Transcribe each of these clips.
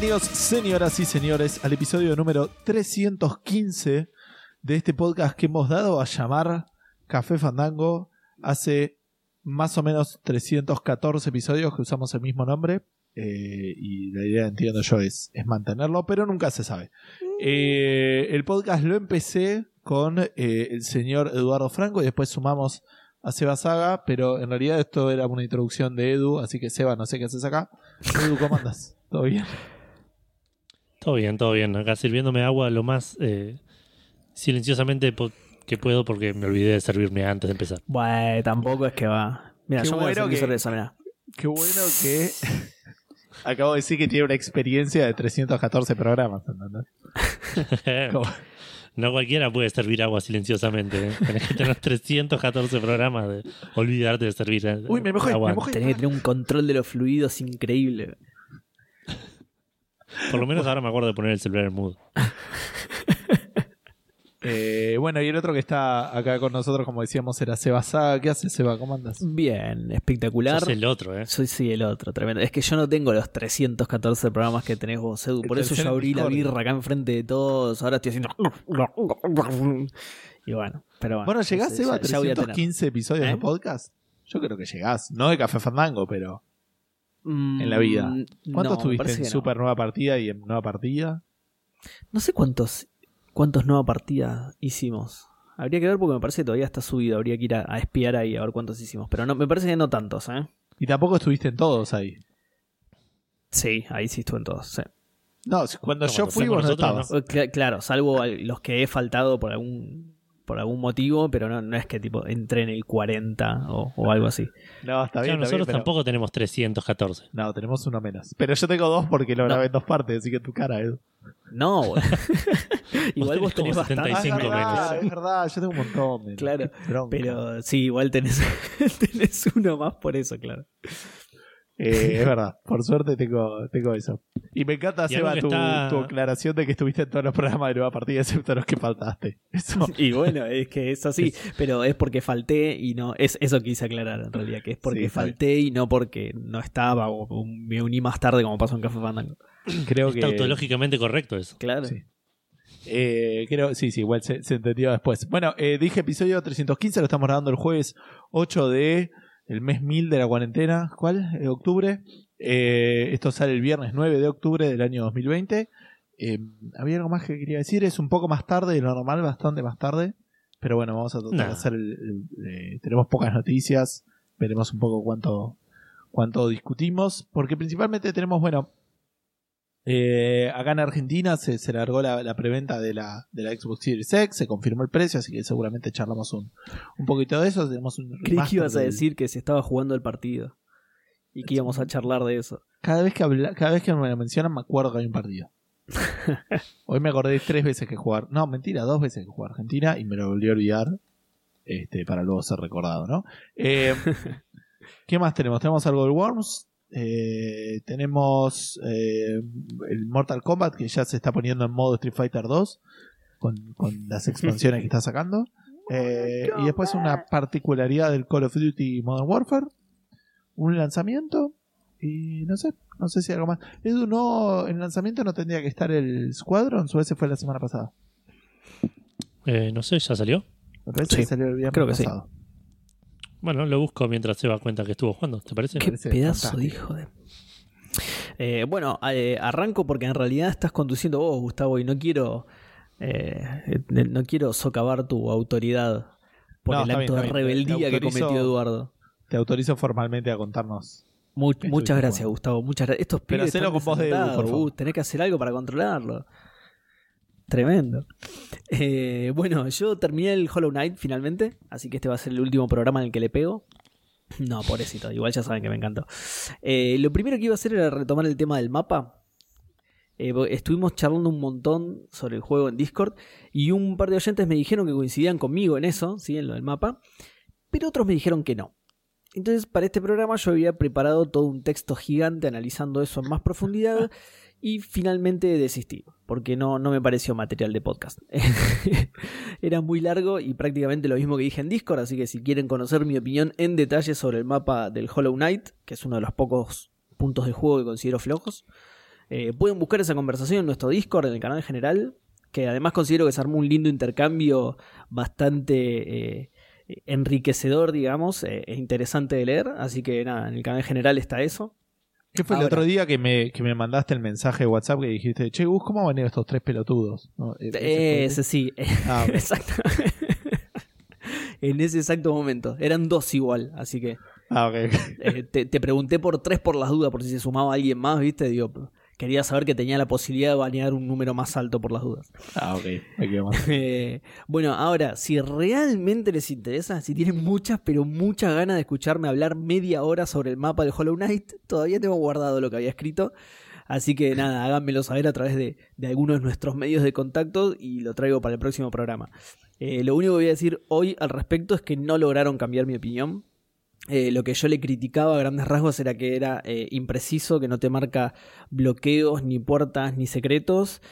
Bienvenidos, señoras y señores, al episodio número 315 de este podcast que hemos dado a llamar Café Fandango. Hace más o menos 314 episodios que usamos el mismo nombre. eh, y la idea, entiendo yo, es, es mantenerlo, pero nunca se sabe. Eh, el podcast lo empecé con eh, el señor Eduardo Franco y después sumamos a Seba Saga, pero en realidad esto era una introducción de Edu, así que Seba, no sé qué haces acá. Edu, ¿cómo andas? ¿Todo bien? Todo bien, todo bien. Acá sirviéndome agua lo más eh, silenciosamente que puedo porque me olvidé de servirme antes de empezar. Bueno, tampoco es que va. Mira, Qué yo me voy a bueno que- cerveza, mirá. Qué bueno que acabo de decir que tiene una experiencia de 314 programas, ¿entendés? No cualquiera puede servir agua silenciosamente. ¿eh? Tenés que tener 314 programas de olvidarte de servir eh, Uy, me mojé, agua. me mojé. Tenés que tener un control de los fluidos increíble. Por lo menos ahora me acuerdo de poner el celular en mood. Eh, bueno, y el otro que está acá con nosotros, como decíamos, era Seba Saga. ¿Qué hace Seba? ¿Cómo andas? Bien, espectacular. Sos el otro, ¿eh? Soy sí el otro, tremendo. Es que yo no tengo los 314 programas que tenés vos, Edu. Por El eso yo abrí la birra acá enfrente de todos. Ahora estoy haciendo. Y bueno, pero bueno. Bueno, ¿llegás, Seba, a ya- ya voy a tener. 315 episodios ¿Eh? de podcast? Yo creo que llegás. No de Café Fandango, pero Mm, en la vida. ¿cuántos no, tuviste en no. Super Nueva Partida y en Nueva Partida? No sé cuántos, cuántos nuevas partidas hicimos. Habría que ver porque me parece que todavía está subido. Habría que ir a, a espiar ahí a ver cuántos hicimos. Pero no, me parece que no tantos, ¿eh? Y tampoco estuviste en todos ahí. Sí, ahí sí estuve en todos. sí. No, cuando No, yo cuando fui vos no estabas. Eh, cl- claro, salvo al- los que he faltado por algún por algún motivo, pero no, no es que tipo entré en el 40 o, o algo así. No, está bien. Claro, está nosotros bien, pero- tampoco tenemos 314. No, tenemos uno menos. Pero yo tengo dos porque lo No. grabé en dos partes, así que tu cara, Edu. No, igual vos tenés tenés como bastante. Ah, es 75 verdad, menos. es verdad, yo tengo un montón menos. Claro. Pero sí, igual tenés, tenés uno más por eso, claro. Eh, es verdad, por suerte tengo, tengo eso. Y me encanta, Y Seba, tu, está- tu aclaración de que estuviste en todos los programas de Nueva Partida, excepto los que faltaste. Eso. Y bueno, es que es así, pero es porque falté y no, es eso quise aclarar en realidad, que es Sí, porque está bien. falté y no porque no estaba o, me uní más tarde como pasó en Café Fandango. Creo Es que. tautológicamente correcto eso. Claro. Sí. Eh, creo, sí, sí, igual se, se entendió después. Bueno, eh, dije episodio 315, lo estamos grabando el jueves 8 de el mes 1000 de la cuarentena. ¿Cuál? Eh, octubre. Eh, esto sale el viernes 9 de octubre del año 2020. Eh, había algo más que quería decir, es un poco más tarde de lo normal, bastante más tarde. Pero bueno, vamos a tratar de hacer el, el- eh, tenemos pocas noticias, veremos un poco cuánto, cuánto discutimos, porque principalmente tenemos, bueno, eh, acá en Argentina se, se largó la, la preventa de la, de la Xbox Series X, se confirmó el precio, así que seguramente charlamos un, un poquito de eso. Tenemos un Creí que ibas a del- decir que se estaba jugando el partido y que íbamos a charlar de eso. Cada vez que habla- cada vez que me lo mencionan me acuerdo que hay un partido. Hoy me acordé tres veces que jugar. No, mentira, dos veces que jugar Argentina y me lo volví a olvidar. Este, para luego ser recordado, ¿no? Eh, ¿Qué más tenemos? Tenemos algo del Worms. Eh, tenemos eh, el Mortal Kombat que ya se está poniendo en modo Street Fighter 2 con, con las expansiones que está sacando. Eh, y después una particularidad del Call of Duty Modern Warfare. Un lanzamiento. Y no sé, no sé si algo más. Edu, no, en lanzamiento no tendría que estar el Squadron, o ese fue la semana pasada. Eh, no sé, ¿ya salió? Me parece Sí, que salió el viernes creo que sí. Bueno, lo busco mientras se va cuenta que estuvo jugando, ¿te parece? Qué parece pedazo de hijo de. Eh, bueno, eh, arranco porque en realidad estás conduciendo vos, Gustavo, y no quiero. eh, no quiero socavar tu autoridad por No, el acto bien, de bien. rebeldía que cometió Eduardo. Te autorizo formalmente a contarnos. Mu- muchas gracias. Gustavo. Muchas gracias. Estos Pero pibes hacelo están con voz de Edu, desatados, por favor. Gus. Tenés que hacer algo para controlarlo. Tremendo. Eh, bueno, yo terminé el Hollow Knight finalmente, así que este va a ser el último programa en el que le pego. No, pobrecito, igual ya saben que me encantó. Eh, lo primero que iba a hacer era retomar el tema del mapa. Eh, estuvimos charlando un montón sobre el juego en Discord y un par de oyentes me dijeron que coincidían conmigo en eso, ¿sí? en lo del mapa, pero otros me dijeron que no. Entonces, para este programa yo había preparado todo un texto gigante analizando eso en más profundidad y finalmente desistí, porque no, no me pareció material de podcast. Era muy largo y prácticamente lo mismo que dije en Discord, así que si quieren conocer mi opinión en detalle sobre el mapa del Hollow Knight, que es uno de los pocos puntos de juego que considero flojos, Eh, pueden buscar esa conversación en nuestro Discord, en el canal general, que además considero que se armó un lindo intercambio bastante eh, enriquecedor, digamos, e interesante de leer. Así que nada, en el canal general está eso. ¿Qué fue el otro día que me, que me mandaste el mensaje de WhatsApp que dijiste, che, Gus, ¿cómo van a ir estos tres pelotudos? ¿No? E-, ese, sí, ah, exacto. en ese exacto momento. Eran dos igual, así que. Ah, okay. Eh, te, te, pregunté por tres por las dudas, por si se sumaba alguien más, ¿viste? Digo, quería saber que tenía la posibilidad de banear un número más alto por las dudas. Ah, ok. eh, bueno, ahora, si realmente les interesa, si tienen muchas, pero muchas ganas de escucharme hablar media hora sobre el mapa de Hollow Knight, todavía tengo guardado lo que había escrito. Así que nada, háganmelo saber a través de, de algunos de nuestros medios de contacto y lo traigo para el próximo programa. Eh, lo único que voy a decir hoy al respecto es que no lograron cambiar mi opinión. Eh, lo que yo le criticaba a grandes rasgos era que era eh, impreciso, que no te marca bloqueos, ni puertas, ni secretos.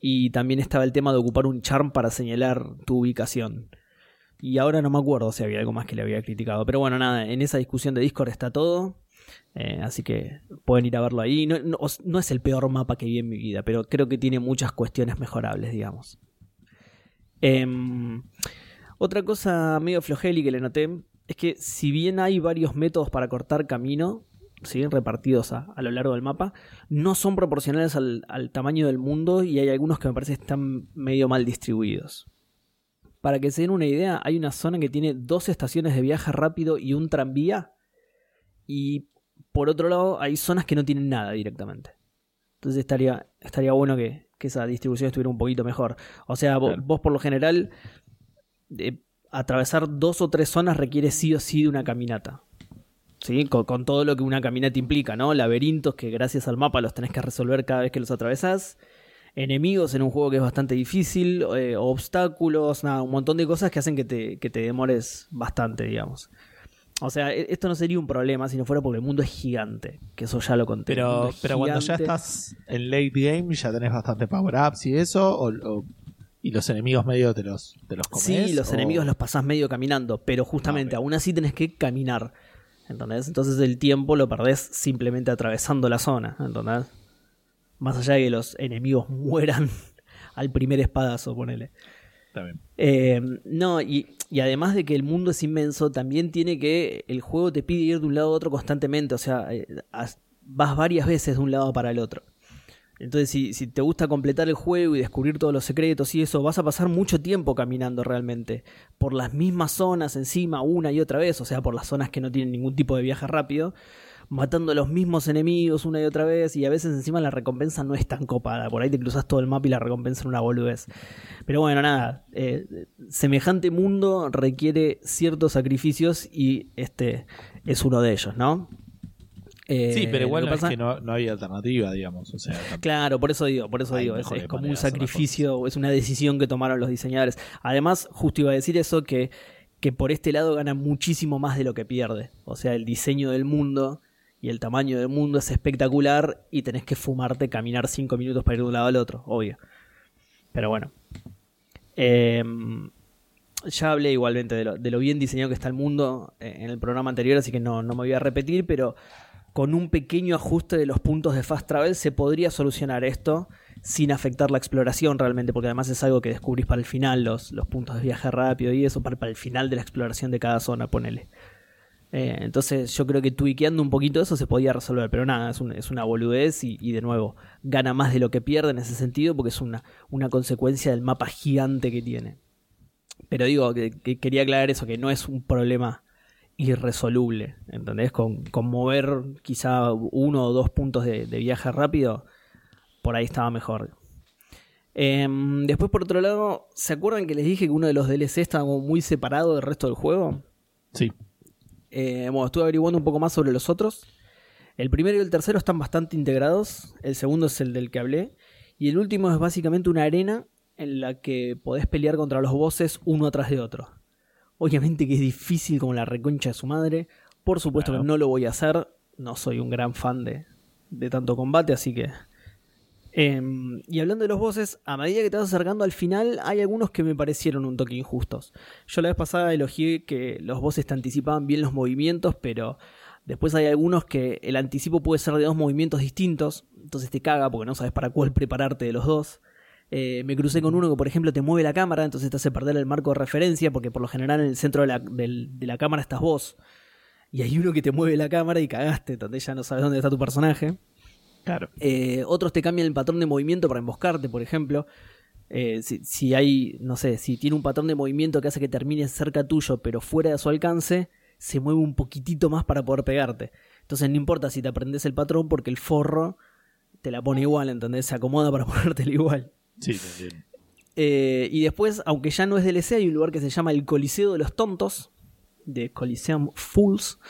Y también estaba el tema de ocupar un charm para señalar tu ubicación. Y ahora no me acuerdo si había algo más que le había criticado. Pero bueno, nada, en esa discusión de Discord está todo. así que pueden ir a verlo ahí. No, no, es el peor mapa que vi en mi vida, pero creo que tiene muchas cuestiones mejorables, digamos. Em, otra cosa medio flojeli que le noté es que si bien hay varios métodos para cortar camino, ¿sí? repartidos a, lo largo del mapa, no son proporcionales al, tamaño del mundo y hay algunos que me parece que están medio mal distribuidos. Para que se den una idea, hay una zona que tiene dos estaciones de viaje rápido y un tranvía. Y por otro lado, hay zonas que no tienen nada directamente. Entonces estaría, estaría bueno que, esa distribución estuviera un poquito mejor. O sea, vos, por lo general, atravesar dos o tres zonas requiere sí o sí de una caminata. ¿Sí? Con, todo lo que una caminata implica, ¿no? Laberintos que gracias al mapa los tenés que resolver cada vez que los atravesás. Enemigos en un juego que es bastante difícil. Eh, obstáculos, nada, un montón de cosas que hacen que te, que te demores bastante, digamos. O sea, e, esto no sería un problema si no fuera porque el mundo es gigante, que eso ya lo conté. Pero, pero cuando ya estás en late game ya tenés bastante power-ups y eso, o, y los enemigos medio te los, te los comes. Sí, los enemigos los pasás medio caminando, pero justamente aún así tenés que caminar. ¿Entendés? Entonces el tiempo lo perdés simplemente atravesando la zona. ¿Entendés? Más allá de que los enemigos mueran al primer espadazo, ponele. Eh, no, y, además de que el mundo es inmenso, también tiene que. El juego te pide ir de un lado a otro constantemente. O sea, eh, vas varias veces de un lado para el otro. Entonces, si, te gusta completar el juego y descubrir todos los secretos y eso, vas a pasar mucho tiempo caminando realmente. Por las mismas zonas encima, una y otra vez. O sea, por las zonas que no tienen ningún tipo de viaje rápido matando a los mismos enemigos una y otra vez y a veces encima la recompensa no es tan copada. Por ahí te cruzas todo el mapa y la recompensa es una boludez. Pero bueno, nada, eh, semejante mundo requiere ciertos sacrificios y este es uno de ellos, ¿no? Eh, sí, pero igual no es que no, hay alternativa, digamos. claro, por eso digo, por eso digo, es, como un sacrificio, es una decisión que tomaron los diseñadores. Además, justo iba a decir eso, que, que por este lado gana muchísimo más de lo que pierde. O sea, el diseño del mundo y el tamaño del mundo es espectacular y tenés que fumarte caminar 5 minutos para ir de un lado al otro, obvio. Pero bueno. Em, ya hablé igualmente de lo, bien diseñado que está el mundo eh, en el programa anterior, así que no, no me voy a repetir, pero con un pequeño ajuste de los puntos de fast travel se podría solucionar esto sin afectar la exploración realmente, porque además es algo que descubrís para el final, los, los puntos de viaje rápido y eso, para, el final de la exploración de cada zona, ponele. Eh, entonces yo creo que tuiqueando un poquito eso se podía resolver, pero nada, es, es una boludez y, de nuevo, gana más de lo que pierde en ese sentido porque es una, una consecuencia del mapa gigante que tiene. Pero digo, que, quería aclarar eso, que no es un problema irresoluble, ¿entendés? Con, con mover quizá uno o dos puntos de, viaje rápido, por ahí estaba mejor. Em, después, por otro lado, ¿se acuerdan que les dije que uno de los DLC estaba muy separado del resto del juego? Sí. Eh, bueno, estuve averiguando un poco más sobre los otros. El primero y el tercero están bastante integrados. El segundo es el del que hablé. Y el último es básicamente una arena en la que podés pelear contra los bosses uno atrás de otro. Obviamente que es difícil como la reconcha de su madre. Por supuesto que no lo voy a hacer. No soy un gran fan de, de tanto combate, así que Em, y hablando de los bosses, a medida que te vas acercando al final, hay algunos que me parecieron un toque injustos. Yo la vez pasada elogié que los bosses te anticipaban bien los movimientos, pero Después hay algunos que el anticipo puede ser de dos movimientos distintos, entonces te caga porque no sabes para cuál prepararte de los dos. Eh, me crucé con uno que, por ejemplo, te mueve la cámara, entonces te hace perder el marco de referencia, porque por lo general en el centro de la, de la cámara estás vos. Y hay uno que te mueve la cámara y cagaste, donde ya no sabes dónde está tu personaje. Claro. Eh, otros te cambian el patrón de movimiento para emboscarte, por ejemplo. Eh, si, si hay, no sé, si tiene un patrón de movimiento que hace que termine cerca tuyo, pero fuera de su alcance, se mueve un poquitito más para poder pegarte. Entonces no importa si te aprendes el patrón, porque el forro te la pone igual, ¿entendés? Se acomoda para ponértela igual. Eh, y después, aunque ya no es DLC, hay un lugar que se llama el Coliseo de los Tontos, de Coliseum Fools,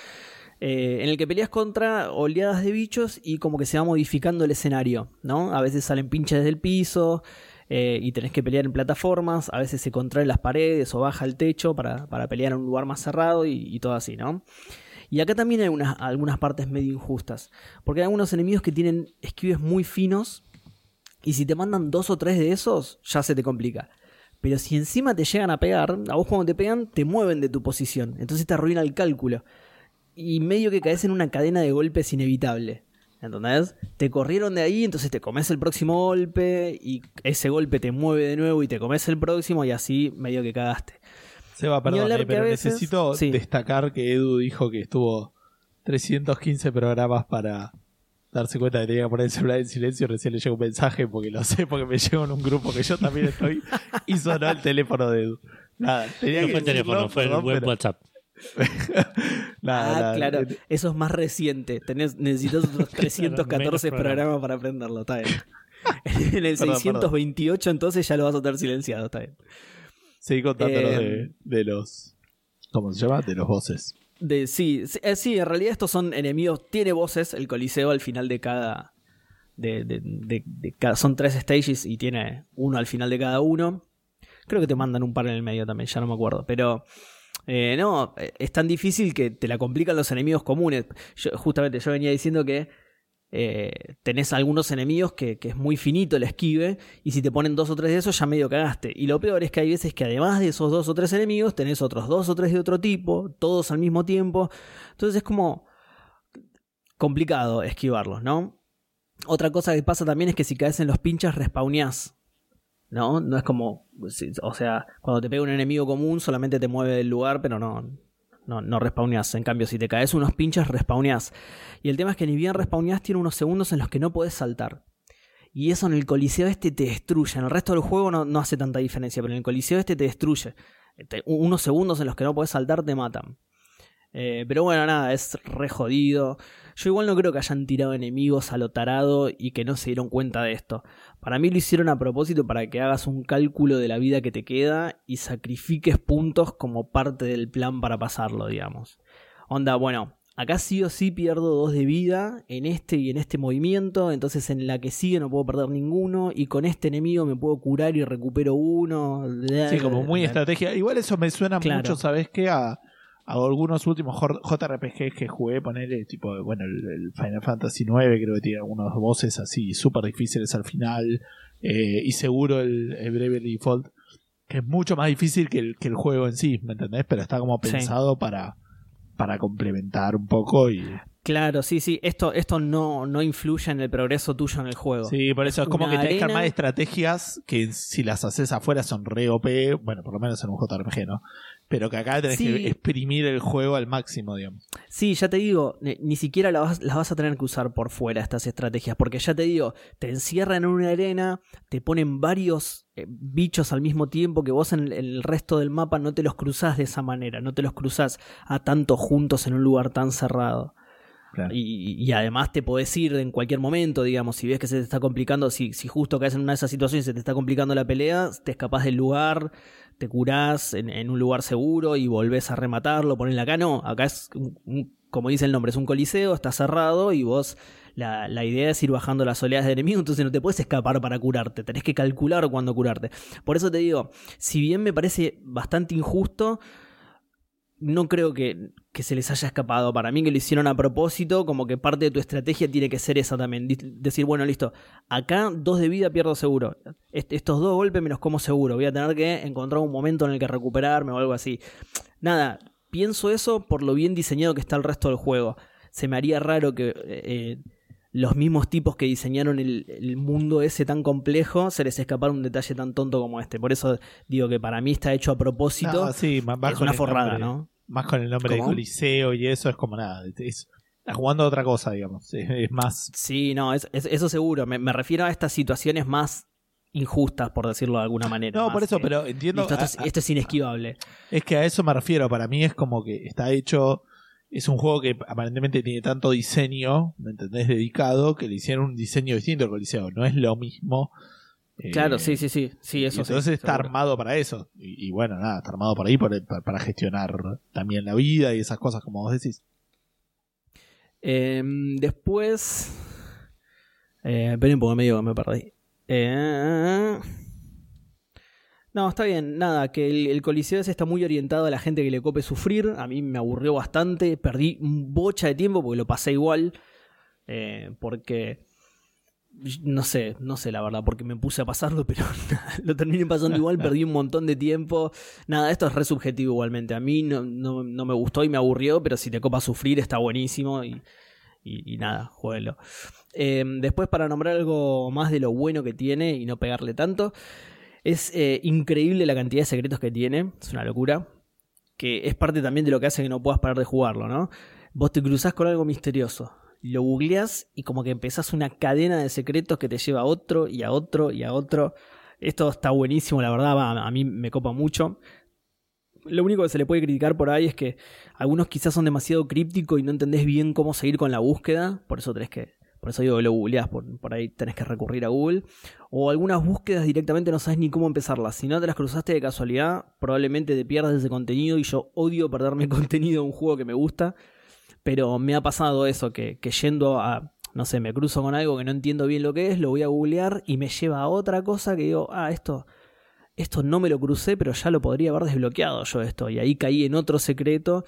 eh, en el que peleas contra oleadas de bichos y como que se va modificando el escenario, ¿no? A veces salen pinches del piso eh, y tenés que pelear en plataformas, a veces se contraen las paredes o baja el techo para, para pelear en un lugar más cerrado y, y todo así, ¿no? Y acá también hay unas, algunas partes medio injustas, porque hay algunos enemigos que tienen esquives muy finos y si te mandan dos o tres de esos, ya se te complica. Pero si encima te llegan a pegar, a vos cuando te pegan, te mueven de tu posición. Entonces te arruina el cálculo. Y medio que caes en una cadena de golpes inevitable. ¿Entendés? Te corrieron de ahí, entonces te comes el próximo golpe. Y ese golpe te mueve de nuevo y te comes el próximo. Y así medio que cagaste. Seba, perdón, eh, pero veces- necesito sí. destacar que Edu dijo que estuvo 315 programas para darse cuenta que tenía que poner el celular en silencio recién le llegó un mensaje porque lo sé, porque me llegó en un grupo que yo también estoy y sonó el teléfono de Edu. Nada, tenía No que fue el teléfono, fue el web pero- WhatsApp. nada, ah, nada. claro. Eso es más reciente. Tenés, necesitas otros 314 menos programas para aprenderlo. Está bien. en el Perdón, 628 entonces ya lo vas a tener silenciado. Está bien. Seguí contándonos Eh, de, de los. ¿Cómo se llama? De los voces. De, sí, sí, eh, sí, en realidad estos son enemigos. Tiene voces el Coliseo al final de cada. De, de- de- de cada son tres stages y tiene uno al final de cada uno. Creo que te mandan un par en el medio también, ya no me acuerdo. Pero. eh, no, eh, es tan difícil que te la complican los enemigos comunes. Justamente yo venía diciendo que eh, tenés algunos enemigos que, es muy finito el esquive y si te ponen dos o tres de esos ya medio cagaste. Y lo peor es que hay veces que además de esos dos o tres enemigos tenés otros dos o tres de otro tipo, todos al mismo tiempo. Entonces es como complicado esquivarlos, ¿no? Otra cosa que pasa también es que si caes en los pinchas respawneás. ¿No? No es como. O sea, cuando te pega un enemigo común solamente te mueve del lugar, pero no. No, no. En cambio, si te caes unos pinchas, respawneás. Y el tema es que ni bien respawneás, tiene unos segundos en los que no podés saltar. Y eso en el coliseo este te destruye. En el resto del juego no, hace tanta diferencia, pero en el coliseo este te destruye. Unos segundos en los que no podés saltar te matan. Eh, pero bueno, nada, es re jodido. Yo igual no creo que hayan tirado enemigos a lo tarado y que no se dieron cuenta de esto. Para mí lo hicieron a propósito para que hagas un cálculo de la vida que te queda y sacrifiques puntos como parte del plan para pasarlo, digamos. Onda, bueno, acá sí o sí pierdo dos de vida en este y en este movimiento, entonces en la que sigue no puedo perder ninguno y con este enemigo me puedo curar y recupero uno. Sí, como muy estrategia. Igual eso me suena Claro. mucho, ¿sabes qué? A, a algunos últimos J- JRPGs que jugué, ponerle tipo, bueno, el, Final Fantasy IX creo que tiene algunos voces así súper difíciles al final. eh, y seguro el, el Bravely Default, que es mucho más difícil que el, que el juego en sí, ¿me entendés? Pero está como Sí. pensado para, para complementar un poco y... Claro, sí, sí, esto, esto no, no influye en el progreso tuyo en el juego. Sí, por eso es como una que tenés que armar estrategias que si las haces afuera son re OP, bueno, por lo menos en un JRPG, ¿no? Pero que acá tenés Sí. que exprimir el juego al máximo, digamos. Sí, ya te digo, ni, ni siquiera las vas, las vas a tener que usar por fuera estas estrategias, porque ya te digo, te encierran en una arena, te ponen varios eh, bichos al mismo tiempo que vos en el, resto del mapa no te los cruzás de esa manera, no te los cruzás a tantos juntos en un lugar tan cerrado. Y, además te podés ir en cualquier momento, digamos, si ves que se te está complicando, si, si justo caes en una de esas situaciones y se te está complicando la pelea, te escapás del lugar, te curás en, un lugar seguro y volvés a rematarlo, ponele acá no, acá es, un- como dice el nombre, es un coliseo, está cerrado y vos, la, la idea es ir bajando las oleadas de enemigos, entonces no te puedes escapar para curarte, tenés que calcular cuándo curarte. Por eso te digo, si bien me parece bastante injusto, no creo que, que se les haya escapado. Para mí que lo hicieron a propósito, como que parte de tu estrategia tiene que ser esa también. Decir, bueno, listo, acá dos de vida pierdo seguro. Est- estos dos golpes me los como seguro. Voy a tener que encontrar un momento en el que recuperarme o algo así. Nada, pienso eso por lo bien diseñado que está el resto del juego. se me haría raro que eh, los mismos tipos que diseñaron el, el mundo ese tan complejo se les escapara un detalle tan tonto como este. Por eso digo que para mí está hecho a propósito. No, sí, más, más es con una forrada, nombre- ¿no? Más con el nombre de ¿Cómo? Coliseo y eso es como nada. Es, está jugando a otra cosa, digamos. Es, es más. Sí, no, es- es- eso seguro. Me, me refiero a estas situaciones más injustas, por decirlo de alguna manera. No, por eso, que, pero entiendo. esto, a- esto es inesquivable. Es que a eso me refiero. Para mí es como que está hecho. Es un juego que aparentemente tiene tanto diseño, ¿me entendés? Dedicado, que le hicieron un diseño distinto al Coliseo. No es lo mismo. Eh, Claro, sí, sí, sí. Sí, eso sí, entonces está seguro. armado para eso. Y, y bueno, nada, está armado para ahí para, para- gestionar también la vida y esas cosas, como vos decís. Eh, después. Eh, esperen porque me digo que me perdí. Eh, no, está bien. Nada, que el, el Coliseo está muy orientado a la gente que le cope sufrir. A mí me aburrió bastante. Perdí un bocha de tiempo porque lo pasé igual. Eh, porque. No sé, no sé la verdad, porque me puse a pasarlo, pero lo terminé pasando igual, perdí un montón de tiempo. Nada, esto es re subjetivo igualmente. A mí no, no, no me gustó y me aburrió, pero si te copa sufrir está buenísimo y, y, y nada, jueguelo. Eh, después, para nombrar algo más de lo bueno que tiene y no pegarle tanto, es eh, increíble la cantidad de secretos que tiene, es una locura. Que es parte también de lo que hace que no puedas parar de jugarlo, ¿no? Vos te cruzás con algo misterioso, lo googleás y como que empezás una cadena de secretos que te lleva a otro y a otro y a otro. Esto está buenísimo, la verdad, a mí me copa mucho. Lo único que se le puede criticar por ahí es que algunos quizás son demasiado crípticos y no entendés bien cómo seguir con la búsqueda, por eso tenés que, por eso digo lo googleás, por, por ahí tenés que recurrir a Google. O algunas búsquedas directamente no sabes ni cómo empezarlas. Si no te las cruzaste de casualidad, probablemente te pierdas ese contenido y yo odio perderme contenido de un juego que me gusta. Pero me ha pasado eso, que, que yendo a, no sé, me cruzo con algo que no entiendo bien lo que es, lo voy a googlear y me lleva a otra cosa que digo, ah, esto, esto no me lo crucé, pero ya lo podría haber desbloqueado yo esto. Y ahí caí en otro secreto.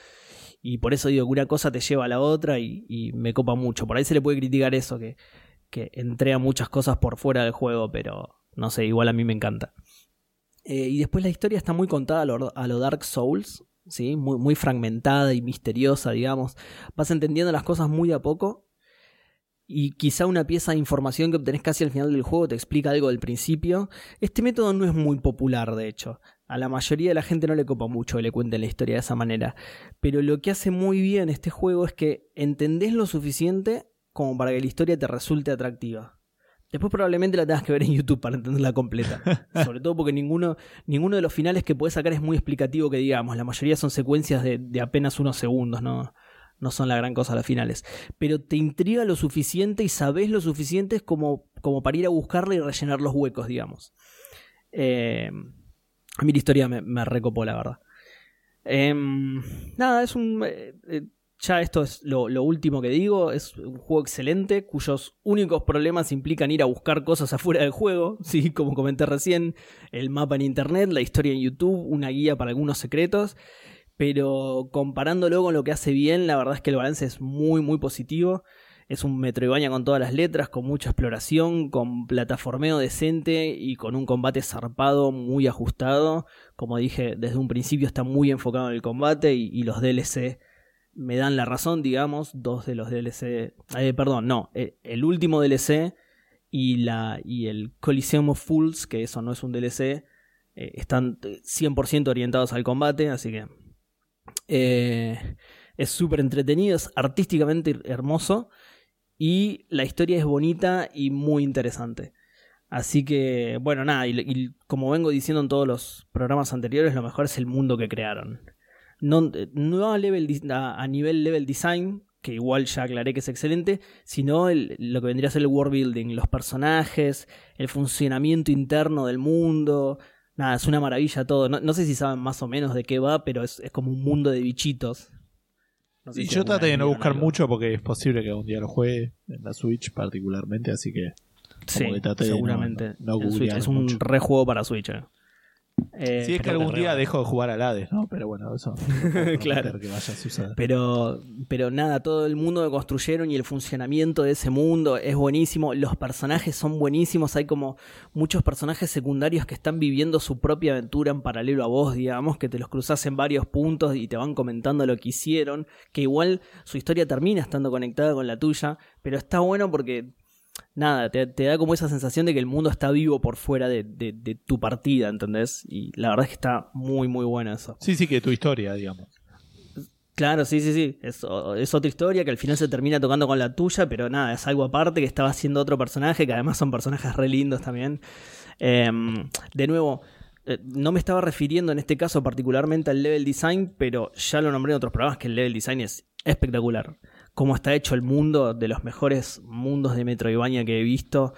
Y por eso digo que una cosa te lleva a la otra y, me copa mucho. Por ahí se le puede criticar eso, que, que entrega muchas cosas por fuera del juego, pero no sé, igual a mí me encanta. Eh, y después la historia está muy contada a lo, a Dark Souls, ¿sí? muy, muy fragmentada y misteriosa, digamos. Vas entendiendo las cosas muy a poco. Y quizá una pieza de información que obtenés casi al final del juego te explica algo del principio. Este método no es muy popular, de hecho. A la mayoría de la gente no le copa mucho que le cuenten la historia de esa manera. Pero lo que hace muy bien este juego es que entendés lo suficiente como para que la historia te resulte atractiva. Después probablemente la tengas que ver en YouTube para entenderla completa. Sobre todo porque ninguno, ninguno de los finales que puedes sacar es muy explicativo que digamos. La mayoría son secuencias de, de apenas unos segundos, ¿no? No son la gran cosa los finales. Pero te intriga lo suficiente y sabes lo suficiente como, como para ir a buscarla y rellenar los huecos, digamos. Eh, a mí la historia me, recopó, la verdad. Em, nada, es un... eh, eh, ya esto es lo, lo último que digo. Es un juego excelente cuyos únicos problemas implican ir a buscar cosas afuera del juego. Sí, como comenté recién, el mapa en internet, la historia en YouTube, una guía para algunos secretos. Pero comparándolo con lo que hace bien, la verdad es que el balance es muy, muy positivo. Es un Metroidvania con todas las letras, con mucha exploración, con plataformeo decente y con un combate zarpado, muy ajustado. Como dije, desde un principio está muy enfocado en el combate y, y los DLC me dan la razón, digamos. Dos de los DLC. eh, perdón, no. eh, el último DLC y, la, y el Coliseum of Fools, que eso no es un DLC, eh, están 100% orientados al combate, así que. eh, es súper entretenido, es artísticamente hermoso y la historia es bonita y muy interesante. Así que, bueno, nada, y, como vengo diciendo en todos los programas anteriores, lo mejor es el mundo que crearon. No, no a, level, a nivel level design, que igual ya aclaré que es excelente, sino el- lo que vendría a ser el world building, los personajes, el funcionamiento interno del mundo. Nada, es una maravilla todo. No, no sé si saben más o menos de qué va, pero es, es como un mundo de bichitos. No sé Y si yo traté de no buscar algo. mucho porque es posible que algún día lo juegue en la Switch particularmente, así que Sí, que traté de no- seguramente. no googlear es un mucho. rejuego para Switch. eh. Eh, Si es que algún día dejo de jugar al Hades, ¿no? Pero bueno, eso. no Claro. Que vaya a. Pero, pero nada, todo el mundo que construyeron y el funcionamiento de ese mundo es buenísimo. Los personajes son buenísimos. Hay como muchos personajes secundarios que están viviendo su propia aventura en paralelo a vos, digamos, que te los cruzas en varios puntos y te van comentando lo que hicieron. Que igual su historia termina estando conectada con la tuya. Pero está bueno porque nada, te, te da como esa sensación de que el mundo está vivo por fuera de, de- de tu partida, ¿entendés? Y la verdad es que está muy, muy bueno eso. Sí, sí, que tu historia, digamos. Claro, sí, sí, sí. Es otra historia que al final se termina tocando con la tuya, pero nada, es algo aparte que estaba haciendo otro personaje, que además son personajes re lindos también. Em, de nuevo, eh, no me estaba refiriendo en este caso particularmente al level design, pero ya lo nombré en otros programas que el level design es espectacular. Cómo está hecho el mundo, de los mejores mundos de Metroidvania que he visto.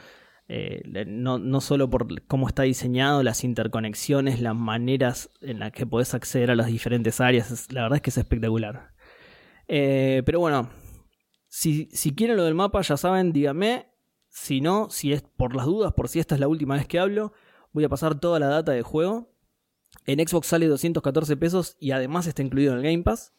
Eh, no, no solo por cómo está diseñado, las interconexiones, las maneras en las que podés acceder a las diferentes áreas, es- la verdad es que es espectacular. Eh, pero bueno, si, si quieren lo del mapa, ya saben, díganme. Si no, si es por las dudas, por si esta es la última vez que hablo, voy a pasar toda la data del juego. En Xbox sale 214 pesos y además está incluido en el Game Pass.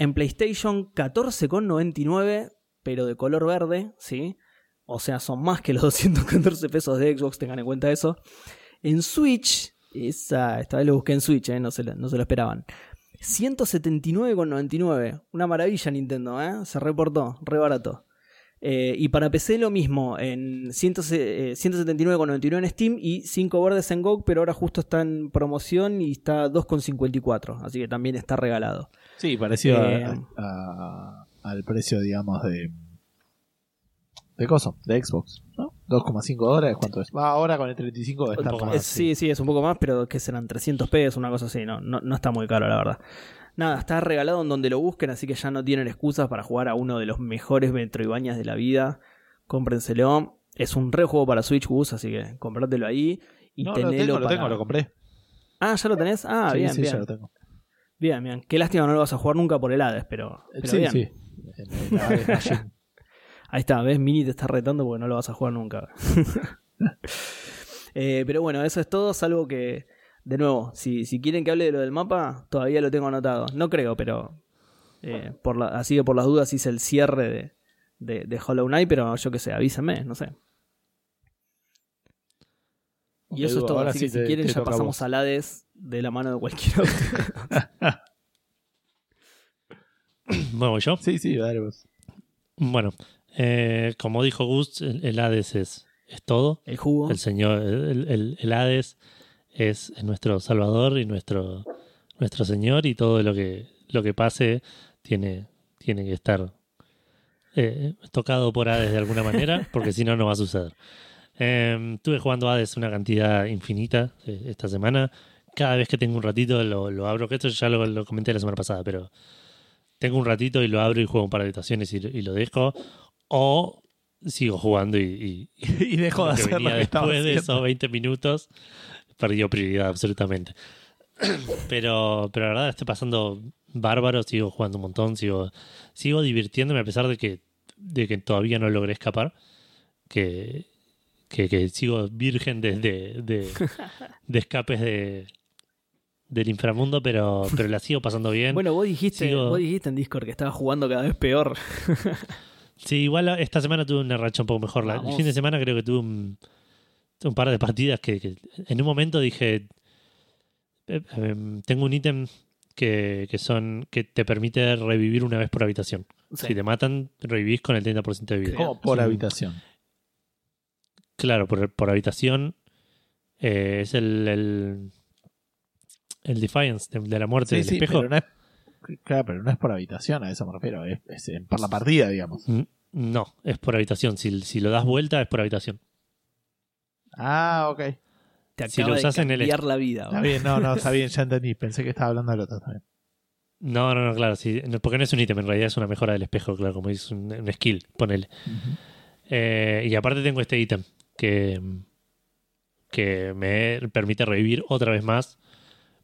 En PlayStation 14,99, pero de color verde, ¿sí? O sea, son más que los 214 pesos de Xbox, tengan en cuenta eso. En Switch, esta vez lo busqué en Switch, ¿eh? no, se lo, no se lo esperaban. 179,99. Una maravilla Nintendo, ¿eh? Se reportó, re barato. Eh, y para PC lo mismo, en 100, eh, 179,99 en Steam y 5 verdes en GOG, pero ahora justo está en promoción y está 2,54, así que también está regalado. Sí, parecido Eh, a- a- al precio, digamos, de. de coso, de Xbox, ¿no? 2,5 dólares, ¿cuánto es? Va, ahora con el 35 va a estar más. Es- sí, sí, es un poco más, pero que serán 300 pesos, una cosa así, no, no, no está muy caro, la verdad. Nada, está regalado en donde lo busquen, así que ya no tienen excusas para jugar a uno de los mejores Metroidvanias de la vida. Cómprenselo. Es un re juego para Switch, Gus, así que comprátelo ahí y No, lo tenelo tengo, lo tengo, lo compré. Ah, ¿ya lo tenés? Ah, sí, bien, sí, bien. ya lo tengo. Bien, bien. Qué lástima no lo vas a jugar nunca por el Hades, pero, pero sí, bien. sí. Hades. Ahí está, ¿ves? Mini te está retando porque no lo vas a jugar nunca. Eh, pero bueno, eso es todo, salvo que, de nuevo, si, si quieren que hable de lo del mapa, todavía lo tengo anotado. No creo, pero eh, por la, así que por las dudas hice el cierre de, de, de Hollow Knight, pero yo qué sé, avísenme, no sé. Y eso es todo, ahora así sí que si quieren ya a pasamos al Hades de la mano de cualquiera. ¿voy yo. Sí, sí, dale vos. Bueno, eh, como dijo Gus, el, el Hades es, es todo. el jugo. El Señor, el, el- el Hades es, es nuestro Salvador y nuestro, nuestro Señor y todo lo que, lo que pase tiene, tiene que estar eh, tocado por Hades de alguna manera, porque si no, no va a suceder. Eh, estuve jugando Hades una cantidad infinita eh, esta semana. Cada vez que tengo un ratito lo, lo abro, que esto ya lo, lo comenté la semana pasada, pero tengo un ratito y lo abro y juego un par de habitaciones y, y lo dejo. O sigo jugando y, y, y dejo de hacer lo que después de esos 20 minutos perdió prioridad absolutamente. Pero, pero la verdad estoy pasando bárbaro, sigo jugando un montón, sigo, sigo divirtiéndome a pesar de que, de que todavía no logré escapar. Que, que, que sigo virgen de, de, de- de escapes de, del inframundo, pero, pero la sigo pasando bien. Bueno, vos dijiste, Sigo- vos dijiste en Discord que estabas jugando cada vez peor. Sí, igual esta semana tuve una racha un poco mejor. La- el fin de semana creo que tuve un, un par de partidas que, que en un momento dije, eh, tengo un ítem que, que son que te permite revivir una vez por habitación. Sí. Si te matan, revivís con el 30% de vida. Como por un- habitación. Claro, por, por habitación eh, es el, el, el Defiance de, de la muerte Sí, del sí, espejo. pero no es. Claro, pero no es por habitación, a eso me refiero. Es, es en- por la partida, digamos. Mm, No, es por habitación. Si, si lo das vuelta, es por habitación. Ah, ok. Te Si lo de usás en el cambiar la vida. Está bien, no, no, está bien, ya entendí. Pensé que estaba hablando del otro también. No, no, no, claro, sí, porque no es un ítem, en realidad es una mejora del espejo, claro, como es un, un skill, ponele. Eh, y aparte tengo este ítem que, que me permite revivir otra vez más,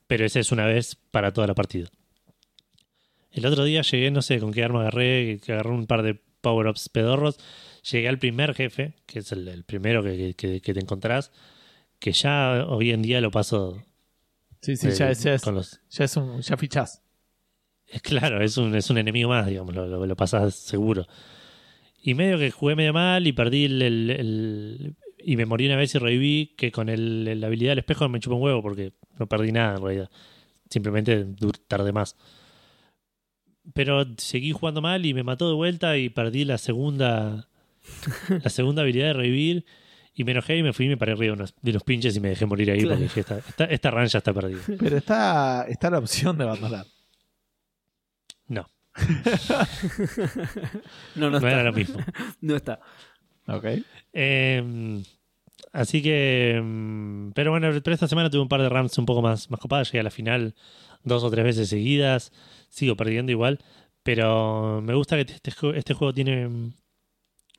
pero ese es una vez para toda la partida. El otro día llegué, no sé con qué arma agarré, que agarré un par de power-ups pedorros, llegué al primer jefe, que es el, el primero que, que- que te encontrás, que ya hoy en día lo paso Sí, sí, de- ya es, ya es, con los- ya es un. Ya fichás. es claro, es un, es un enemigo más, digamos, lo, lo, lo pasás seguro. Y medio que jugué medio mal y perdí el- Y me morí una vez y reviví, que con el, la habilidad del espejo me chupó un huevo porque no perdí nada en realidad. Simplemente tardé más. Pero seguí jugando mal y me mató de vuelta y perdí la segunda. la segunda habilidad de revivir. Y me enojé y me fui y me paré arriba de unos, de unos pinches y me dejé morir ahí Claro. porque dije, esta, esta, esta run ya está perdida. Pero está, está la opción de abandonar. No, No, no no está. era lo mismo. No está. Ok. Eh, así que. mm, Pero bueno, pero esta semana tuve un par de runs un poco más, más copadas. Llegué a la final dos o tres veces seguidas. Sigo perdiendo igual. Pero me gusta que este, jue- este juego tiene. mm,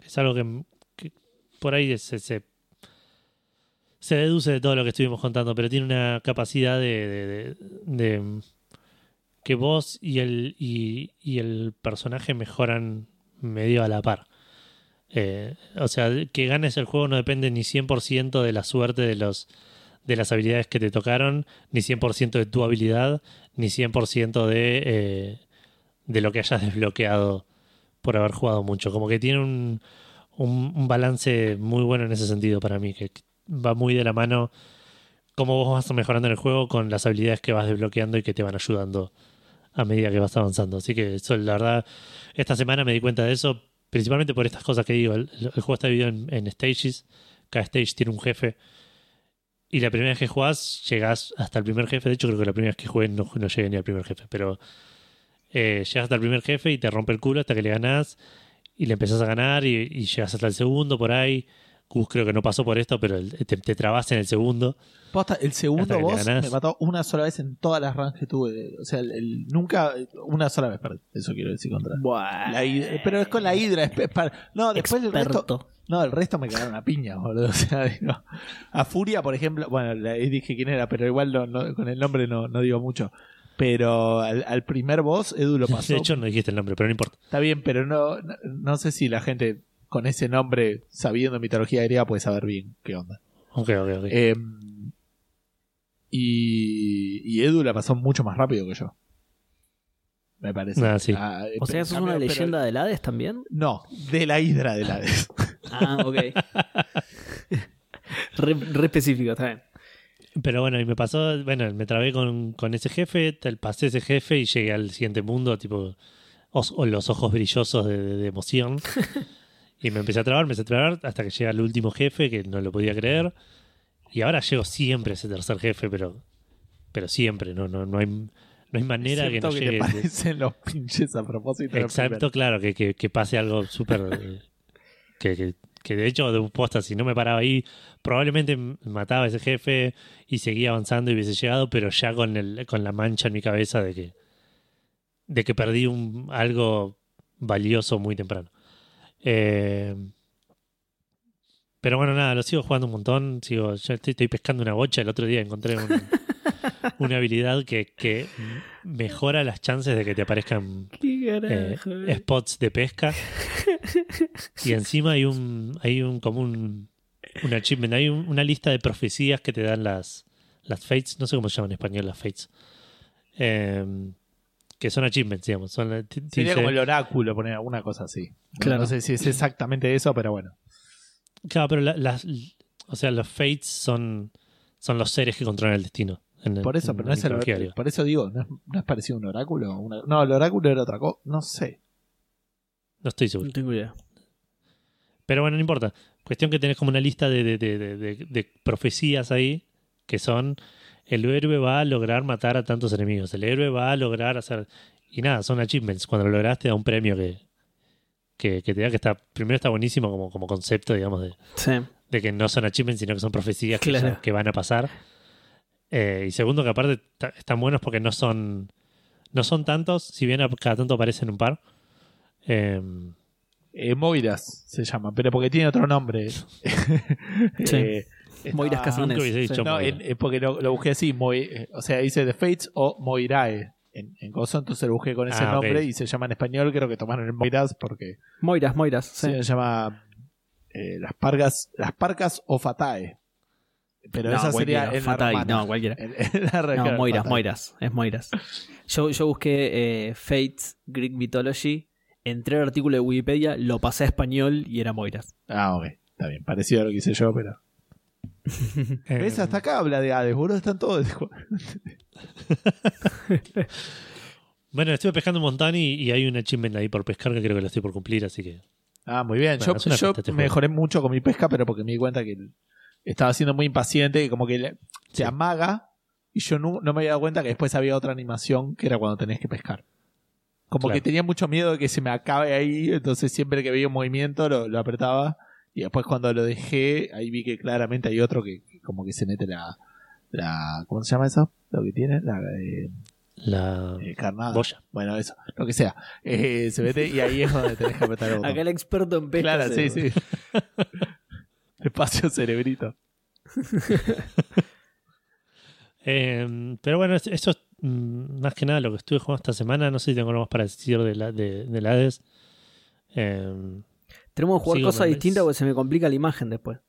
Es algo que, que por ahí se, se, deduce de todo lo que estuvimos contando. Pero tiene una capacidad de. mm, que vos y el, y el personaje mejoran medio a la par. Eh, o sea, que ganes el juego no depende ni 100% de la suerte de los de las habilidades que te tocaron, ni 100% de tu habilidad, ni 100% de, eh, de lo que hayas desbloqueado por haber jugado mucho. Como que tiene un, un, balance muy bueno en ese sentido para mí, que va muy de la mano cómo vos vas mejorando en el juego con las habilidades que vas desbloqueando y que te van ayudando a medida que vas avanzando. Así que eso, la verdad, esta semana me di cuenta de eso, principalmente por estas cosas que digo. El, el juego está dividido en, stages, cada stage tiene un jefe. Y la primera vez que jugás, llegás hasta el primer jefe. De hecho, creo que la primera vez que jugué no, no llegué ni al primer jefe. Pero eh, llegas hasta el primer jefe y te rompe el culo hasta que le ganás. Y le empezás a ganar y llegas hasta el segundo por ahí. Gus creo que no pasó por esto, pero el- te, te trabas en el segundo. Posta, el segundo le boss me mató una sola vez en todas las runs que tuve. O sea, el, el- nunca, una sola vez perdí. Eso quiero decir contra. La pero es con la hidra. es- es para- no, después el resto. No, el resto me cagaron a piña, boludo. O sea, digo, a Furia, por ejemplo, bueno, la- dije quién era, pero igual no- no- con el nombre no, no digo mucho. Pero al, al primer boss, Edu lo pasó. De hecho, no dijiste el nombre, pero no importa. Está bien, pero no, no, no sé si la gente con ese nombre, sabiendo mitología griega, puede saber bien qué onda. Ok, ok, ok. Eh, y, y Edu la pasó mucho más rápido que yo. Me parece. Ah, sí. Ah, O sea, en ¿eso es una pero- leyenda del Hades también? No, de la Hidra de la Ah, ok. re, re específico, está bien. Pero bueno, y me pasó, bueno, me trabé con, con ese jefe, tal- pasé ese jefe y llegué al siguiente mundo, tipo, os- o los ojos brillosos de, de- de emoción. y me empecé a trabar, me empecé a trabar hasta que llegué al último jefe, que no lo podía creer. Y ahora llego siempre a ese tercer jefe, pero, pero siempre, no, no, no hay, no hay manera que no que llegue. te los pinches a propósito. Exacto, claro, que, que, que pase algo súper. que, que, de hecho, de un posta, si no me paraba ahí, probablemente mataba a ese jefe y seguía avanzando y hubiese llegado, pero ya con, el, con la mancha en mi cabeza de que, de que perdí un, algo valioso muy temprano. Eh, pero bueno, nada, lo sigo jugando un montón. Sigo, yo estoy, estoy pescando una bocha. El otro día encontré un- una habilidad que, que mejora las chances de que te aparezcan eh, spots de pesca y encima hay un hay un como un, un achievement hay un- una lista de profecías que te dan las las fates no sé cómo se llaman en español las fates Em, que son achievements digamos son t- Sería como el oráculo, poner alguna cosa así. No- Claro. No sé si es exactamente eso, pero bueno. claro pero la- las o sea los fates son son los seres que controlan el destino en Por eso, en pero no es el mitología or- griega. Por eso digo, ¿no es, no es parecido a un oráculo? Una- no, el oráculo era otra cosa. No sé. no estoy seguro No tengo idea. Pero bueno, no importa. Cuestión que tenés como una lista de, de- de- de- de- de profecías ahí que son el héroe va a lograr matar a tantos enemigos, el héroe va a lograr hacer... Y nada, son achievements. Cuando lo logras te da un premio que, que, que te da que está... Primero está buenísimo como, como concepto, digamos, de, Sí. de que no son achievements, sino que son profecías que, Claro. ya- que van a pasar. Eh, y segundo, que aparte están buenos porque no son... No son tantos, si bien a- cada tanto aparecen un par. Eh, Moiras se llama, pero porque tiene otro nombre. Eh, estaba- Moiras Casanes. Sí. No, en- porque lo, lo busqué así, Moi- o sea, dice The Fates o Moirae en, en Gozo, entonces lo busqué con ese Ah, nombre y se llama en español, creo que tomaron el Moiras porque Moiras, Moiras. Sí. se llama eh, las pargas, las parcas o fatae. Pero No, esa sería la Fatai, no, cualquiera. En- en la No, Moiras, Fatai. Moiras, es Moiras. Yo, yo busqué eh, Fates, Greek Mythology, entré al artículo de Wikipedia, lo pasé a español y era Moiras. Ah, ok. Está bien. Parecido a lo que hice yo, pero. Eh, ¿Ves? Hasta acá habla de Hades, boludo. Están todos. Bueno, estuve pescando un montón y, hay un achievement ahí por pescar que creo que lo estoy por cumplir, así que. Ah, muy bien. Bueno, yo yo este mejoré mucho con mi pesca, pero porque me di cuenta que estaba siendo muy impaciente y como que le- se amaga. Y yo no, no me había dado cuenta que después había otra animación que era cuando tenés que pescar. Como Claro. que tenía mucho miedo de que se me acabe ahí, entonces siempre que veía un movimiento lo, lo apretaba. Y después cuando lo dejé, ahí vi que claramente hay otro que, que como que se mete la, la. ¿Cómo se llama eso? Lo que tiene, la eh, La eh, carnada. boya. Bueno, eso, lo que sea. Eh, se mete y ahí es donde tenés que apretar el. Acá el experto en pesca. Claro, sí, sí. Espacio cerebrito. Eh, pero bueno, es- eso es mm, más que nada lo que estuve jugando esta semana. No sé si tengo algo más para decir de la, de, del Hades. Eh, Tenemos que jugar Sigo cosas distintas porque se me complica la imagen después.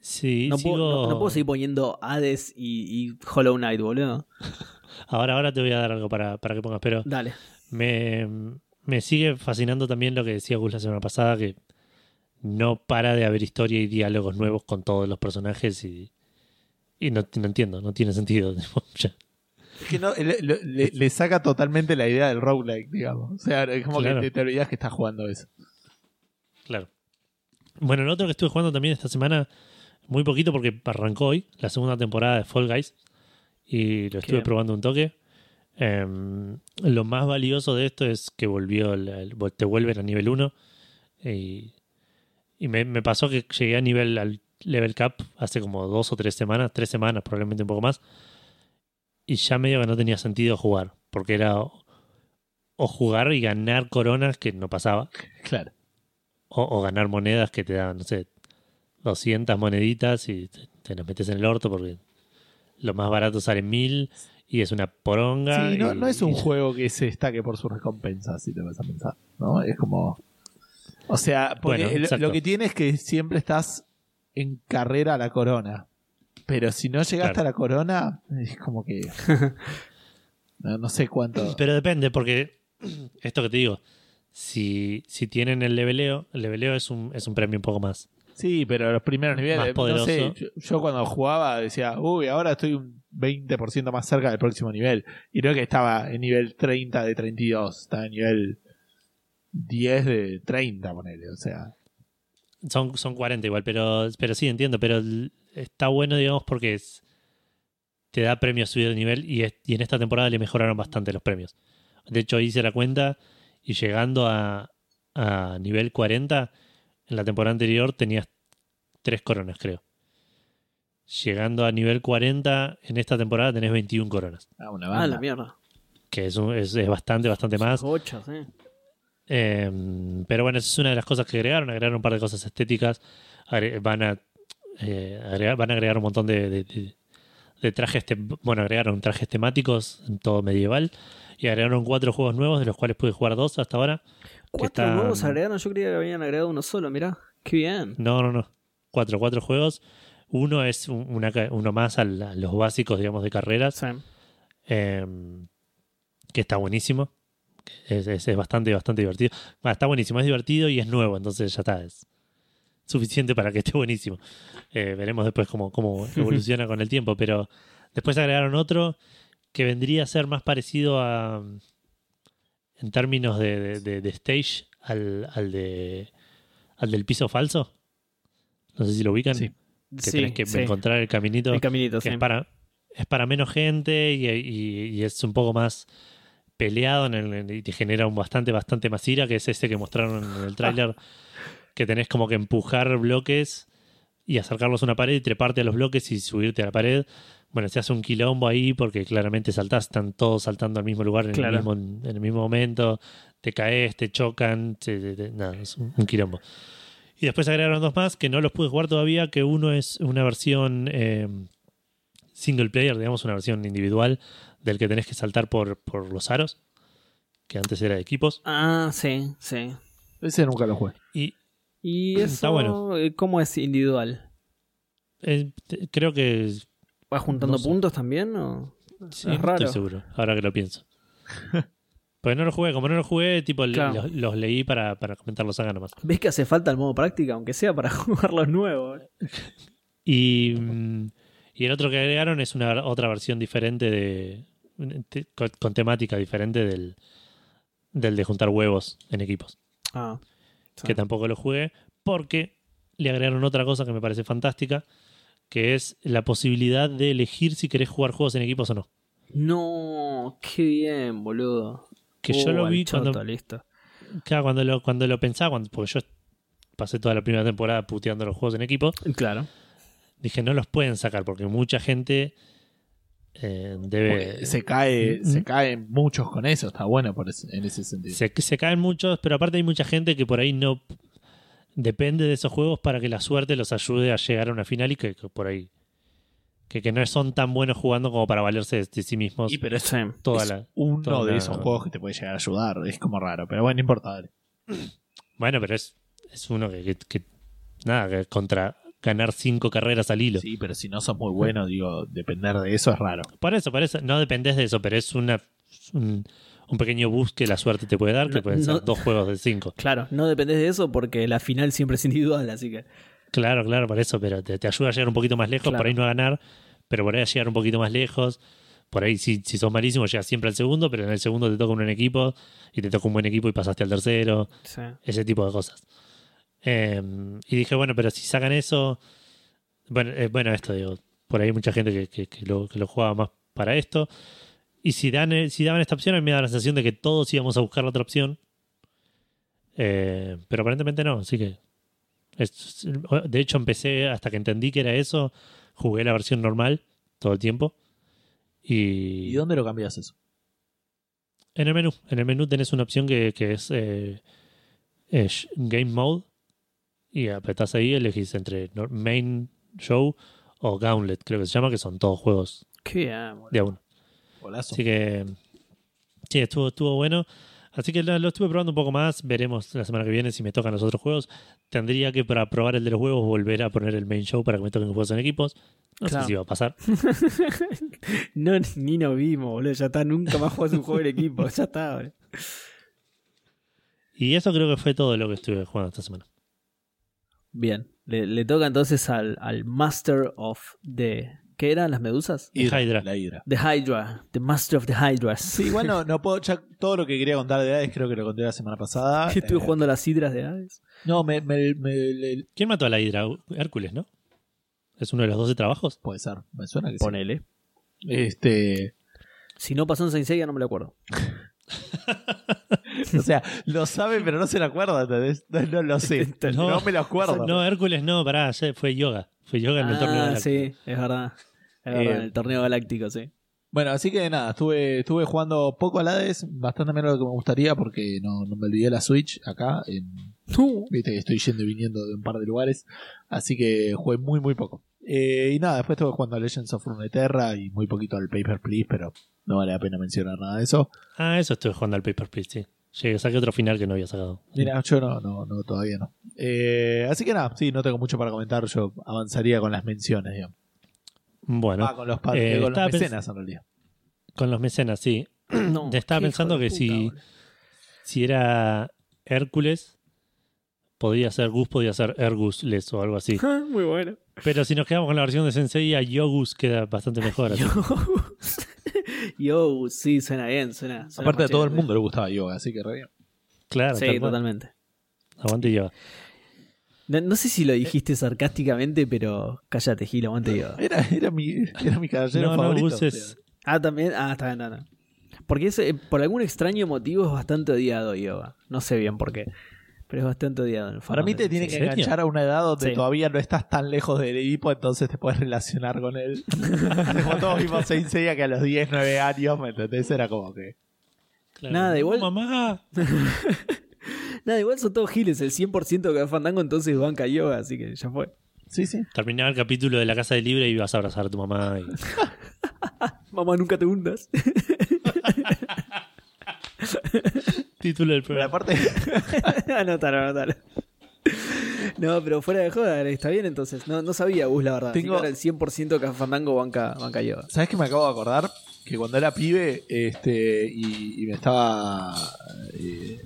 sí, No, sigo... puedo, no, no puedo seguir poniendo Hades y, y Hollow Knight, boludo. Ahora, ahora te voy a dar algo para, para que pongas, pero Dale. me, me sigue fascinando también lo que decía Gus la semana pasada, que no para de haber historia y diálogos nuevos con todos los personajes y, y no, no entiendo, no tiene sentido. Es que no, le, le- le- le saca totalmente la idea del roguelike, digamos. O sea, es como Claro. que te, te olvidas que estás jugando eso. Claro. Bueno, el otro que estuve jugando también esta semana, muy poquito porque arrancó hoy, la segunda temporada de Fall Guys. Y lo estuve probando un toque. Em, lo más valioso de esto es que volvió, el- el- te vuelven a nivel 1. Y, y me, me pasó que llegué a nivel al level cap hace como dos o tres semanas, tres semanas, probablemente un poco más. Y ya medio que no tenía sentido jugar. Porque era o, o jugar y ganar coronas, que no pasaba. Claro. O, o ganar monedas que te dan, no sé, 200 moneditas y te, te las metes en el orto porque lo más barato sale 1000 y es una poronga. Sí, no, y- no es un y- juego que se destaque por su recompensa, si te vas a pensar. ¿no? Es como. O sea, porque Bueno, lo- exacto. lo que tiene es que siempre estás en carrera a la corona. Pero si no llegaste Claro. a la corona, es como que. no, no sé cuánto. Pero depende porque, esto que te digo, si, si tienen el leveleo, el leveleo es un, es un premio un poco más. Sí, pero los primeros niveles, Más no poderoso. sé, yo, yo cuando jugaba decía, uy, ahora estoy un 20% más cerca del próximo nivel. Y no es que estaba en nivel 30 de 32, estaba en nivel 10 de 30, ponele, o sea. Son, son 40 igual, pero, pero sí, entiendo. Pero está bueno, digamos, porque es- te da premios subir de nivel y, es- y en esta temporada le mejoraron bastante los premios. De hecho, hice la cuenta y llegando a, a nivel 40, en la temporada anterior tenías tres coronas, creo. Llegando a nivel 40, en esta temporada tenés 21 coronas. Ah, una Ah, banda. la mierda. Que es, un- es, es bastante, bastante más. Ocho, sí. Eh, pero bueno, esa es una de las cosas que agregaron. Agregaron un par de cosas estéticas. Agre- van, a, eh, agregar, van a agregar un montón de, de- de- de trajes. tem- bueno, agregaron trajes temáticos en todo medieval. Y agregaron cuatro juegos nuevos, de los cuales pude jugar dos hasta ahora. Cuatro están- nuevos agregaron. Yo creía que habían agregado uno solo, mirá. Qué bien. No, no, no. Cuatro, cuatro juegos. Uno es una uno más a los básicos, digamos, de carreras. Sí. eh, que está buenísimo. Es, es- es bastante, bastante divertido. Va, está buenísimo, es divertido y es nuevo, entonces ya está. Es suficiente para que esté buenísimo. Eh, veremos después cómo, cómo evoluciona con el tiempo, pero después agregaron otro que vendría a ser más parecido a. en términos de, de- de- de stage al, al de al del piso falso. No sé si lo ubican. Sí. Que Sí, tenés que sí. encontrar el caminito El caminito, que sí. es para es para menos gente y, y- y es un poco más peleado en el- y te genera un bastante bastante más ira que es ese que mostraron en el tráiler que tenés como que empujar bloques y acercarlos a una pared y treparte a los bloques y subirte a la pared bueno se hace un quilombo ahí porque claramente saltás están todos saltando al mismo lugar en, Claro. el, mismo, en el mismo momento te caes te chocan te- te- te- nada es un, un quilombo y después agregaron dos más que no los pude jugar todavía, que uno es una versión eh, single player, digamos, una versión individual del que tenés que saltar por, por los aros, que antes era de equipos. Ah, sí, sí. Ese nunca lo jugué. Y Y eso, Está bueno. eh, ¿cómo es individual? Eh, te- creo que ¿Vas juntando No sé. puntos también? O... sí, Es raro. estoy seguro, ahora que lo pienso. Pues no lo jugué, como no lo jugué, tipo Claro. los, los leí para, para comentarlos acá nomás. ¿Ves que hace falta el modo práctica, aunque sea para jugar los nuevos? Y, mm, y el otro que agregaron es una otra versión diferente de. con temática diferente del, del de juntar huevos en equipos. Ah. Que tampoco lo jugué porque le agregaron otra cosa que me parece fantástica, que es la posibilidad de elegir si querés jugar juegos en equipos o no. No, qué bien, boludo. Que yo lo al vi cuando, listo. claro, cuando, lo, cuando lo pensaba, cuando, porque yo pasé toda la primera temporada puteando los juegos en equipo, Claro. dije no los pueden sacar porque mucha gente eh, debe... Porque se cae, Mm. se caen muchos con eso, está bueno por ese- en ese sentido. Se, se caen muchos, pero aparte hay mucha gente que por ahí no depende de esos juegos para que la suerte los ayude a llegar a una final y que, que por ahí que, que no son tan buenos jugando como para valerse de, de sí mismos Y pero es, Sí. toda es la uno toda de la- esos juegos que te puede llegar a ayudar, es como raro, pero bueno, no importa, dale. bueno pero es, es uno que, que- que- nada que contra ganar cinco carreras al hilo Sí, pero si no sos muy bueno, digo, depender de eso es raro. por eso por eso no dependés de eso pero es una un, un pequeño boost que la suerte te puede dar que No- pueden no- ser dos juegos de cinco Claro, no dependés de eso porque la final siempre es individual, así que. Claro, claro, por eso, pero te, te ayuda a llegar un poquito más lejos, Claro. por ahí no a ganar, pero por ahí a llegar un poquito más lejos. Por ahí, si, si sos malísimo, llegas siempre al segundo, pero en el segundo te toca un buen equipo y te toca un buen equipo y pasaste al tercero, Sí. ese tipo de cosas. Eh, y dije, bueno, pero si sacan eso, bueno, eh, bueno esto digo, por ahí hay mucha gente que, que- que lo, que lo juega más para esto. Y si, dan, eh, si daban esta opción, a mí me da la sensación de que todos íbamos a buscar la otra opción. Eh, pero aparentemente no, así que. es- de hecho, empecé hasta que entendí que era eso, jugué la versión normal todo el tiempo. Y, ¿Y dónde lo cambias eso? en el menú. En el menú tenés una opción que, que es, eh, es Game Mode. Y apretás ahí, elegís entre Main Show o Gauntlet, creo que se llama, que son todos juegos Qué de a uno. Golazo. Así que sí, estuvo, estuvo bueno. Así que lo, lo estuve probando un poco más. Veremos la semana que viene si me tocan los otros juegos. Tendría que para probar el de los juegos volver a poner el main show para que me toquen juegos en equipos. No Claro. sé si va a pasar. No, ni nos vimos, boludo. Ya está, nunca más juegas un juego en equipo. Ya está, boludo. Y eso creo que fue todo lo que estuve jugando esta semana. Bien. Le, le toca entonces al, al Master of the. ¿Qué eran las medusas? Hydra. La Hydra. The Hydra. The Master of the Hydras. Sí, igual no, no puedo. Ya todo lo que quería contar de Hades creo que lo conté la semana pasada. Estuve Eh, jugando a las hidras de Hades. No, me, me- me- le- ¿Quién mató a la Hidra? Hércules, ¿no? ¿Es uno de los 12 trabajos? puede ser. Me suena que sí. Ponele. Este. Si no pasó en Saint Seiya, no me lo acuerdo. O sea, lo sabe, pero no se lo acuerda. No, no lo sé. No. No, me lo acuerdo. No, Hércules no, pará, ya fue yoga. Fue yoga en el torneo Ah, galáctico. sí, es verdad. Es verdad, Eh, en el torneo galáctico, sí. Bueno, así que nada, estuve, estuve jugando poco al Hades, bastante menos de lo que me gustaría porque no, no me olvidé la Switch acá. En, Viste que estoy yendo y viniendo de un par de lugares. Así que jugué muy, muy poco. Eh, y nada, después estuve jugando a Legends of Runeterra y muy poquito al Paper Please, pero no vale la pena mencionar nada de eso. Ah, eso estuve jugando al Paper Please, sí. Llegué, saqué otro final que no había sacado. Mira, yo no, no, no, todavía no. Eh, así que nada, sí, no tengo mucho para comentar. Yo avanzaría con las menciones, digamos. Bueno, Ah, con los, eh, eh, con los mecenas en realidad. con los mecenas, sí. No, Estaba pensando que puta, si, si era Hércules, podría ser Gus, podría ser Ergusles o algo así. Muy bueno. Pero si nos quedamos con la versión de Sensei, a Yogus queda bastante mejor. así. Yo, sí, suena bien, suena. suena Aparte a todo el mundo le gustaba yoga, así que re bien. Claro, Sí, tal totalmente. Aguante yoga. No, no sé si lo dijiste sarcásticamente, pero cállate, Gil, aguante yo. Era, era mi, era mi caballero No, no, favorito. Gus es, Ah, también. Ah, está bien, no, no. Porque es, eh, por algún extraño motivo es bastante odiado Yoga. No sé bien por qué. Pero es bastante odiado Para mí te tiene ¿En que serio? enganchar a una edad donde Sí. todavía no estás tan lejos del equipo, entonces te puedes relacionar con él. como todos vimos Saint Seiya que a los 10, 9 años, ¿me entendés? Era como que... claro, Nada, "No, igual- Mamá. Nada, igual son todos giles. El 100% que va a Fandango entonces banca Yoga, así que ya fue. Sí, sí. Terminaba el capítulo de la casa de libre y ibas a abrazar a tu mamá. y- Mamá, nunca te hundas. Título del Pero programa. aparte, anotalo, anotalo. No, pero fuera de joda, está bien entonces. No, no sabía Gus, la verdad. Así Tengo- que ahora el 100% que Fandango banca, banca Yoda. ¿Sabes qué me acabo de acordar? Que cuando era pibe este, y, y me estaba. eh,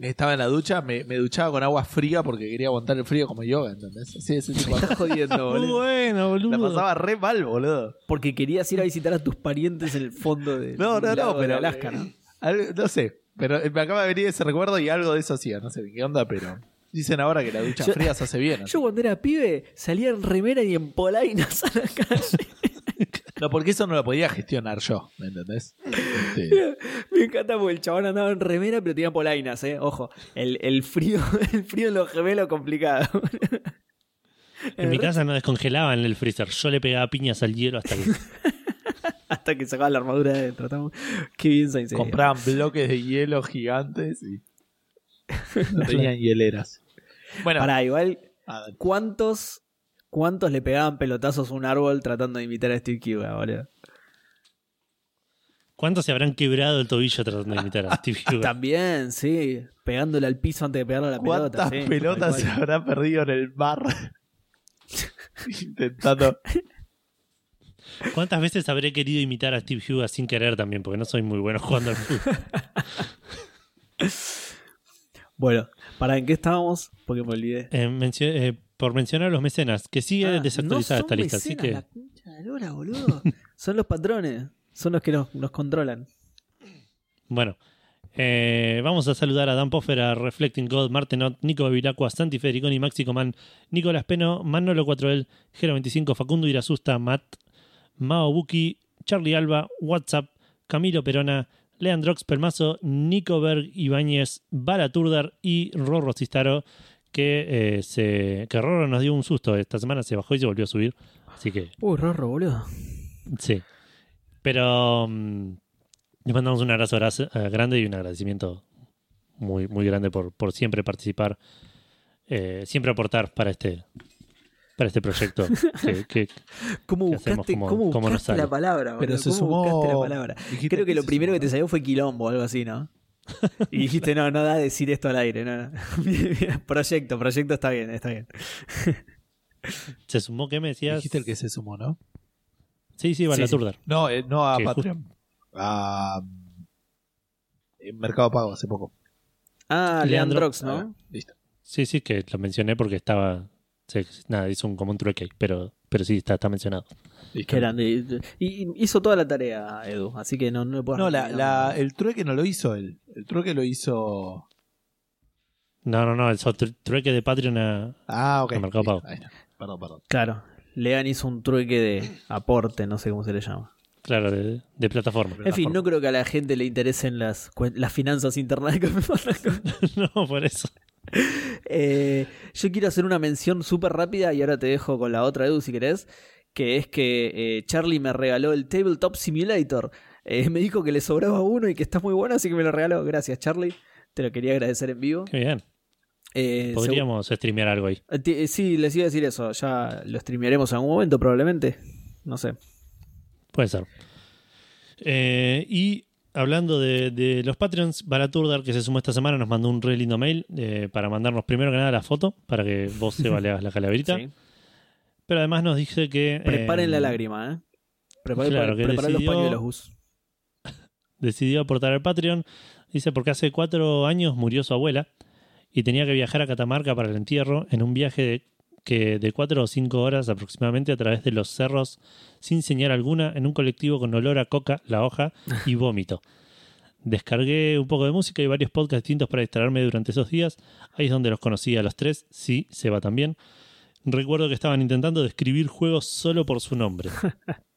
estaba en la ducha, me, me duchaba con agua fría porque quería aguantar el frío como yoga, ¿entendés? Sí, ese tipo Me jodiendo, boludo. bueno, boludo. La pasaba re mal, boludo. Porque querías ir a visitar a tus parientes en el fondo de, No, no, no, pero. Alaska, ¿no? Eh, algo- no sé, pero me acaba de venir ese recuerdo y algo de eso hacía, no sé qué onda, pero. Dicen ahora que la ducha Yo- fría se hace bien. así. Yo cuando era pibe salía en remera y en polainas a la calle. No, porque eso no lo podía gestionar yo, ¿me entendés? Este, Me encanta porque el chabón andaba en remera pero tenía polainas, eh. Ojo, el, el frío, el frío en los gemelos complicado. En mi casa no descongelaban el freezer. Yo le pegaba piñas al hielo hasta que. Hasta que sacaba la armadura de dentro. estamos- Qué bien Saint Seiya. compraban bloques de hielo gigantes y. No tenían hieleras. Bueno, Pará, igual, ¿cuántos, ¿cuántos le pegaban pelotazos a un árbol tratando de imitar a Steve Cuba, boludo? ¿Cuántos se habrán quebrado el tobillo tratando de imitar a Steve Hugo? También, sí. Pegándole al piso antes de pegarle a la pelota. ¿Cuántas sí, pelotas se habrá perdido en el mar? Intentando. ¿Cuántas veces habré querido imitar a Steve Hugo sin querer también? Porque no soy muy bueno jugando al fútbol. Bueno, ¿para en qué estábamos? Porque me olvidé. Eh, mencio- eh, por mencionar a los mecenas, que sigue Ah, desactualizada no esta lista, así mecenas, que La concha de lora, boludo. son los patrones. Son los que nos, nos controlan. bueno. Eh, vamos a saludar a Dan Poffer, a Reflecting God, Martenot, Nico Bevilacqua, Santi Federiconi, Maxi Coman, Nicolás Peno, Manolo 4L, Gero25, Facundo Irasusta, Matt, Mao Buki, Charlie Alba, WhatsApp, Camilo Perona, Leandrox Pelmazo, Nico Berg Ibáñez, Bala Turdar y Rorro Cistaro, que, eh, se, que Rorro nos dio un susto. Esta semana se bajó y se volvió a subir. Así que Uy, Rorro, boludo. Sí. Pero mm, les mandamos un abrazo eh, grande y un agradecimiento muy, muy grande por, por siempre participar, eh, siempre aportar para este, para este proyecto. que, que- ¿Cómo buscaste, ¿Cómo- cómo cómo nos buscaste sale? la palabra? Pero se ¿Cómo sumó- buscaste la palabra? dijiste Creo que lo primero que te salió fue quilombo o algo así, ¿no? Y dijiste, no, no da a decir esto al aire. No, no. Proyecto, proyecto está bien, está bien. se sumó, ¿qué me decías? Dijiste el que se sumó, ¿no? Sí, sí, Bala Sí, sí. No, eh, no a Patreon. A. en Mercado Pago hace poco. Ah, Leandro- Leandrox, ¿no? Ah, listo. Sí, sí, que lo mencioné porque estaba. Sí, nada, hizo un, como un trueque, pero, pero sí, está, está mencionado. Qué grande. Y, y hizo toda la tarea, Edu, así que no, no le puedo No, la, la- el trueque no lo hizo él. El trueque lo hizo. No, no, no, el tru- trueque de Patreon a. Ah, ok. A Mercado Pago. Perdón, perdón. Claro, Lean hizo un trueque de aporte, no sé cómo se le llama. Claro, de, de plataforma. En fin, no creo que a la gente le interesen las, las finanzas internas de Café no, por eso. Eh, yo quiero hacer una mención súper rápida y ahora te dejo con la otra, Edu, si querés. Que es que eh, Charlie me regaló el Tabletop Simulator. Eh, me dijo que le sobraba uno y que está muy bueno, así que me lo regaló. Gracias, Charlie. Te lo quería agradecer en vivo. Qué bien. Eh, Podríamos streamear algo ahí. Sí, les iba a decir eso. Ya lo streamearemos en algún momento, probablemente. No sé. Puede ser. Eh, y hablando de, de los Patreons, Baraturdar, que se sumó esta semana, nos mandó un re lindo mail eh, para mandarnos primero que nada la foto, para que vos, le hagas la calaverita. Sí. Pero además nos dice que. Preparen eh, la lágrima, ¿eh? Preparen, claro, que preparen los decidió- pañuelos, Gus. decidió aportar al Patreon. Dice porque hace cuatro años murió su abuela y tenía que viajar a Catamarca para el entierro en un viaje de, que de cuatro o cinco horas aproximadamente a través de los cerros sin señal alguna en un colectivo con olor a coca, la hoja y vómito. Descargué un poco de música y varios podcasts distintos para distraerme durante esos días. Ahí es donde los conocí a los tres. Sí, Seba también. Recuerdo que estaban intentando describir juegos solo por su nombre.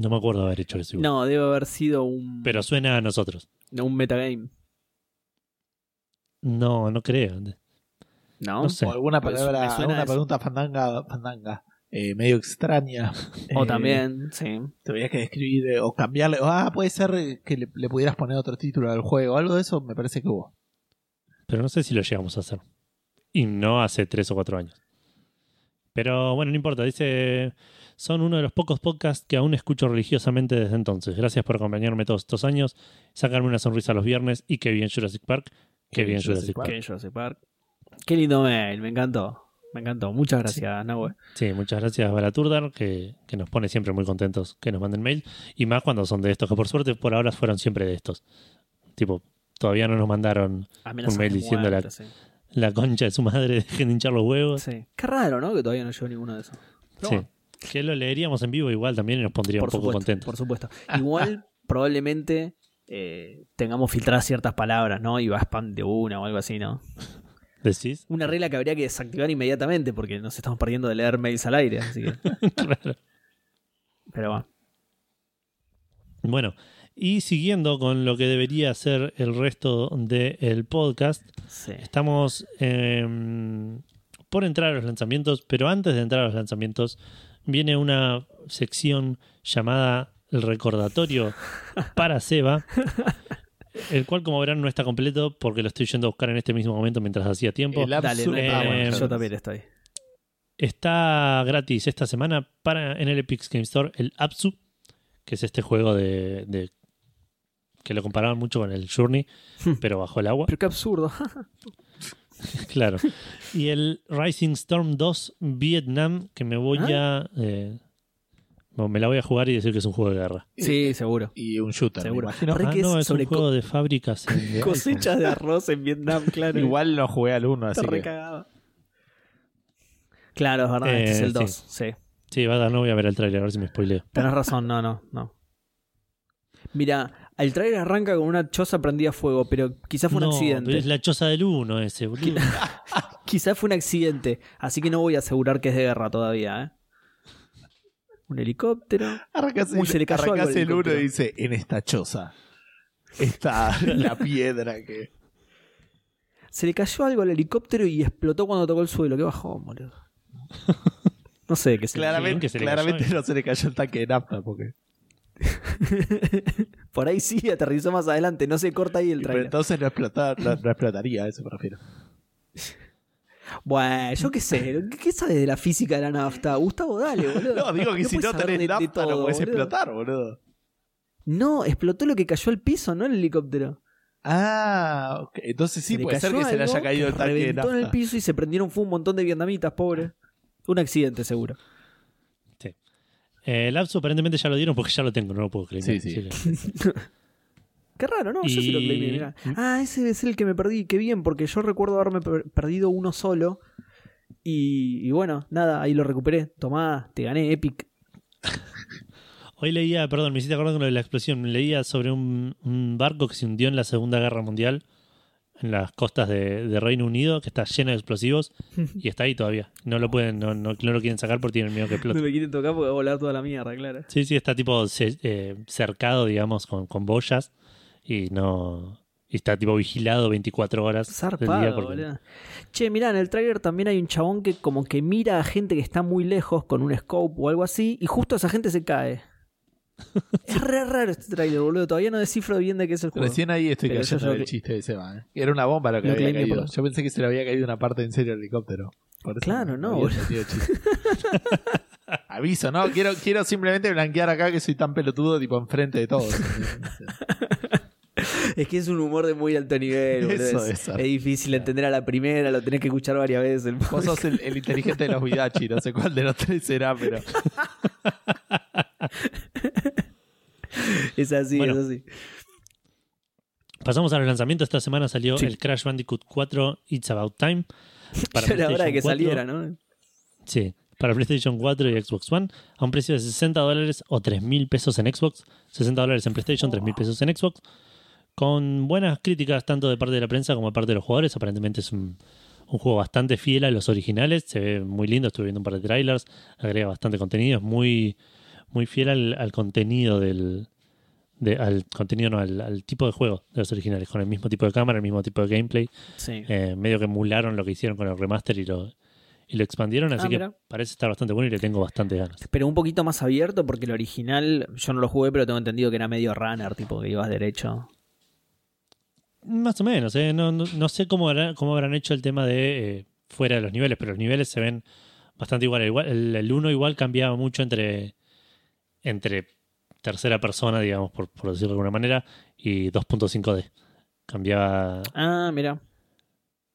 No me acuerdo haber hecho eso. No, debe haber sido un, Pero suena a nosotros. un metagame. No, no creo. ¿No? No sé. O alguna palabra, me suena alguna eso. pregunta fandanga, fandanga eh, medio extraña. O Eh, también, sí. Tendrías que describir eh, o cambiarle. O, ah, puede ser que le, le pudieras poner otro título al juego. Algo de eso me parece que hubo. Pero no sé si lo llegamos a hacer. Y no hace tres o cuatro años. Pero bueno, no importa. Dice, son uno de los pocos podcasts que aún escucho religiosamente desde entonces. Gracias por acompañarme todos estos años, sacarme una sonrisa los viernes y que bien Jurassic Park. Qué bien Jurassic Park. Qué Jurassic Park. Qué lindo mail, me encantó. Me encantó. Muchas gracias, Nahue. Sí, muchas gracias Balaturdar, que, que nos pone siempre muy contentos que nos manden mail. Y más cuando son de estos, que por suerte por ahora fueron siempre de estos. Tipo, todavía no nos mandaron Un mail diciendo la- sí. la concha de su madre, dejen de hinchar los huevos. Sí. Qué raro, ¿no? Que todavía no llegó ninguno de esos. Sí. Que lo leeríamos en vivo igual también y nos pondría por un poco supuesto, contentos. por supuesto. Igual, probablemente eh, tengamos filtradas ciertas palabras, ¿no? Y va spam de una o algo así, ¿no? ¿Decís? Una regla que habría que desactivar inmediatamente porque nos estamos perdiendo de leer mails al aire. Así que, claro. pero bueno. Bueno, y siguiendo con lo que debería ser el resto del podcast, Sí. estamos em, por entrar a los lanzamientos, pero antes de entrar a los lanzamientos viene una sección llamada el recordatorio para Seba, el cual como verán no está completo porque lo estoy yendo a buscar en este mismo momento mientras hacía tiempo. El Dale, no hay Eh, Yo también estoy. Está gratis esta semana para en el Epic Game Store el Apsu, que es este juego de, de- que lo comparaban mucho con el Journey, pero bajo el agua. Pero qué absurdo. Claro. Y el Rising Storm 2 Vietnam, que me voy ¿Ah? a. eh, no, me la voy a jugar y decir que es un juego de guerra. sí, seguro. Y un shooter. Seguro. Ah, que no, es sobre un juego de fábricas. en- de Cosechas de arroz en Vietnam, claro. Igual no jugué al 1, así Está que... Claro, es verdad, este es Eh, el sí. 2. Sí. iPhone. Sí, va a dar, no voy a ver el trailer, a ver si me spoileo. Tenés razón, no, no, no. Mira, el trailer arranca con una choza prendida a fuego, pero quizás fue un No, accidente. pero es la choza del 1 ese, boludo. Quizás fue un accidente, así que no voy a asegurar que es de guerra todavía, ¿eh? Un helicóptero. Arrancás Uy, el, se le cayó arrancás algo el 1 y helicóptero. dice, en esta choza está la piedra que... Se le cayó algo al helicóptero y explotó cuando tocó el suelo. Qué bajón, boludo. No sé qué se Claramente, que se claramente cayó. no se le cayó el tanque de nafta porque... Por ahí sí, aterrizó más adelante. No se corta ahí el Pero trailer. entonces no, explota- no- no explotaría, a eso me refiero. Bueno, yo qué sé. ¿Qué, qué sabes de la física de la nafta? Gustavo, dale, boludo. No, digo que si no tenés de- de nafta no todo, puedes boludo. explotar, boludo. No, explotó lo que cayó al piso, no el helicóptero. Ah, ok. entonces sí Se puede ser que se le haya caído el tanque de reventó en el nafta. piso y se prendieron fue un montón de vietnamitas, pobre. Un accidente, seguro. Sí. Eh, el Apsu aparentemente ya lo dieron porque ya lo tengo, no lo puedo creer. Sí, sí. Qué raro, ¿no? Yo sí lo claimé, mirá. Ah, ese es el que me perdí. Qué bien, porque yo recuerdo haberme per- perdido uno solo. Y, y bueno, nada, ahí lo recuperé. Tomá, te gané, Epic. Hoy leía, perdón, me hiciste acordar con lo de la explosión. Leía sobre un, un barco que se hundió en la Segunda Guerra Mundial en las costas de, de Reino Unido, que está lleno de explosivos y está ahí todavía. No lo pueden, no, no, no lo quieren sacar porque tienen miedo que No explote. me quieren tocar porque va a volar toda la mierda, claro. Sí, sí, está tipo eh, cercado, digamos, con, con boyas y no. Y está tipo vigilado 24 horas del día Zarpado, porque- boludo. Che, mirá, en el trailer también hay un chabón que como que mira a gente que está muy lejos con un scope o algo así, y justo esa gente se cae. es re raro este trailer, boludo. Todavía no descifro bien de qué es el juego. Recién ahí estoy Pero cayendo yo- el chiste de Seba. ¿eh? Era una bomba lo que Lo había caído. por- Yo pensé que se le había caído una parte en serio al helicóptero. Por eso Claro, no, boludo. Aviso, ¿no? Quiero, quiero simplemente blanquear acá que soy tan pelotudo, tipo, enfrente de todos. Es que es un humor de muy alto nivel, boludo. Eso es, difícil entender a la primera, lo tenés que escuchar varias veces. el Vos sos el, el inteligente de los Vidachi, no sé cuál de los tres será, pero. Es así, Bueno. es así. Pasamos a los lanzamientos. Esta semana salió Sí. el Crash Bandicoot 4 It's About Time. para era hora de que 4. saliera, ¿no? Sí, para PlayStation 4 y Xbox One a un precio de 60 dólares o 3 mil pesos en Xbox, 60 dólares en PlayStation, 3 mil pesos en Xbox, con buenas críticas tanto de parte de la prensa como de parte de los jugadores. Aparentemente es un, un juego bastante fiel a los originales, se ve muy lindo, estuve viendo un par de trailers, agrega bastante contenido, es muy, muy fiel al, al contenido del... de- al contenido, no, al, al tipo de juego de los originales, con el mismo tipo de cámara, el mismo tipo de gameplay, Sí. eh, medio que emularon lo que hicieron con el remaster y lo, y lo expandieron, así Ah, que parece estar bastante bueno y le tengo bastante ganas. Pero un poquito más abierto porque el original, yo no lo jugué, pero tengo entendido que era medio runner, tipo que ibas derecho. Más o menos, ¿eh? no, no, no sé cómo, cómo habrán hecho el tema de eh, fuera de los niveles, pero los niveles se ven bastante igual. igual el, el 1 igual cambiaba mucho entre, entre tercera persona, digamos, por, por decirlo de alguna manera, y 2.5D. Cambiaba, Ah, mira.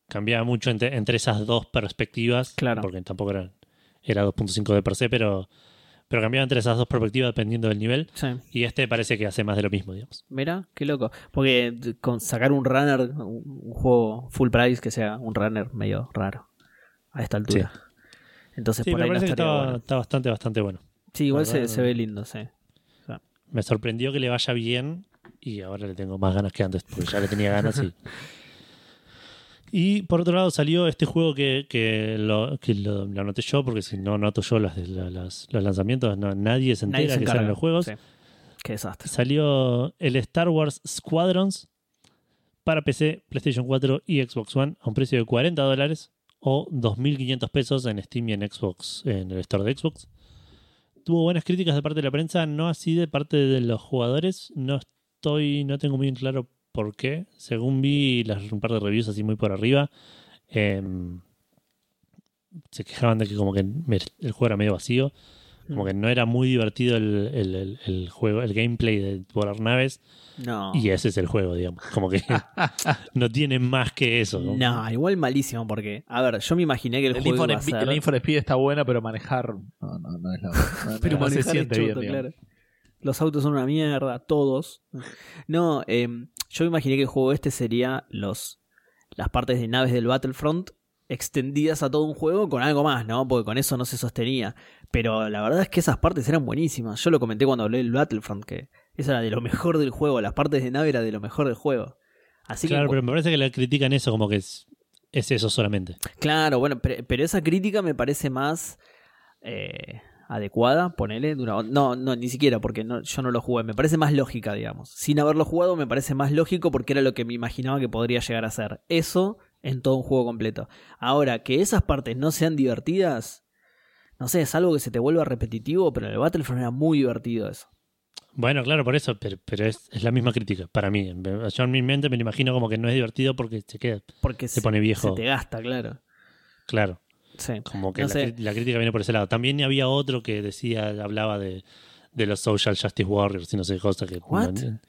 cambiaba mucho entre, entre esas dos perspectivas. Claro. Porque tampoco era, era 2.5 de per se, pero, pero cambiaba entre esas dos perspectivas dependiendo del nivel. Sí. Y este parece que hace más de lo mismo, digamos. Mira, qué loco. Porque con sacar un runner, un juego full price que sea un runner medio raro a esta altura. Entonces Sí, por me ahí no parece que estaría está, bueno. está bastante, bastante bueno. Sí, igual se, no. ve lindo, sí. Me sorprendió que le vaya bien y ahora le tengo más ganas que antes, porque ya le tenía ganas y... Y por otro lado salió este juego que, que, lo, que lo, lo anoté yo, porque si no anoto yo las, las- los lanzamientos, no, nadie se entera Nadie se que salen los juegos. Sí. Qué desastre. Salió el Star Wars Squadrons para PC, PlayStation 4 y Xbox One a un precio de 40 dólares o 2.500 pesos en Steam y en Xbox, en el store de Xbox. Tuvo buenas críticas de parte de la prensa, no así de parte de los jugadores. No estoy, no tengo muy claro por qué. Según vi las, un par de reviews así muy por arriba, em, se quejaban de que como que el juego era medio vacío. Como que no era muy divertido el, el- el- el juego, el gameplay de volar naves. No. Y ese es el juego, digamos. Como que no tiene más que eso. ¿no? No, igual malísimo porque, a ver, yo me imaginé que el, El juego iba a ser... el for Speed está bueno, pero manejar no, no, no es la no, Pero no se manejar es siente bien. claro. Los autos son una mierda, todos. No, eh, yo imaginé que el juego este sería los las partes de naves del Battlefront extendidas a todo un juego con algo más, ¿no? Porque con eso no se sostenía. Pero la verdad es que esas partes eran buenísimas. Yo lo comenté cuando hablé del Battlefront, que eso era de lo mejor del juego. Las partes de nave era de lo mejor del juego. Así claro, que, pero me parece que le critican eso, como que es, es eso solamente. Claro, bueno, pero, pero esa crítica me parece más eh, adecuada, ponele. de una- no, no, ni siquiera, porque no, yo no lo jugué. Me parece más lógica, digamos. Sin haberlo jugado, me parece más lógico porque era lo que me imaginaba que podría llegar a ser. Eso en todo un juego completo. Ahora, que esas partes no sean divertidas, no sé, es algo que se te vuelva repetitivo, pero en el Battlefront era muy divertido eso. Bueno, claro, por eso, pero, pero es, es la misma crítica para mí. Yo en mi mente me lo imagino como que no es divertido porque se queda, Porque Se pone viejo. Se te gasta, claro. claro. Sí. Como que No la, crítica viene por ese lado. También había otro que decía, hablaba de, de los Social Justice Warriors y no sé qué cosa que What? no,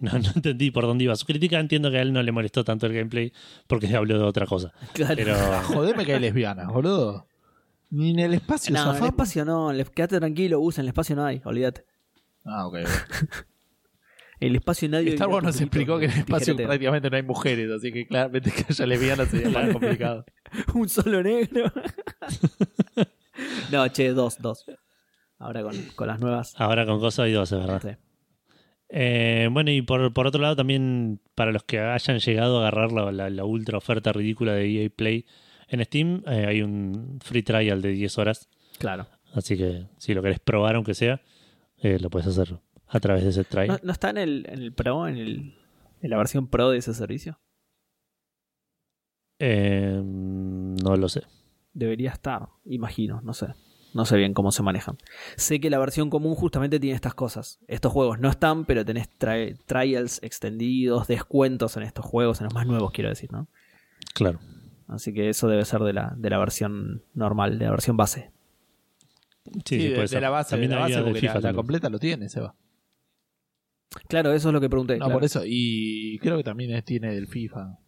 no, no entendí por dónde iba su crítica. Entiendo que a él no le molestó tanto el gameplay porque habló de otra cosa. Claro. Pero Jodeme que hay lesbianas, boludo. Ni en el espacio No, en el espacio no, quédate tranquilo, usa, en el espacio no hay, olvídate. Ah, ok. El espacio nadie. Star Wars nos explicó que en el espacio prácticamente no hay mujeres, así que claramente que haya lesbianas sería más complicado. Un solo negro. no, che, dos, dos. Ahora con, con las nuevas. ahora con cosas y dos, es verdad. Sí. Eh, bueno, y por, por otro lado, también para los que hayan llegado a agarrar la, la- la ultra oferta ridícula de EA Play en Steam, eh, hay un free trial de 10 horas. Claro. Así que si lo querés probar, aunque sea, eh, lo puedes hacer a través de ese trial. ¿No, no está en el, en el Pro, en, el, en la versión Pro de ese servicio? Eh, no lo sé. Debería estar, imagino, no sé. No sé bien cómo se manejan. Sé que la versión común justamente tiene estas cosas. Estos juegos no están, pero tenés tri- trials extendidos, descuentos en estos juegos, en los más nuevos, quiero decir, ¿no? Claro. Así que eso debe ser de la, de la versión normal, de la versión base. Sí, Sí, sí, de, puede de ser. la base, También de la base de porque la, completa lo tiene, Seba. Claro, eso es lo que pregunté. No, claro. por eso. Y creo que también es- tiene del FIFA.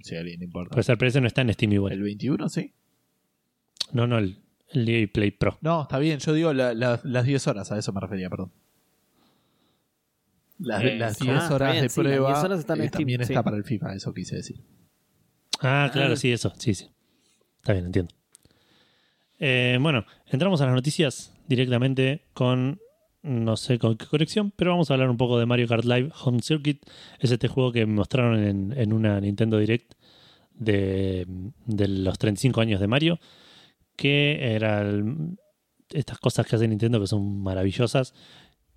Si a alguien le importa. Pero ese no está en Steam igual. ¿El 21, sí? No, no, el, el EA Play Pro. No, está bien. Yo digo la- la- las 10 horas, a eso me refería, perdón. Las, Eh, las ah, 10 está horas bien, de sí, las prueba 10 horas están en eh, Steam, también sí. está para el FIFA, eso quise decir. Ah, claro, Ah. sí, eso. Sí, sí. Está bien, entiendo. Eh, bueno, entramos a las noticias directamente con. No sé con qué conexión, pero vamos a hablar un poco de Mario Kart Live Home Circuit. Es este juego que mostraron en, en una Nintendo Direct de, de los 35 años de Mario. Que era el- estas cosas que hace Nintendo que son maravillosas.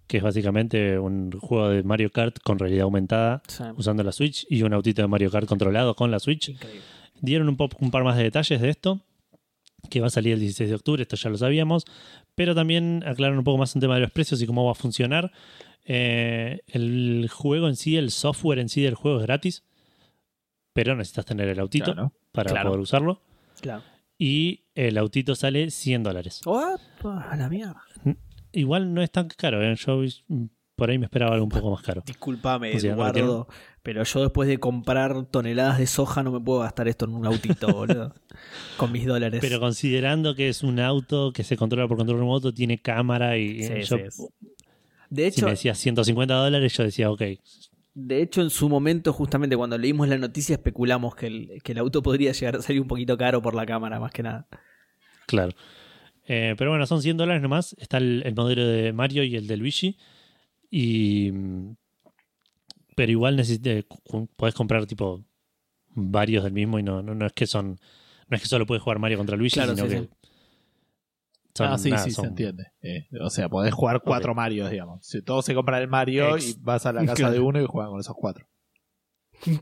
Que es básicamente un juego de Mario Kart con realidad aumentada Sí. usando la Switch y un autito de Mario Kart controlado con la Switch. Increíble. Dieron un, pop- un par más de detalles de esto, que va a salir el 16 de octubre, esto ya lo sabíamos, pero también aclararon un poco más el tema de los precios y cómo va a funcionar. Eh, el juego en sí, el software en sí del juego es gratis, pero necesitas tener el autito Claro. para Claro. poder usarlo. Claro. Y el autito sale 100 dólares. A la mierda. Igual no es tan caro, ¿eh? yo por ahí me esperaba algo un poco más caro. Disculpame, O sea, no lo Eduardo, Pero yo después de comprar toneladas de soja no me puedo gastar esto en un autito, boludo. con mis dólares. Pero considerando que es un auto que se controla por control remoto, tiene cámara y Sí, yo, sí. De si hecho, me decías 150 dólares, yo decía, ok, de hecho, en su momento, justamente cuando leímos la noticia, especulamos que el, que el auto podría llegar a salir un poquito caro por la cámara, más que nada. claro. Eh, pero bueno, son 100 dólares nomás. Está el, el modelo de Mario y el de Luigi. Y. Pero igual necesite, puedes comprar tipo varios del mismo y no, no, no es que son. No es que solo puedes jugar Mario contra Luigi, Claro, sino sí, que. sí. son- ah, sí, nada, sí, se entiende. Eh, o sea, podés jugar cuatro Marios, digamos. Si todos se compran el Mario Ex- y vas a la casa Claro. de uno y juegan con esos cuatro.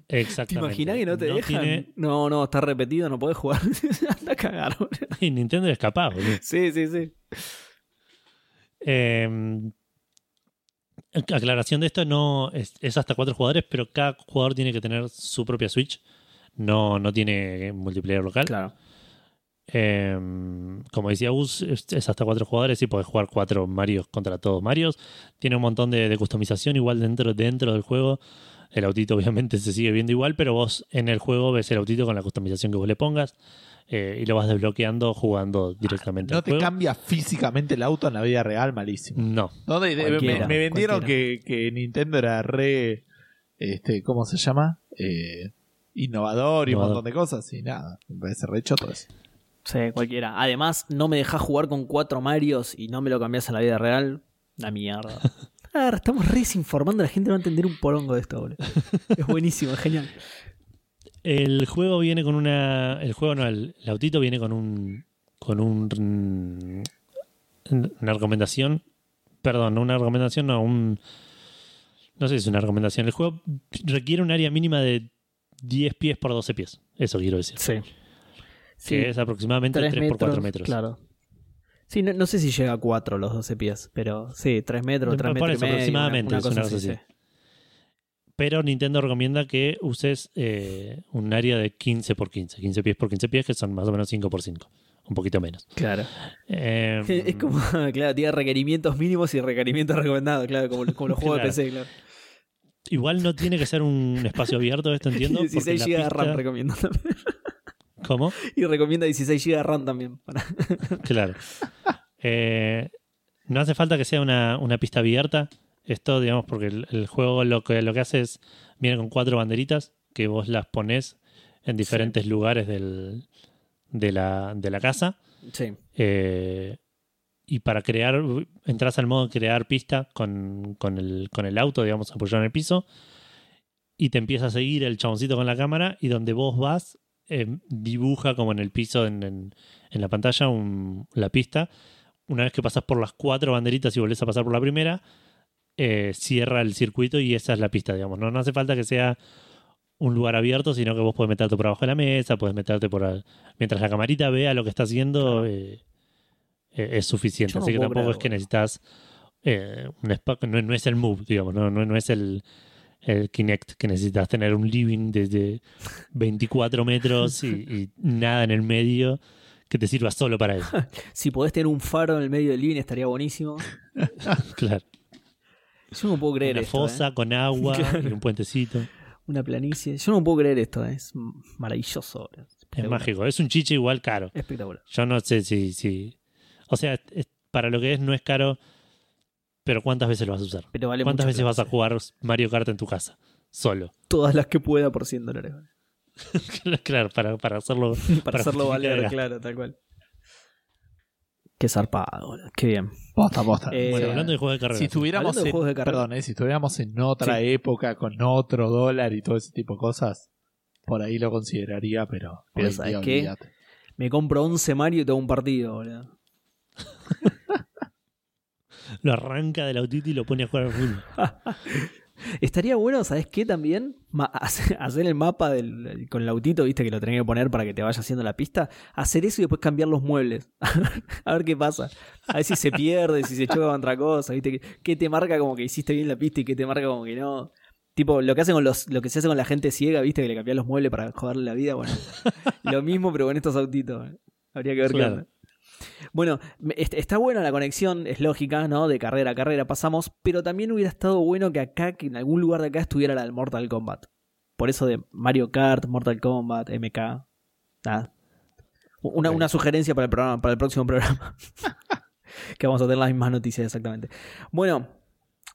¿Te Exactamente. imaginas que no te dejan? tiene- No, no, está repetido, no podés jugar. Anda a cagar, boludo. y Nintendo es capaz, boludo. Sí, sí, sí. Eh, aclaración de esto, no es, es hasta cuatro jugadores, pero cada jugador tiene que tener su propia Switch. No, no tiene multiplayer local. Claro. Eh, como decía Gus, es, es hasta cuatro jugadores y podés jugar cuatro Marios contra todos Marios. Tiene un montón de, de customización igual dentro, dentro del juego. El autito obviamente se sigue viendo igual, pero vos en el juego ves el autito con la customización que vos le pongas eh, y lo vas desbloqueando jugando directamente No al te juego. cambia físicamente el auto en la vida real, malísimo. No, No, de- de- me, vendieron que, que Nintendo era re. Este, ¿Cómo se llama? Eh, innovador y un montón de cosas. Y nada, me parece re choto eso. Sí, cualquiera. Además, no me dejás jugar con cuatro Marios y no me lo cambiás en la vida real. Una mierda. Ah, estamos re desinformando, la gente no va a entender un porongo de esto, boludo. Es buenísimo, es genial. El juego viene con una. El juego no, el, el autito viene con un. con un. Una recomendación. Perdón, no una recomendación, no, un. No sé si es una recomendación. El juego requiere un área mínima de 10 pies por 12 pies. Eso quiero decir. Sí. Que es aproximadamente 3, por 4 metros. Claro. Sí, no, no sé si llega a 4 los 12 pies, pero sí, 3 metros, 3 Por metros y eso, medio. aproximadamente, una, es una una cosa cosa así, así. Pero Nintendo recomienda que uses eh, un área de 15 por 15. 15 pies por 15 pies, que son más o menos 5 por 5. Un poquito menos. Claro. Eh, Es como, claro, tiene requerimientos mínimos y requerimientos recomendados, claro, como, como los juegos Claro. de PC, claro. Igual no tiene que ser un espacio abierto, esto entiendo. Y porque 16 la GB de RAM recomiendo también. ¿Cómo? Y recomienda 16 GB de RAM también. para- Claro. Eh, no hace falta que sea una, una pista abierta. Esto, digamos, porque el, el juego lo que, lo que hace es. Viene con cuatro banderitas que vos las ponés en diferentes lugares del, de, la, de la casa. Sí. Eh, y para crear, entras al modo crear pista con, con el, con el auto, digamos, apoyado en el piso. Y te empieza a seguir el chaboncito con la cámara. Y donde vos vas, eh, dibuja como en el piso, en, en- en la pantalla, un- la pista. Una vez que pasas por las cuatro banderitas y volvés a pasar por la primera, eh, cierra el circuito y esa es la pista, digamos. No, no hace falta que sea un lugar abierto, sino que vos podés meterte por abajo de la mesa, podés meterte por... al- Mientras la camarita vea lo que está haciendo, eh, eh, es suficiente. No Así que tampoco es que necesitas... un spa- no, no es el move, digamos, no, no, no es el, el Kinect que necesitas tener un living desde 24 metros y, y nada en el medio que te sirva solo para eso. Si podés tener un faro en el medio del living estaría buenísimo. Claro. Yo no puedo creer Una esto. fosa ¿eh? con agua Claro. y un puentecito. Una planicie. Yo no puedo creer esto. ¿eh? Es maravilloso. Es mágico. Es un chiche igual caro. Espectacular. Yo no sé si. si o sea, es- para lo que es, no es caro. Pero ¿cuántas veces lo vas a usar? Pero vale ¿Cuántas veces vas a jugar Mario Kart en tu casa? Solo. Todas las que pueda por 100 dólares. claro, para, para hacerlo. Para, Para hacerlo valer, claro, tal cual. Qué zarpado, boludo. Qué bien. Posta, posta. Eh, Bueno, hablando de juegos de carreras. si estuviéramos de en, juegos de carrera. perdón, eh, si estuviéramos en otra Sí. época con otro dólar y todo ese tipo de cosas, por ahí lo consideraría, pero hoy ¿sabes día qué? Me compro 11 Mario y tengo un partido, boludo. Lo arranca del autito y lo pone a jugar al fútbol. Estaría bueno, ¿sabes qué también? Hacer el mapa del, con el autito, viste, que lo tenés que poner para que te vaya haciendo la pista. Hacer eso y después cambiar los muebles. a ver qué pasa. A ver si se pierde, si se choca con otra cosa, viste. ¿Qué, qué te marca como que hiciste bien la pista y qué te marca como que no? Tipo, lo que hacen con los, lo que se hace con la gente ciega, viste, que le cambian los muebles para joderle la vida, bueno. lo mismo, pero con estos autitos. Habría que ver Claro. Bueno, está buena la conexión, es lógica, ¿no? De carrera a carrera pasamos, pero también hubiera estado bueno que acá, que en algún lugar de acá estuviera la del Mortal Kombat. Por eso de Mario Kart, Mortal Kombat, MK. Nada. Una, una sugerencia para el programa, para el próximo programa. que vamos a tener las mismas noticias exactamente. Bueno,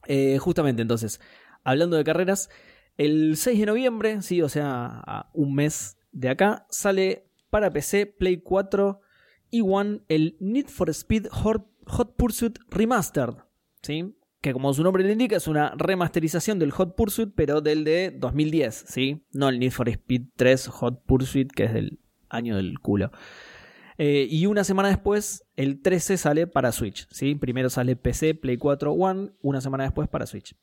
eh, justamente entonces, hablando de carreras, el 6 de noviembre, sí, o sea, a un mes de acá, sale para PC, Play 4 y One el Need for Speed Hot, Pursuit Remastered, ¿sí? Que como su nombre le indica es una remasterización del Hot Pursuit, pero del de 2010, ¿sí? No el Need for Speed 3 Hot Pursuit, que es del año del culo. Eh, y una semana después, el 13 sale para Switch, ¿sí? Primero sale PC, Play 4, One, una semana después para Switch.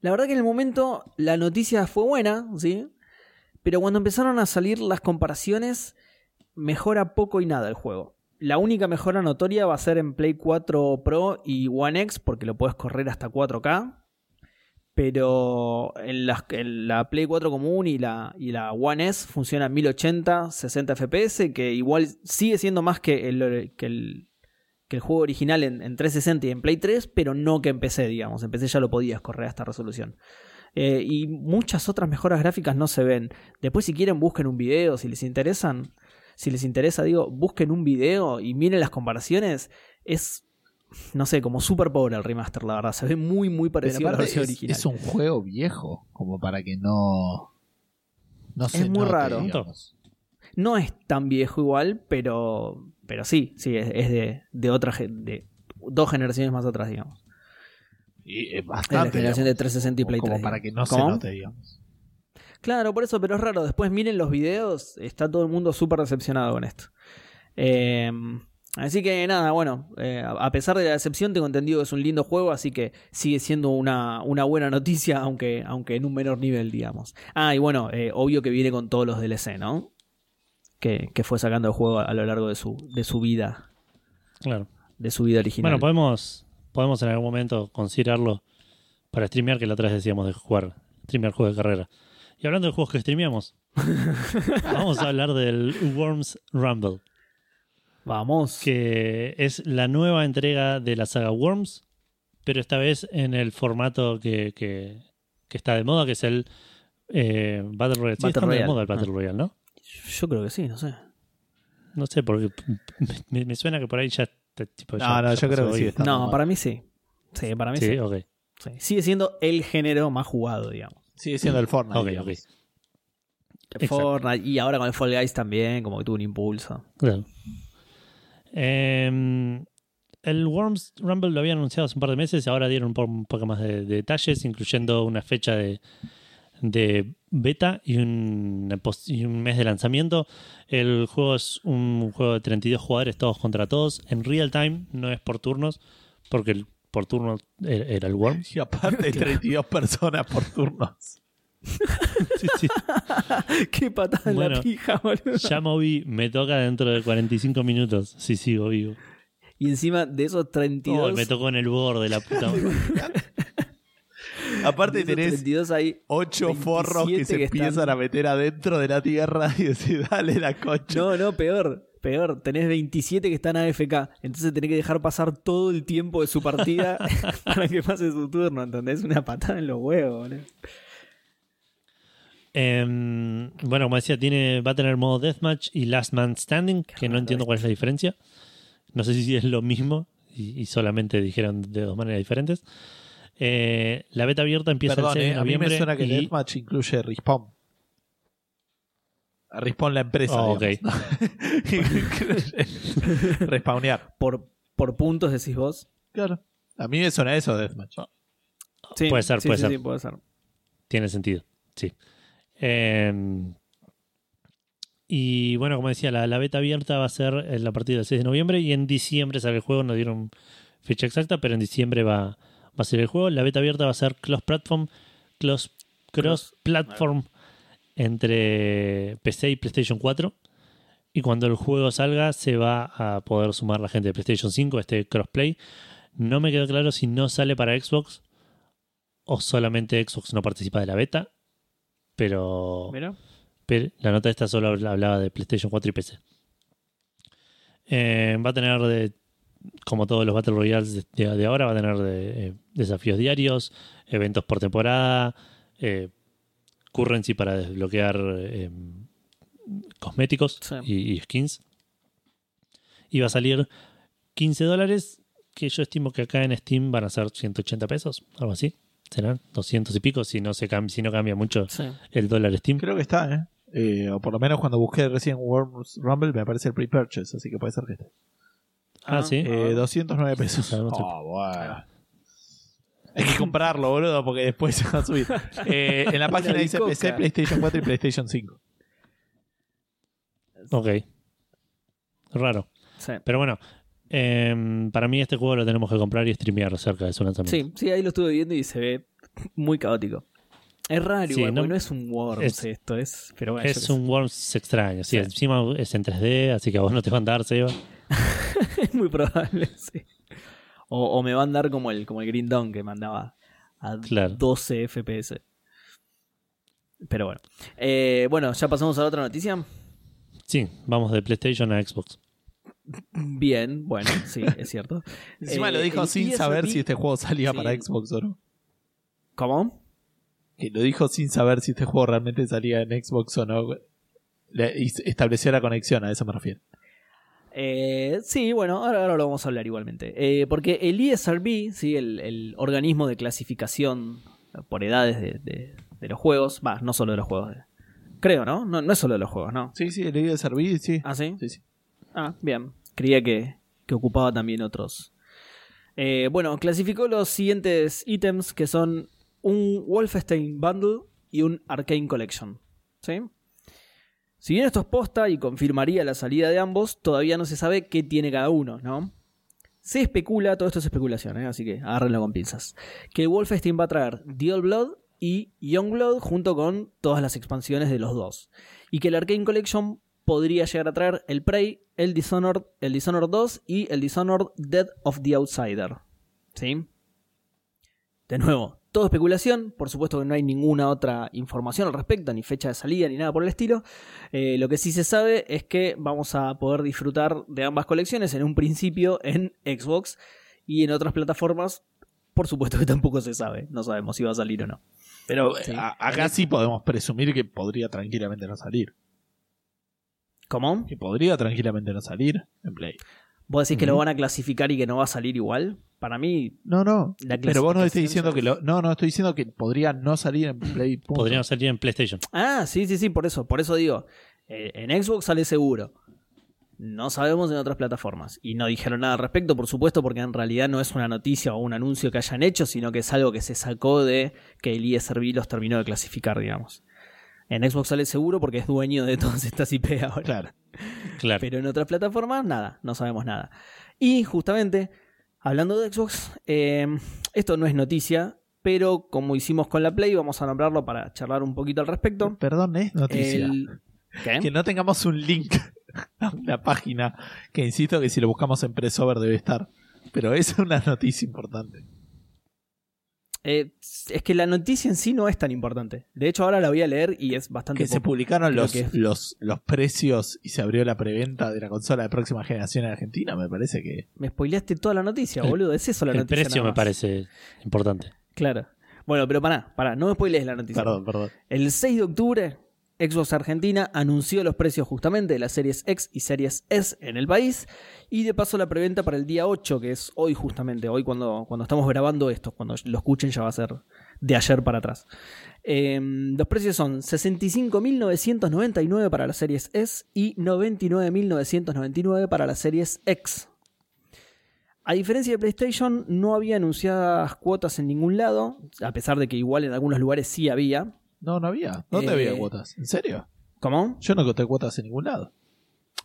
La verdad que en el momento la noticia fue buena, ¿sí? Pero cuando empezaron a salir las comparaciones, mejora poco y nada el juego. La única mejora notoria va a ser en Play 4 Pro y One X, porque lo puedes correr hasta 4K. Pero en la, en la Play 4 común y la, y la One S funciona en 1080, 60 FPS, que igual sigue siendo más que el, que el, juego original en, en 360 y en Play 3, pero no que en PC, digamos. En PC ya lo podías correr a esta resolución. Eh, y muchas otras mejoras gráficas no se ven. Después, si quieren, busquen un video, si les interesan. Si les interesa, digo, busquen un video y miren las comparaciones. Es, no sé, como súper pobre el remaster, la verdad. Se ve muy, muy parecido a la versión es, original. es un juego viejo, como para que no. No se Es muy note, raro. digamos. No es tan viejo igual, pero, pero sí, sí, es, es de, de otra de dos generaciones más atrás, digamos. Y es Es la bastante. generación de digamos, 360 y Play como 3. para que no se note, digamos. Claro, por eso, pero es raro. Después miren los videos, está todo el mundo súper decepcionado con esto. Eh, así que nada, bueno, eh, a a pesar de la decepción, tengo entendido que es un lindo juego, así que sigue siendo una, una buena noticia, aunque, aunque en un menor nivel, digamos. Ah, y bueno, eh, obvio que viene con todos los DLC, ¿no? Que, que fue sacando el juego a lo largo de su, de su vida, Claro. de su vida original. Bueno, podemos, podemos en algún momento considerarlo para streamear, que la otra vez decíamos de jugar, streamear juegos de carrera. Y hablando de juegos que streameamos, vamos a hablar del Worms Rumble, Vamos. que es la nueva entrega de la saga Worms, pero esta vez en el formato que, que- que está de moda, que es el eh, Battle Royale. Sí, está de moda el Battle Ah. Royale, ¿no? Yo creo que sí, no sé. No sé, porque me, me suena que por ahí ya... está, tipo, ya- No, no, ya yo creo que sí. No, mal. para mí sí. Sí, para mí sí. Sí, ok. Sí. Sigue siendo el género más jugado, digamos. Sigue siendo el Fortnite. Ok, ok. Exacto. Fortnite y ahora con el Fall Guys también, como que tuvo un impulso. Claro. Em, el Worms Rumble lo habían anunciado hace un par de meses y ahora dieron un, po- un poco más de, de detalles, incluyendo una fecha de, de beta y un, y un mes de lanzamiento. El juego es un juego de 32 jugadores, todos contra todos, en real time, no es por turnos, porque el por turno era era el Worms. Y aparte, 32 personas por turnos. Sí, sí. Qué patada en Bueno, la pija, boludo. Ya moví, me toca dentro de 45 minutos, si sigo vivo. Y encima de esos 32, Oh, me tocó en el borde, la puta Aparte, tenés 32 hay 8 27 forros que se que empiezan están- a meter adentro de la tierra y decir, dale la cocha. No, no, peor, peor. Tenés 27 que están AFK. Entonces tenés que dejar pasar todo el tiempo de su partida para que pase su turno, ¿entendés? Una patada en los huevos, boludo. Em, bueno, como decía, tiene, va a tener modo Deathmatch y Last Man Standing, que no entiendo cuál es la diferencia. No sé si es lo mismo y, y solamente dijeron de dos maneras diferentes. Eh, la beta abierta empieza Perdón, el 6 eh, de a mí me suena que y- Deathmatch incluye Respawn. Respawn la empresa. Oh. Respawnear. Por, por puntos decís vos. Claro. A mí me suena eso Deathmatch. Sí, Puede ser, sí, puede sí, ser. sí, puede ser. Tiene sentido, sí. Em, y bueno, como decía, la, la beta abierta va a ser en la partida del 6 de noviembre y en diciembre sale el juego. No dieron fecha exacta, pero en diciembre va, va a ser el juego. La beta abierta va a ser cross platform, cross, cross platform entre PC y PlayStation 4. Y cuando el juego salga, se va a poder sumar la gente de PlayStation 5 a este crossplay. No me quedó claro si no sale para Xbox o solamente Xbox no participa de la beta. Pero, Mira. pero la nota esta solo habla- hablaba de PlayStation 4 y PC. Eh, va a tener, de, como todos los Battle Royales de, de ahora, va a tener de, eh, desafíos diarios, eventos por temporada, eh, currency para desbloquear eh, cosméticos Sí. y, y skins. Y va a salir 15 dólares, que yo estimo que acá en Steam van a ser 180 pesos, algo así. Serán 200 y pico si no, se cam- si no cambia mucho Sí. el dólar Steam. Creo que está, ¿eh? Eh, o por lo menos cuando busqué Resident Worms Rumble me aparece el pre-purchase, así que puede ser que esté. Ah, sí. Eh, 209 pesos. Oh, bueno. Hay que comprarlo, boludo, porque después se va a subir. Eh, en la página dice. PC, PlayStation 4 y PlayStation 5. Ok. Raro. Sí. Pero bueno, em, para mí este juego lo tenemos que comprar y streamear cerca de su lanzamiento. Sí, sí, ahí lo estuve viendo y se ve muy caótico. Es raro, Sí, igual, no- porque no es un Worms es- esto, es. Pero bueno, Es un Worms extraño, sí, Sí. encima es en 3D, así que a vos no te van a dar, Seba. es muy probable, sí. O, o me va a andar como el, como el Green Dawn que mandaba a Claro. 12 FPS. Pero bueno. Eh, bueno, ya pasamos a la otra noticia. Sí, vamos de PlayStation a Xbox. Bien, bueno, sí, es cierto. Encima Eh, lo dijo el sin saber si este juego salía Sí. para Xbox o no. ¿Cómo? Que lo dijo sin saber si este juego realmente salía en Xbox o no. Le- estableció la conexión, a eso me refiero. Eh, sí, bueno, ahora, ahora lo vamos a hablar igualmente. Eh, porque el ESRB, ¿sí? el, el organismo de clasificación por edades de, de- de los juegos, va, no solo de los juegos. creo, ¿no? ¿no? No es solo de los juegos, ¿no? Sí, sí, de servir, sí. Ah, sí. Sí, sí. Ah, bien. Creía que, que ocupaba también otros. Eh, bueno, clasificó los siguientes ítems que son un Wolfenstein Bundle y un Arcane Collection. ¿Sí? Si bien esto es posta y confirmaría la salida de ambos, todavía no se sabe qué tiene cada uno, ¿no? Se especula, todo esto es especulación, ¿eh? así que agárrenlo con pinzas, que Wolfenstein va a traer The Old Blood y Youngblood junto con todas las expansiones de los dos. Y que el Arcane Collection podría llegar a traer el Prey, el Dishonored, el Dishonored 2 y el Dishonored Dead of the Outsider. ¿Sí? De nuevo, todo especulación, por supuesto que no hay ninguna otra información al respecto, ni fecha de salida, ni nada por el estilo. Eh, lo que sí se sabe es que vamos a poder disfrutar de ambas colecciones en un principio en Xbox y en otras plataformas, por supuesto que tampoco se sabe, no sabemos si va a salir o no. Pero eh, Sí. a- acá sí podemos presumir que podría tranquilamente no salir. ¿Cómo? Que podría tranquilamente no salir en Play. ¿Vos decís que lo van a clasificar y que no va a salir igual? Para mí, No, no. La Pero vos no estoy diciendo que lo. No, no, estoy diciendo que podría no salir en Play. punto. Podrían salir en PlayStation. Ah, sí, sí, sí, por eso, por eso digo, eh, en Xbox sale seguro. No sabemos en otras plataformas. Y no dijeron nada al respecto, por supuesto, porque en realidad no es una noticia o un anuncio que hayan hecho, sino que es algo que se sacó de que el ESRB los terminó de clasificar, digamos. En Xbox sale seguro porque es dueño de todas estas IP ahora. Claro. Claro. Pero en otras plataformas, nada, no sabemos nada. Y justamente, hablando de Xbox, eh, esto no es noticia, pero como hicimos con la Play, vamos a nombrarlo para charlar un poquito al respecto. Perdón, es noticia. El- ¿Qué? Que no tengamos un link a una página que insisto que si lo buscamos en Pressover debe estar. Pero es una noticia importante. Eh, es que la noticia en sí no es tan importante. De hecho, ahora la voy a leer y es bastante. Que se publicaron los, que los, los precios y se abrió la preventa de la consola de próxima generación en Argentina, me parece que. Me spoileaste toda la noticia, El- boludo. Es eso la el noticia. precio nada me parece importante. Claro. Bueno, pero pará, pará, no me spoilees la noticia. Perdón, perdón. El 6 de octubre, Xbox Argentina anunció los precios justamente de las series X y series S en el país. Y de paso la preventa para el día 8, que es hoy justamente, hoy cuando, cuando estamos grabando esto, cuando lo escuchen ya va a ser de ayer para atrás. Eh, los precios son 65.999 para las series S y 99.999 para las series X. A diferencia de PlayStation, no había anunciadas cuotas en ningún lado, a pesar de que igual en algunos lugares sí había. No, no había. ¿Dónde Eh, había cuotas? ¿En serio? ¿Cómo? Yo no encontré cuotas en ningún lado.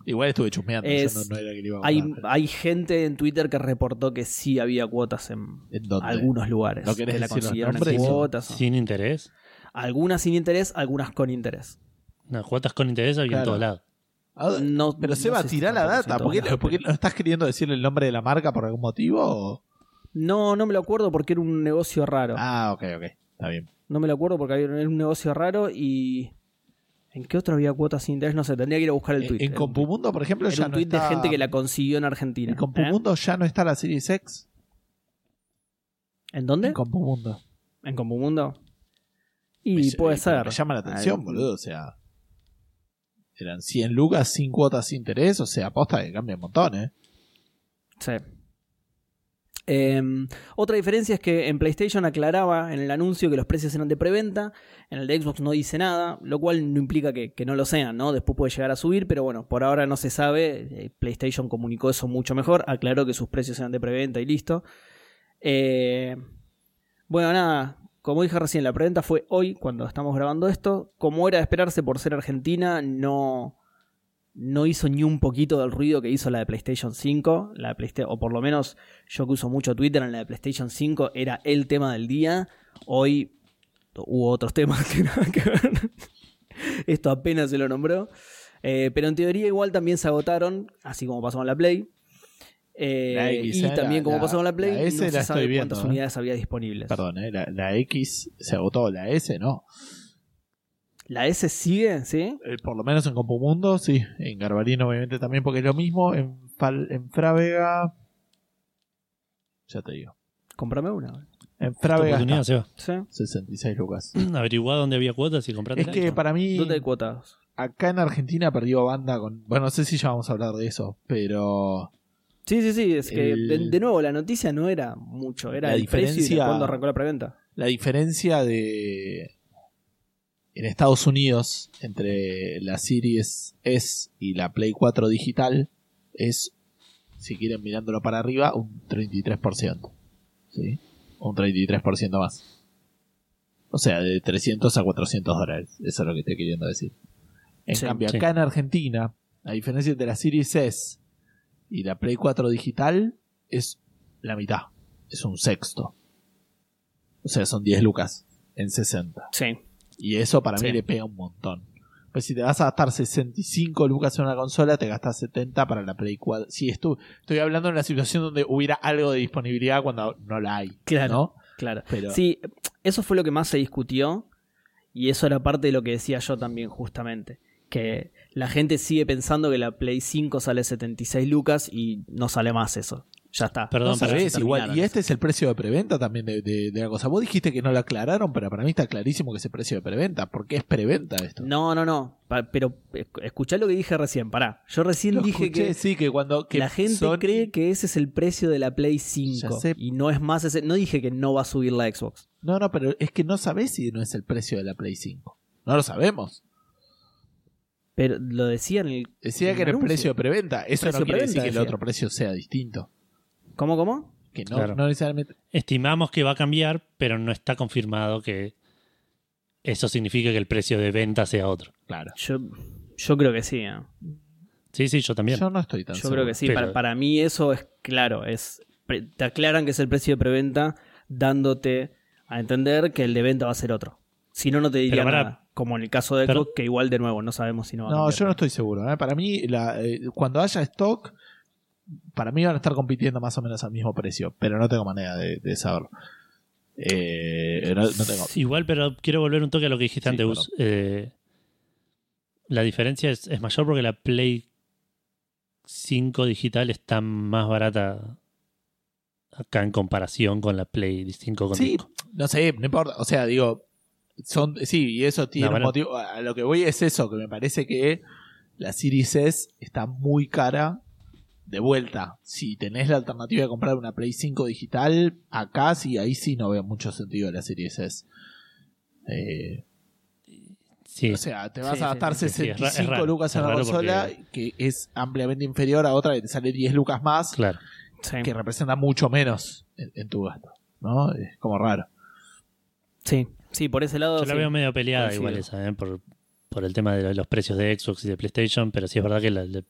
Igual estuve chusmeando. Es- yo no, no era que le iba a Hay, pero- hay gente en Twitter que reportó que sí había cuotas en ¿En dónde? algunos lugares. ¿No querés que la decir los consiguieron en nombres? cuotas. o- Sin interés. Algunas sin interés, algunas con interés. No, cuotas con interés había Claro. en todos lados. No, pero se va a tirar la data. ¿Por qué, por no estás queriendo decirle el nombre de la marca por algún motivo? o- No, no me lo acuerdo porque era un negocio raro. Ah, ok, ok. Está bien. No me lo acuerdo porque había- era un negocio raro y. ¿En qué otro había cuotas sin interés? No sé, tendría que ir a buscar el tweet. En, en Compumundo, por ejemplo, Era ya un no tweet está... de gente que la consiguió en Argentina. En Compumundo ya no está la Series X. ¿Eh? ¿En dónde? En Compumundo. ¿En Compumundo? Y Me- puede ser. Me llama la atención, boludo. O sea, eran 100 lucas sin cuotas sin interés. O sea, aposta que cambia un montón, ¿eh? Sí. Em, otra diferencia es que en PlayStation aclaraba en el anuncio que los precios eran de preventa, en el de Xbox no dice nada, lo cual no implica que, no lo sean, ¿no? Después puede llegar a subir, pero bueno, por ahora no se sabe. Eh, PlayStation comunicó eso mucho mejor, aclaró que sus precios eran de preventa y listo. Eh, bueno, nada, como dije recién, la preventa fue hoy, cuando estamos grabando esto. Como era de esperarse por ser Argentina, no, no hizo ni un poquito del ruido que hizo la de PlayStation 5. La de Playsta- o por lo menos yo que uso mucho Twitter en la de PlayStation 5 era el tema del día. Hoy hubo otros temas que nada que ver. Esto apenas se lo nombró. Eh, pero en teoría igual también se agotaron, así como pasó con la Play. Eh, La X, y también la- como pasó con la Play, la S no se sabe viendo, cuántas eh. unidades había disponibles. Perdón, ¿eh? La, la X se agotó, la S no. La S sigue, ¿sí? Eh, por lo menos en Compumundo, sí. En Garbarino, obviamente, también, porque es lo mismo. En, Fal- en Frávega. Ya te digo. Cómprame una. En Frávega está Seba. ¿Sí? 66 lucas. Averiguá dónde había cuotas y comprate. Es que para mí, ¿Dónde hay cuotas? acá en Argentina perdió banda con. Bueno, no sé si ya vamos a hablar de eso, pero. Sí, sí, sí. Es que El- de, de nuevo la noticia no era mucho, era La el precio y de diferencia- cuándo arrancó la preventa. La diferencia de. En Estados Unidos, entre la Series S y la Play 4 digital, es, si quieren mirándolo para arriba, un 33%. ¿Sí? Un 33% más. O sea, de 300 a 400 dólares. Eso es lo que estoy queriendo decir. En Sí, cambio, sí. acá en Argentina, la diferencia entre la Series S y la Play 4 digital es la mitad. Es un sexto. O sea, son 10 lucas en 60. Sí. Y eso para mí Sí. le pega un montón. Pues si te vas a gastar 65 lucas en una consola, te gastas 70 para la Play 4. Si estu- estoy hablando de una situación donde hubiera algo de disponibilidad cuando no la hay. Claro. ¿no? Claro. Pero Sí, eso fue lo que más se discutió y eso era parte de lo que decía yo también justamente. Que la gente sigue pensando que la Play 5 sale 76 lucas y no sale más eso. Ya está. Perdón, no pero igual. Y este es el precio de preventa también de, de- de la cosa. Vos dijiste que no lo aclararon, pero para mí está clarísimo que es el precio de preventa. porque es preventa esto? No, no, no. Pa- Pero esc- escuchá lo que dije recién, pará. Yo recién Lo dije escuché, que sí, que cuando que la gente cree que ese es el precio de la Play 5 Ya sé. y no es más ese. No dije que no va a subir la Xbox. No, no, pero es que no sabés si no es el precio de la Play 5. No lo sabemos. Pero lo decía en el. Decía en que era el precio de preventa. Eso Precio no quiere decir que el otro precio sea distinto. ¿Cómo, cómo? Que no, Claro. no necesariamente. Estimamos que va a cambiar, pero no está confirmado que eso significa que el precio de venta sea otro. Claro. Yo, yo creo que sí. ¿eh? Sí, sí, yo también. Yo no estoy tan Yo seguro. creo que sí. pero- Para, para mí eso es claro. Es, pre- te aclaran que es el precio de preventa dándote a entender que el de venta va a ser otro. Si no, no te diría Pero pará. nada. Como en el caso de Pero- Xbox, que igual de nuevo no sabemos si no va a No, cambiar. yo no estoy seguro. ¿eh? Para mí, la- eh, cuando haya stock, para mí van a estar compitiendo más o menos al mismo precio. Pero no tengo manera de, de saberlo. Eh, no, no tengo. Igual, pero quiero volver un toque a lo que dijiste Sí, antes. Eh, la diferencia es, es mayor porque la Play 5 digital está más barata acá en comparación con la Play 5 con Sí, disco. no sé, no importa. O sea, digo, son, sí, y eso tiene No, un motivo. A lo que voy es eso, que me parece que la Series S está muy cara. De vuelta, si tenés la alternativa de comprar una Play 5 digital, acá sí, ahí sí no veo mucho sentido de la Series S. Eh, Sí, o sea, te vas Sí, a gastar sí, sí, sí, es ra- es 65 raro, lucas en raro consola, que es ampliamente inferior a otra que te sale 10 lucas más, claro. Sí. que representa mucho menos en, en tu gasto. ¿No? Es como raro. sí, sí, por ese lado. Yo la veo medio peleada coincido. igual esa, ¿eh? por, por el tema de los precios de Xbox y de PlayStation, pero sí es verdad que la, la-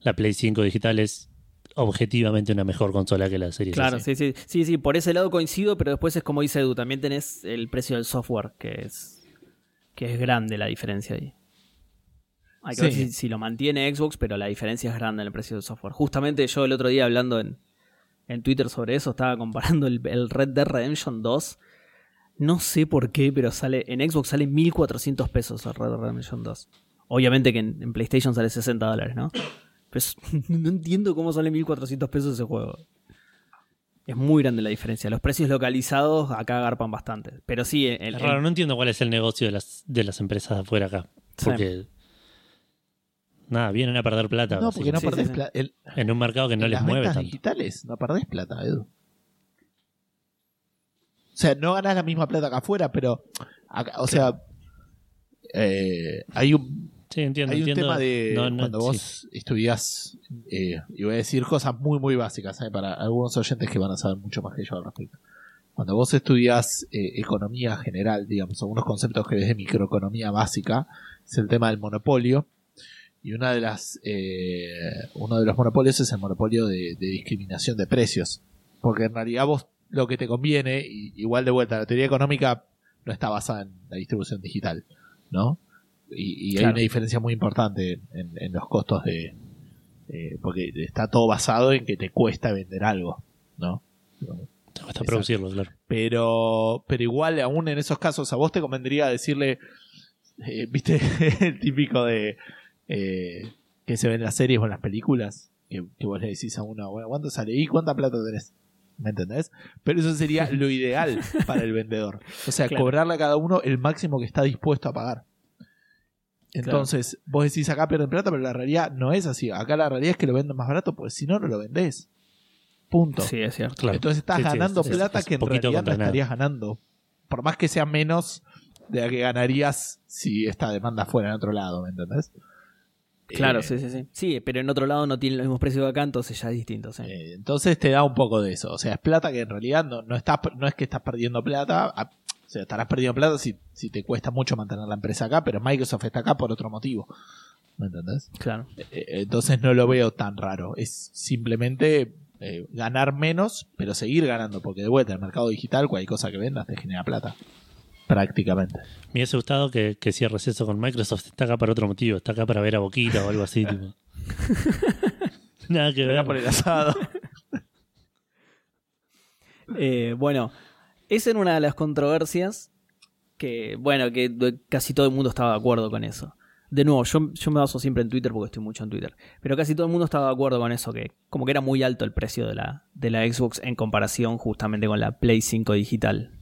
la Play 5 digital es objetivamente una mejor consola que la serie Claro, sí, sí, sí, sí, por ese lado coincido, pero después es como dice Edu, también tenés el precio del software, que es que es grande la diferencia ahí. Hay que ver Sí. si, si lo mantiene Xbox, pero la diferencia es grande en el precio del software. Justamente yo el otro día hablando en, en Twitter sobre eso, estaba comparando el, el Red Dead Redemption 2 No sé por qué, pero sale en Xbox sale 1400 pesos el Red Dead Redemption 2. Obviamente que en, en PlayStation sale 60 dólares, ¿no? Pero es- no entiendo cómo sale 1400 pesos ese juego. Es muy grande la diferencia. Los precios localizados acá agarpan bastante. Pero sí, el, Es raro, no entiendo cuál es el negocio de las, de las empresas de afuera acá. Sí. Porque. Nada, vienen a perder plata. No, porque no Sí, perdés sí, sí. plata. En un mercado que no en les las mueve ventas tanto. digitales no perdés plata, Edu. O sea, no ganás la misma plata acá afuera, pero. acá- o sea. eh, hay un, Sí, entiendo. hay un entiendo. tema de No, no, cuando sí. vos estudiás, eh, y voy a decir cosas muy, muy básicas ¿eh? para algunos oyentes que van a saber mucho más que yo al respecto. Cuando vos estudias eh, economía general, digamos, algunos conceptos que ves de microeconomía básica, es el tema del monopolio. Y una de las, eh, uno de los monopolios es el monopolio de, de discriminación de precios. Porque en realidad vos lo que te conviene, y, igual de vuelta, la teoría económica no está basada en la distribución digital, ¿no? Y, y hay una diferencia muy importante en, en los costos de... eh, porque está todo basado en que te cuesta vender algo, ¿no? Te cuesta producirlo, claro. Pero, pero igual, aún en esos casos, a vos te convendría decirle, eh, viste, el típico de eh, que se ve en las series o en las películas, que, que vos le decís a uno, bueno, ¿cuánto sale? ¿Y cuánta plata tenés? ¿Me entendés? Pero eso sería lo ideal para el vendedor. O sea, Claro. cobrarle a cada uno el máximo que está dispuesto a pagar. Entonces, vos decís acá pierden plata, pero la realidad no es así. Acá la realidad es que lo venden más barato, porque si no, no lo vendés. Punto. Sí, es cierto. Claro. Entonces estás Sí, ganando es- plata es que en realidad no estarías ganando. Por más que sea menos de la que ganarías si esta demanda fuera en otro lado, ¿me entendés? Claro, Eh, sí, sí, sí. Sí, pero en otro lado no tiene los mismos precios que acá, entonces ya es distinto. sí. eh, entonces te da un poco de eso. O sea, es plata que en realidad no, no, estás, no es que estás perdiendo plata. O sea, estarás perdiendo plata si, si te cuesta mucho mantener la empresa acá, pero Microsoft está acá por otro motivo. ¿Me entendés? Claro. Eh, entonces no lo veo tan raro. Es simplemente eh, ganar menos, pero seguir ganando, porque de vuelta, el mercado digital, cualquier cosa que vendas te genera plata. Prácticamente. Me hubiese gustado que, que cierres eso con Microsoft. Está acá para otro motivo. Está acá para ver a Boquita o algo así. tipo. Nada que ver. Era por el asado. Eh, bueno, esa era una de las controversias que, bueno, que casi todo el mundo estaba de acuerdo con eso. De nuevo, yo, yo me baso siempre en Twitter porque estoy mucho en Twitter. Pero casi todo el mundo estaba de acuerdo con eso, que como que era muy alto el precio de la, de la Xbox en comparación justamente con la Play 5 digital.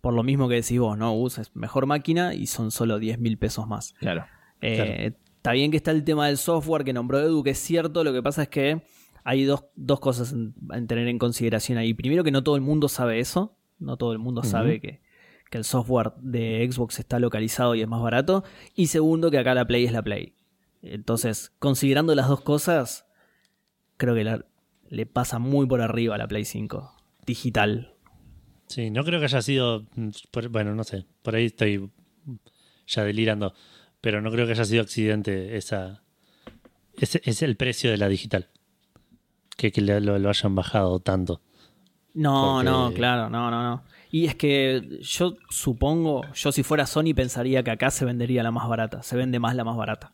Por lo mismo que decís vos, ¿no? Usas mejor máquina y son solo 10 mil pesos más. Claro. Eh, Claro. Está bien que está el tema del software que nombró Edu, que es cierto, lo que pasa es que hay dos, dos cosas en, en tener en consideración ahí. Primero que no todo el mundo sabe eso, no todo el mundo sabe que, que el software de Xbox está localizado y es más barato. Y segundo que acá la Play es la Play. Entonces, considerando las dos cosas, creo que la- le pasa muy por arriba a la Play 5 digital. Sí, no creo que haya sido. mm, bueno, no sé. Por ahí estoy ya delirando. Pero no creo que haya sido accidente esa. Ese es el precio de la digital. Que, que lo hayan bajado tanto. No, Porque- no, claro, no, no, no. Y es que yo supongo, yo si fuera Sony pensaría que acá se vendería la más barata, se vende más la más barata.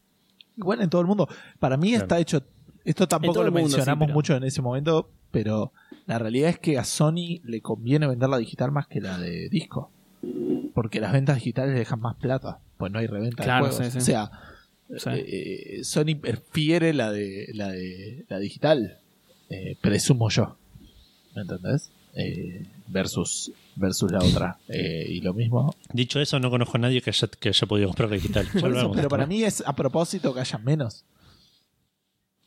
Igual en todo el mundo. Para mí Claro. está hecho. Esto tampoco lo sí, mencionamos pero- mucho en ese momento, pero la realidad es que a Sony le conviene vender la digital más que la de disco. Porque las ventas digitales dejan más plata, pues no hay reventa Claro, de juegos. sí, sí. O sea, Sí. eh, eh, Sony prefiere la de la de la digital, eh, presumo yo. ¿Me entendés? Eh, versus versus la otra. Eh, y lo mismo. Dicho eso, no conozco a nadie que haya, que haya podido comprar la digital. Eso, pero esto, para ¿no? mí es a propósito que haya menos.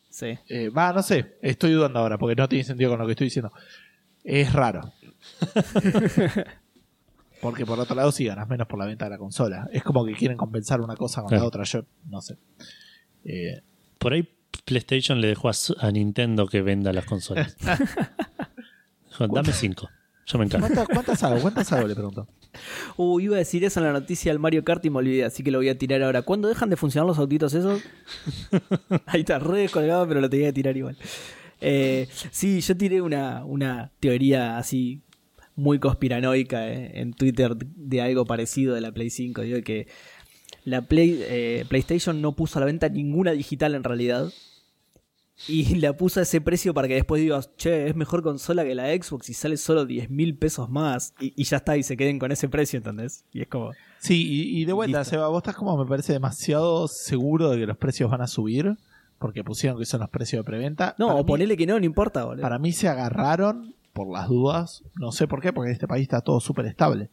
Sí. Eh, Va, no sé, estoy dudando ahora porque no tiene sentido con lo que estoy diciendo. Es raro. porque por otro lado, sí ganas menos por la venta de la consola. Es como que quieren compensar una cosa con la otra. Yo no sé. Eh, Por ahí PlayStation le dejó a, a Nintendo que venda las consolas. Dame cinco. Yo me encargo. ¿cuántas, ¿Cuántas hago? ¿Cuántas hago? Le pregunto. Uh, iba a decir eso en la noticia del Mario Kart y me olvidé, así que lo voy a tirar ahora. ¿Cuándo dejan de funcionar los autitos esos? Ahí está, re descolgado, pero lo tenía que tirar igual. Eh, sí, yo tiré una, una teoría así muy conspiranoica eh, en Twitter de algo parecido de la Play 5. Digo que la Play, eh, PlayStation no puso a la venta ninguna digital en realidad. Y la puso a ese precio para que después digas, che, es mejor consola que la Xbox y sale solo 10 mil pesos más. Y, y ya está, y se queden con ese precio, ¿entendés? Y es como. Sí, y, y de vuelta, Listo. Seba, vos estás como me parece demasiado seguro de que los precios van a subir, porque pusieron que son los precios de preventa. No, Para o mí- ponele que no, no importa, boludo. Para mí se agarraron por las dudas, no sé por qué, porque en este país está todo súper estable.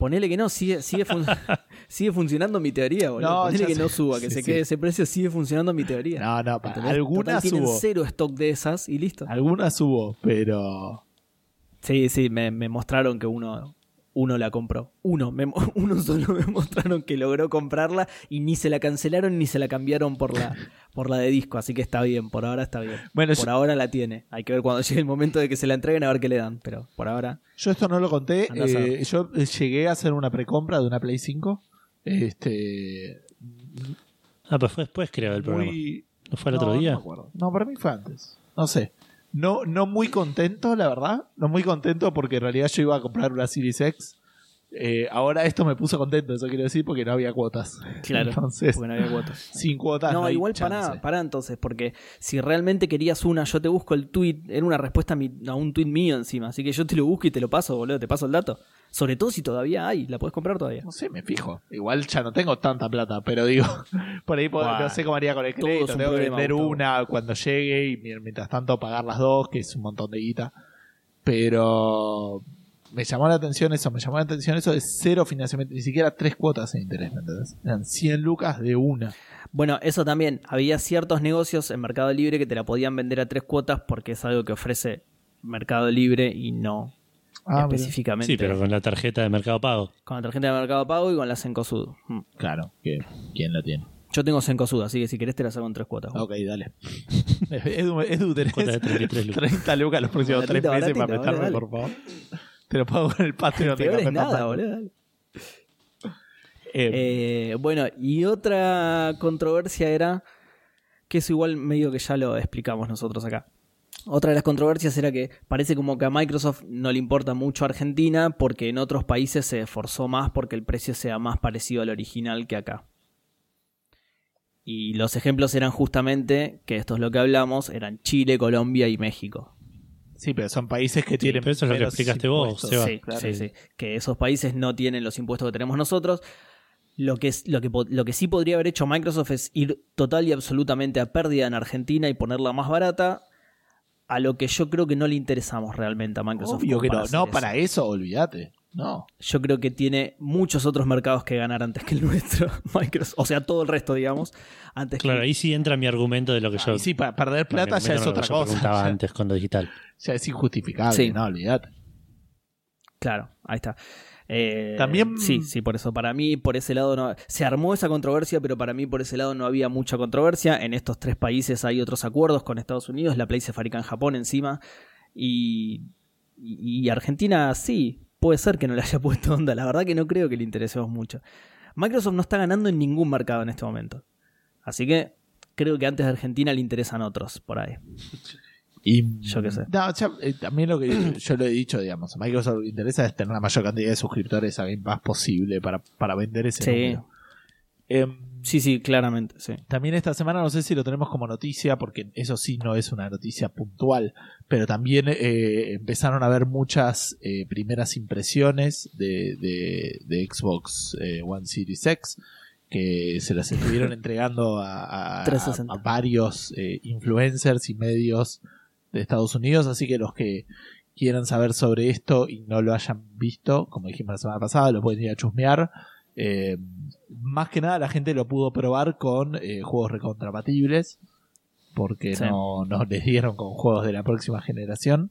Ponele que no, sigue, sigue, fun- sigue funcionando mi teoría, boludo. No, Ponele que sé. no suba, que Sí, se sí. quede ese precio, sigue funcionando mi teoría. No, no, pa- ¿Entendés? algunas Total, cero stock de esas y listo. algunas hubo, pero Sí, sí, me, me mostraron que uno, uno la compró. Uno, me, uno solo me mostraron que logró comprarla y ni se la cancelaron ni se la cambiaron por la, por la de disco. Así que está bien, por ahora está bien. Bueno, por yo- ahora la tiene. Hay que ver cuando llegue el momento de que se la entreguen a ver qué le dan. Pero por ahora. yo esto no lo conté. Eh, yo eh, llegué a hacer una precompra de una Play 5. Este. Ah, pues fue después, creo, del programa. muy- ¿No fue el no, otro No, día? me acuerdo. No, para mí fue antes. No sé. No, no muy contento, la verdad. No muy contento porque en realidad yo iba a comprar una Series X. Eh, ahora esto me puso contento, eso quiero decir, porque no había cuotas. Claro. Entonces, Porque no había cuotas. sin cuotas. No, igual pará, pará entonces, porque si realmente querías una, yo te busco el tweet, era una respuesta a, mi- a un tweet mío encima, así que yo te lo busco y te lo paso, boludo, te paso el dato. Sobre todo si todavía hay, la puedes comprar todavía. No sé, me fijo. Igual ya no tengo tanta plata, pero digo, por ahí puedo- no sé cómo haría con el crédito. Tengo que vender una cuando llegue y mientras tanto pagar las dos, que es un montón de guita. Pero me llamó la atención eso, me llamó la atención eso de cero financiamiento, ni siquiera tres cuotas en interés, ¿me entendés? Eran 100 lucas de una. Bueno, eso también, había ciertos negocios en Mercado Libre que te la podían vender a tres cuotas porque es algo que ofrece Mercado Libre y no Ah, mira. específicamente Sí, pero con la tarjeta de Mercado Pago. con la tarjeta de Mercado Pago y con la Cencosud. Mm. Claro, que ¿quién la tiene? Yo tengo Cencosud, así que si querés te la saco en tres cuotas. Ok, dale. Edu, Edu tenés Cuota de 33 lucas. 30 lucas los próximos tres Baratito, meses para dale, por favor. Te lo pago con el Patreon de Peor Café es nada, boludo. dale. Eh, Eh, bueno, y otra controversia era, que eso igual medio que ya lo explicamos nosotros acá. Otra de las controversias era que parece como que a Microsoft no le importa mucho Argentina porque en otros países se esforzó más porque el precio sea más parecido al original que acá. Y los ejemplos eran justamente, que esto es lo que hablamos, eran Chile, Colombia y México. Sí, pero son países que tienen. pero eso es lo que explicaste vos. Seba. Sí, claro. sí, sí. Que esos países no tienen los impuestos que tenemos nosotros. Lo que, es, lo, que, lo que sí podría haber hecho Microsoft es ir total y absolutamente a pérdida en Argentina y ponerla más barata. A lo que yo creo que no le interesamos realmente a Microsoft. Obvio que no. No, eso. para eso, olvídate. No. Yo creo que tiene muchos otros mercados que ganar antes que el nuestro. Microsoft. O sea, todo el resto, digamos. Antes Claro, que... ahí sí entra mi argumento de lo que yo. Y sí, para perder plata ya es otra yo cosa. preguntaba antes con lo digital. ya es injustificable. Sí. No, olvídate. Claro, ahí está. Eh, También- Sí, sí, por eso. Para mí, por ese lado, no. Se armó esa controversia, pero para mí, por ese lado, no había mucha controversia. En estos tres países hay otros acuerdos con Estados Unidos. La Play se fabrica en Japón encima. Y Argentina, sí, puede ser que no le haya puesto onda. La verdad que no creo que le interesemos mucho. Microsoft no está ganando en ningún mercado en este momento. Así que creo que antes de Argentina le interesan otros por ahí. Y, Yo qué sé. No, ya, eh, también lo que yo lo he dicho, digamos, a Microsoft lo que interesa es tener la mayor cantidad de suscriptores a Game Pass posible para, para vender ese Sí. número. Em, Sí, sí, claramente, sí. También esta semana, no sé si lo tenemos como noticia, porque eso sí no es una noticia puntual, pero también eh, empezaron a haber muchas eh, primeras impresiones de, de- de Xbox eh, One Series X que se las estuvieron entregando a, a- 360. a varios eh, influencers y medios de Estados Unidos, así que los que quieran saber sobre esto y no lo hayan visto, como dijimos la semana pasada, lo pueden ir a chusmear. Eh, más que nada la gente lo pudo probar con eh, juegos recontrapatibles porque Sí. no, no les dieron con juegos de la próxima generación.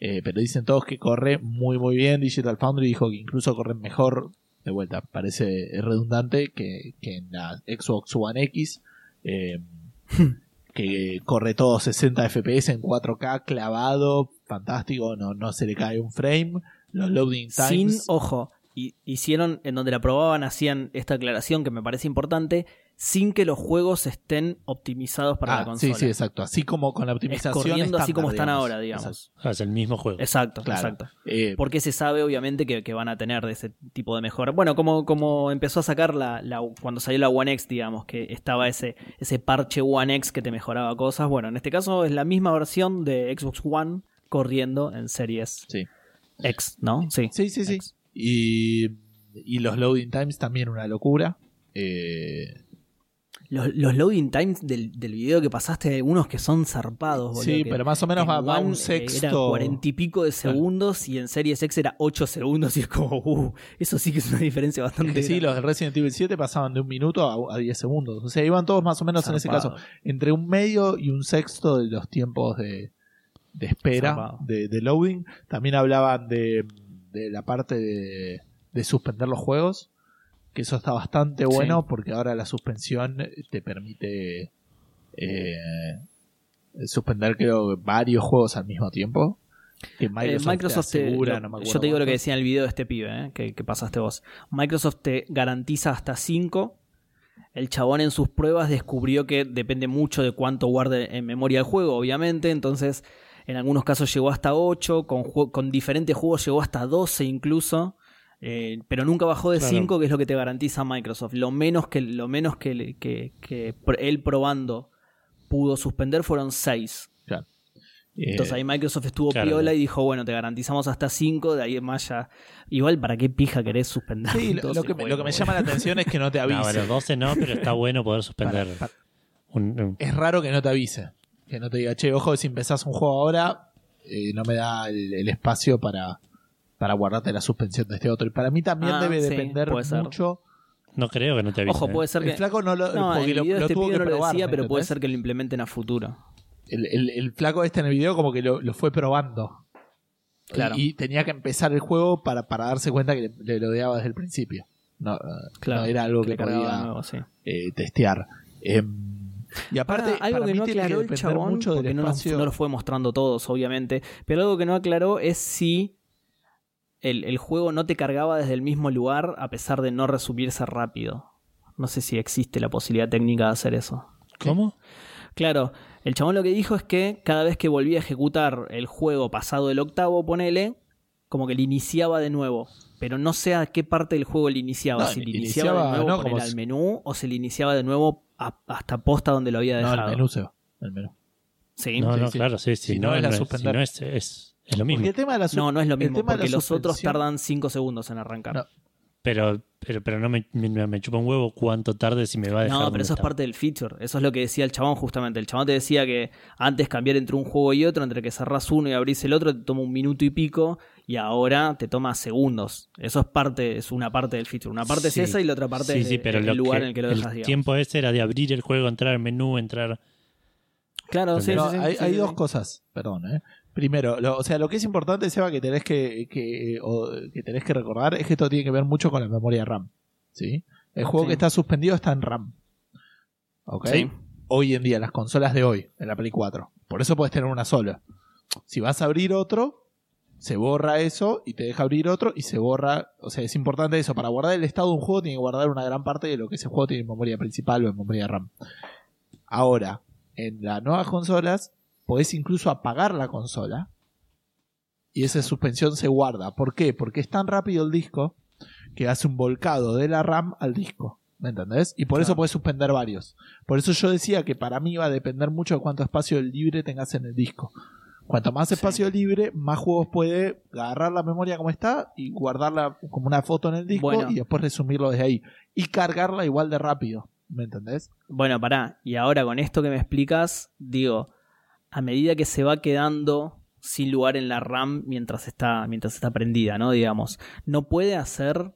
Eh, pero dicen todos que corre muy muy bien. Digital Foundry dijo que incluso corren mejor de vuelta parece redundante que, que en la Xbox One X eh, que corre todo 60 FPS en 4K clavado fantástico no, no se le cae un frame. Los loading Sin, times ojo, y, hicieron, en donde la probaban, hacían esta aclaración que me parece importante, sin que los juegos estén optimizados para Ah, la consola. sí, sí, exacto. Así como con la optimización. corriendo así como están digamos. ahora, digamos. Ah, es el mismo juego. Exacto, Claro. exacto. Eh, Porque se sabe, obviamente, que, que van a tener de ese tipo de mejora. Bueno, como, como empezó a sacar la, la- cuando salió la One X, digamos, que estaba ese, ese parche One X que te mejoraba cosas. Bueno, en este caso es la misma versión de Xbox One corriendo en series Sí. X, ¿no? Sí. Sí, sí, sí. Y, y los loading times también una locura. Eh, Los, los loading times del, del video que pasaste, hay algunos que son zarpados, boludo. sí, pero más o menos en va, va un eh, sexto. Era cuarenta y pico de segundos y en Series X era 8 segundos y es como, uh, eso sí que es una diferencia bastante que sí, grande. los de Resident Evil 7 pasaban de un minuto a, a 10 segundos. O sea, iban todos más o menos en ese caso. Entre un medio y un sexto de los tiempos de, de espera, de, de loading. También hablaban de, de la parte de, de suspender los juegos. Que eso está bastante bueno porque ahora la suspensión te permite eh, suspender, creo, varios juegos al mismo tiempo. Que Eh, Microsoft, te asegura, lo- no me acuerdo yo te digo lo que decía en el video de este pibe eh, que, que pasaste vos. Microsoft te garantiza hasta 5. El chabón en sus pruebas descubrió que depende mucho de cuánto guarde en memoria el juego, obviamente. Entonces, en algunos casos llegó hasta 8. Con, diferentes juegos llegó hasta 12 incluso. eh, pero nunca bajó de Claro. 5, que es lo que te garantiza Microsoft. Lo menos que, lo menos que, le- que- que él probando pudo suspender fueron 6. Eh, Entonces ahí Microsoft estuvo claro. piola y dijo, bueno, te garantizamos hasta 5, de ahí en más ya... Igual, ¿para qué pija querés suspender? Sí, lo, que, me- juego, lo que me boludo? llama la atención es que no te avise. No, bueno, 12 no, pero está bueno poder suspender. Para- para- un- un- es raro que no te avise. Que no te diga, che, ojo, si empezás un juego ahora, eh, no me da el, el espacio para, para guardarte la suspensión de este otro. Y para mí también Ah, debe sí, depender ser. mucho. no creo que no te avise. Ojo, ¿eh? puede ser El que... flaco no lo, No, el lo, video de lo este tuvo que no lo probar, decía, ¿me pero puede ser que lo implementen a futuro. El, el- el flaco este en el video como que lo, lo fue probando. Claro. Y, y tenía que empezar el juego para, para darse cuenta que le, le lodeaba desde el principio. No, eh, Claro, no era algo que que, podía nuevo, sí. eh, testear. Em, y aparte, algo para que mí no aclaró que el chabón, mucho porque no, nos- espacio. no lo fue mostrando todos, obviamente, pero algo que no aclaró es si el, el juego no te cargaba desde el mismo lugar a pesar de no resumirse rápido. No sé si existe la posibilidad técnica de hacer eso. ¿Cómo? Claro, el chabón lo que dijo es que cada vez que volvía a ejecutar el juego pasado el octavo, ponele, como que le iniciaba de nuevo. Pero no sé a qué parte del juego le iniciaba. No, si le iniciaba, iniciaba, de nuevo no, ponele, como al si- menú o se le iniciaba de nuevo a- hasta posta donde lo había No, dejado. el menú se va. El menú. Sí. No, Sí, no, sí. claro, sí, sí. Si no, no, es la no suspender. si no es, es, es lo mismo. Porque el tema de la No, no es lo el mismo, porque los otros tardan 5 segundos en arrancar. No. No, Pero, pero, pero no me, me, me chupa un huevo cuánto tarde si me va a dejar. pero donde eso es parte del feature. Eso es lo que decía el chabón justamente. El chabón te decía que antes cambiar entre un juego y otro, entre que cerrás uno y abrís el otro, te toma un minuto y pico, y ahora te toma segundos. Eso es parte, es una parte del feature. Una parte Sí. es esa y la otra parte Sí, es sí, pero el lugar que- en el que lo el dejas, digamos. tiempo ese era de abrir el juego, entrar al menú, entrar. Claro, sí, No, sí, sí, hay, sí, hay sí, dos sí. cosas, perdón, ¿eh? Primero, lo- o sea, lo que es importante, Seba, que tenés que, que, o- que tenés que recordar es que esto tiene que ver mucho con la memoria RAM. ¿Sí? El juego Sí. que está suspendido está en RAM. ¿Ok? Sí. Hoy en día, las consolas de hoy, en la Play 4. Por eso puedes tener una sola. Si vas a abrir otro, se borra eso y te deja abrir otro y se borra. O sea, es importante eso. Para guardar el estado de un juego, tiene que guardar una gran parte de lo que ese juego tiene en memoria principal o en memoria RAM. Ahora, en las nuevas consolas, podés incluso apagar la consola y esa suspensión se guarda. ¿Por qué? Porque es tan rápido el disco que hace un volcado de la RAM al disco. ¿Me entendés? Y por eso puedes suspender varios. Por eso yo decía que para mí va a depender mucho de cuánto espacio libre tengas en el disco. Cuanto más Sí. espacio libre, más juegos puede agarrar la memoria como está y guardarla como una foto en el disco Bueno. y después resumirlo desde ahí. Y cargarla igual de rápido. ¿Me entendés? Bueno, pará. Y ahora con esto que me explicas, digo, a medida que se va quedando sin lugar en la RAM mientras está, mientras está prendida, ¿no? Digamos, no puede hacer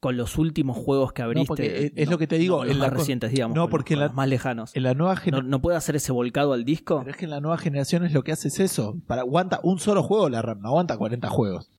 con los últimos juegos que abriste. porque es- lo que te digo, no, los en la más recientes, digamos. no, con los- porque con la- los más lejanos. En la nueva No, generación. no puede hacer ese volcado al disco. Pero es que en la nueva generación es lo que hace es eso. Para, aguanta un solo juego la RAM, no aguanta 40 juegos.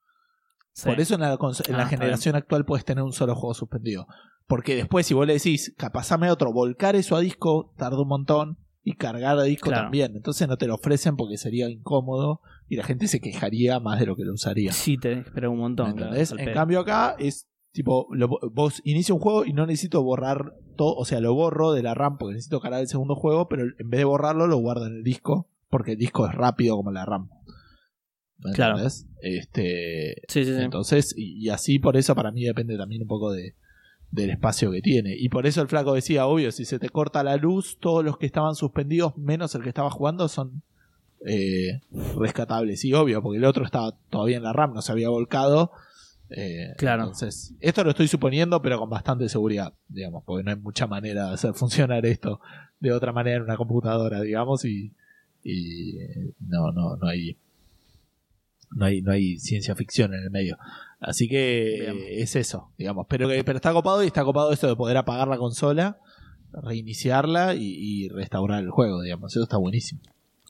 Sí. Por eso en la, en Ah, la está generación actual puedes tener un solo juego suspendido. Porque después, si vos le decís, capazame otro, volcar eso a disco, tarda un montón. Y cargar a disco Claro. también. Entonces no te lo ofrecen porque sería incómodo y la gente se quejaría más de lo que lo usaría. Sí, te esperar un ¿Me montón. claro, en cambio acá es Tipo, lo- vos inicia un juego y no necesito borrar todo, o sea, lo borro de la RAM porque necesito cargar el segundo juego, pero en vez de borrarlo lo guardo en el disco, porque el disco es rápido como la RAM. ¿Me Claro. entendés? Este, Sí, sí, sí. entonces, y, y así por eso para mí depende también un poco de, del espacio que tiene. Y por eso el flaco decía, obvio, si se te corta la luz, todos los que estaban suspendidos, menos el que estaba jugando, son eh, rescatables. Y obvio, porque el otro estaba todavía en la RAM, no se había volcado. Eh, Claro. Entonces, esto lo estoy suponiendo, pero con bastante seguridad, digamos, porque no hay mucha manera de hacer funcionar esto de otra manera en una computadora, digamos, y, y eh, no, no, no hay no hay, no hay ciencia ficción en el medio. Así que eh, es eso, digamos. Pero, que, pero está copado y está copado esto de poder apagar la consola, reiniciarla y, y restaurar el juego, digamos. Eso está buenísimo.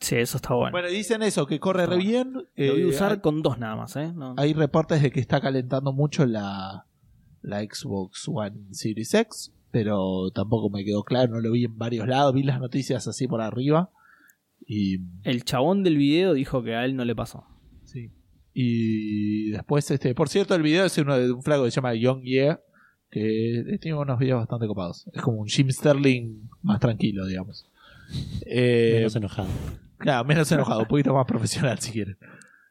Sí, eso está bueno. Bueno, dicen eso, que corre re bien. Lo voy a eh, usar hay, con dos nada más, ¿eh? No- hay reportes de que está calentando mucho la, la Xbox One Series X, pero tampoco me quedó claro, no lo vi en varios lados, vi las noticias así por arriba. Y El chabón del video dijo que a él no le pasó. Sí. Y después, este, por cierto, el video es uno de un flaco que se llama Young Yeah, que tiene unos videos bastante copados. Es como un Jim Sterling más tranquilo, digamos. Eh, Menos enojado. Claro, menos enojado, un poquito más profesional si quieren.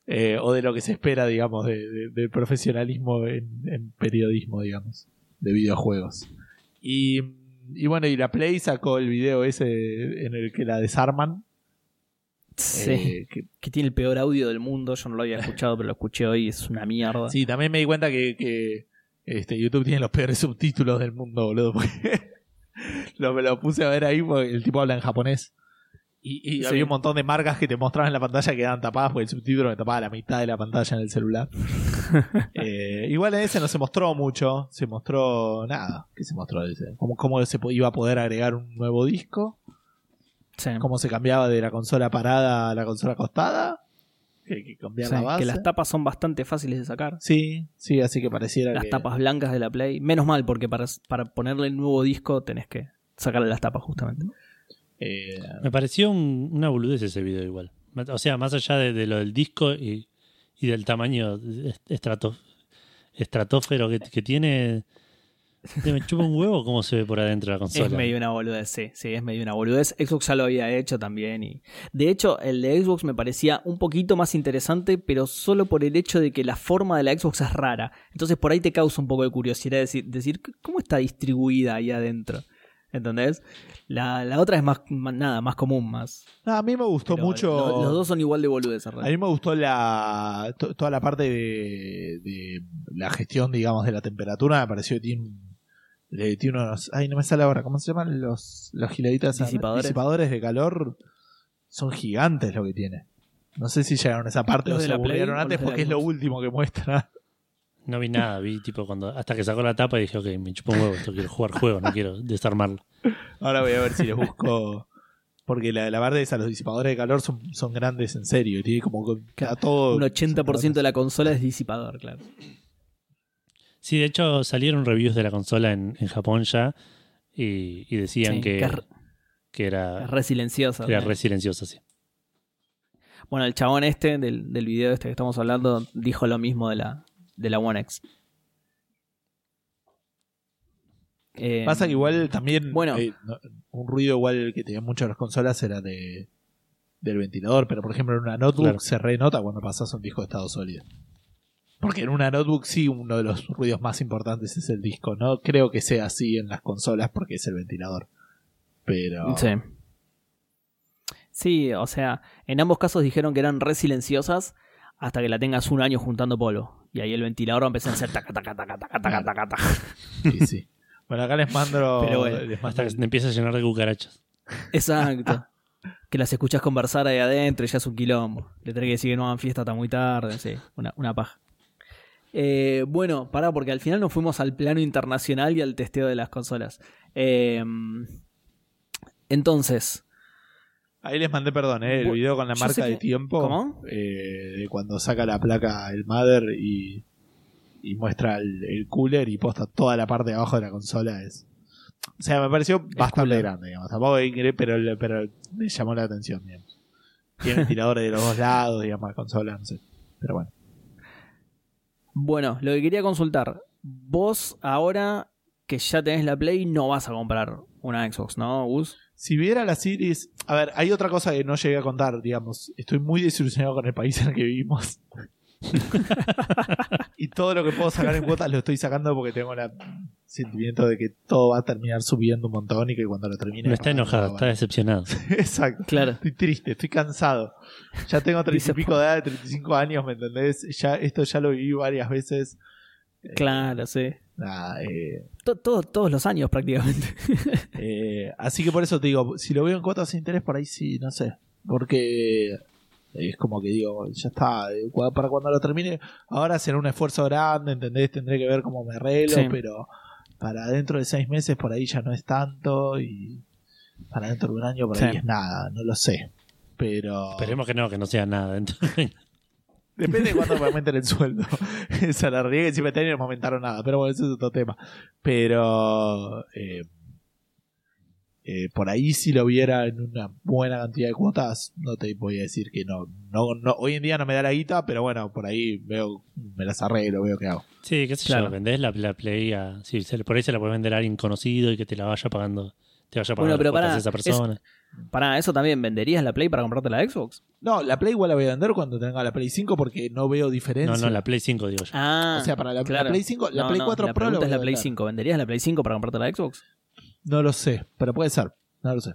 Eh, o de lo que se espera, digamos, de, de- profesionalismo en, en periodismo, digamos, de videojuegos. Y, y bueno, y la Play sacó el video ese en el que la desarman. Sí. eh, que Que tiene el peor audio del mundo. Yo no lo había escuchado, pero lo escuché hoy. Es una mierda. Sí, también me di cuenta que, que, este, YouTube tiene los peores subtítulos del mundo, boludo. Porque lo, me lo puse a ver ahí porque el tipo habla en japonés. Y, y había un montón de marcas que te mostraban en la pantalla que quedaban tapadas porque el subtítulo me tapaba la mitad de la pantalla en el celular. Eh, igual en ese no se mostró mucho. Se mostró nada. ¿Qué se mostró de ese? ¿Cómo, cómo se iba a poder agregar un nuevo disco? Sí. ¿Cómo se cambiaba de la consola parada a la consola acostada? Que, que Sí, la base. que las tapas son bastante fáciles de sacar. Sí, sí, así que pareciera Las que... tapas blancas de la Play. Menos mal, porque para, para ponerle el nuevo disco tenés que sacarle las tapas justamente. Eh, Me pareció un- una boludez ese video igual. O sea, más allá de, de lo del disco y, y del tamaño est- estrato- estratosfero que, que tiene, me chupa un huevo cómo se ve por adentro la consola. Es medio una boludez, sí, sí, es medio una boludez. Xbox ya lo había hecho también. y De hecho, el de Xbox me parecía un poquito más interesante, pero solo por el hecho de que la forma de la Xbox es rara. Entonces por ahí te causa un poco de curiosidad decir, decir ¿cómo está distribuida ahí adentro? ¿Entendés? La, la otra es más, más- nada, más común, más. no, a mí me gustó pero mucho. lo- los dos son igual de boludes. en A realidad. mí me gustó la to- toda la parte de, de la gestión, digamos, de la temperatura. Me pareció que tiene, un- le- tiene unos. Ay, no me sale ahora. ¿Cómo se llaman los, los giladitas? Disipadores. Disipadores de calor. Son gigantes lo que tiene. No sé si llegaron a esa parte ¿Los o de se la Play aburrieron o antes los de la porque es lo Xbox? último que muestra. No vi nada, vi tipo cuando hasta que sacó la tapa y dije, ok, me chupa un huevo, esto quiero jugar juego, no quiero desarmarlo. Ahora voy a ver si les busco. Porque la, la verdad es a los disipadores de calor son, son grandes en serio. Tiene como a todo. Un 80% de la consola es disipador, claro. Sí, de hecho salieron reviews de la consola en, en Japón ya y, y decían Sí, que, que es re- que era, Es re silenciosa. era ¿no? re silenciosa, sí. Bueno, el chabón este del, del video este que estamos hablando dijo lo mismo de la, de la One X. Eh, Pasa que igual también Bueno. eh, un ruido igual que tenían muchas las consolas era de del ventilador, pero por ejemplo en una notebook Claro. se renota cuando pasas un disco de estado sólido. Porque en una notebook sí uno de los ruidos más importantes es el disco, no creo que sea así en las consolas porque es el ventilador. Pero Sí. Sí, o sea, en ambos casos dijeron que eran re silenciosas hasta que la tengas un año juntando polvo. Y ahí el ventilador va a empezar a hacer taca, taca, taca, taca, taca, taca, taca. sí, sí. Bueno, acá les mando, Pero bueno, les mando Hasta que se te empieza a llenar de cucarachas. Exacto. que las escuchás conversar ahí adentro y ya es un quilombo. Le tenés que decir que no hagan fiesta hasta muy tarde, sí, una, una paja. Eh, bueno, pará, porque al final nos fuimos al plano internacional y al testeo de las consolas. Eh, entonces, Ahí les mandé perdón, ¿eh? el Bu- video con la marca de que- tiempo. ¿Cómo? eh, de cuando saca la placa el Mother y, y muestra el, el cooler y posta toda la parte de abajo de la consola. es O sea, me pareció bastante cooler. grande, digamos. Tampoco increíble, pero, pero me llamó la atención, digamos. Tiene ventiladores de los dos lados, digamos, la consola, no sé. Pero bueno. bueno, lo que quería consultar. vos ahora que ya tenés la Play no vas a comprar una Xbox, ¿no, Gus? Si viera la Series. A ver, hay otra cosa que no llegué a contar, digamos. Estoy muy desilusionado con el país en el que vivimos. y todo lo que puedo sacar en cuotas lo estoy sacando porque tengo el sentimiento de que todo va a terminar subiendo un montón y que cuando lo termine. No está enojado, está decepcionado. Exacto. Claro. Estoy triste, estoy cansado. Ya tengo treinta y pico de edad, 35 años, ¿me entendés? Ya, esto ya lo viví varias veces. Claro, sí. Nada, eh, To- to- todos los años prácticamente. eh, así que por eso te digo, si lo veo en cuotas de interés, por ahí sí, no sé. Porque es como que digo, ya está, eh, para cuando lo termine, ahora será un esfuerzo grande, ¿entendés? Tendré que ver cómo me arreglo, Sí. pero para dentro de seis meses por ahí ya no es tanto y para dentro de un año por ahí Sí. es nada, no lo sé. Pero Esperemos que no, que no sea nada. Depende de cuándo me aumenten el sueldo. Esa la realidad que si me tenían no me aumentaron nada, pero bueno, ese es otro tema. Pero eh, eh, por ahí si lo viera en una buena cantidad de cuotas, no te voy a decir que no. no, no hoy en día no me da la guita, pero bueno, por ahí veo, me las arreglo, veo qué hago. sí, qué sé Claro. yo, vendés la, la Play a... Sí, por ahí se la puede vender a alguien conocido y que te la vaya pagando. Te vaya Bueno, pagando pero las cuotas pará, esa persona. Para eso también, ¿venderías la Play para comprarte la Xbox? No, la Play igual la voy a vender cuando tenga la Play 5 porque no veo diferencia. No, no, la Play 5 digo yo. Ah, O sea, para la. Play 5, la No, Play no, 4 la Pro la pregunta voy es a la Play vender. 5. ¿Venderías la Play 5 para comprarte la Xbox? No lo sé, pero puede ser. No lo sé.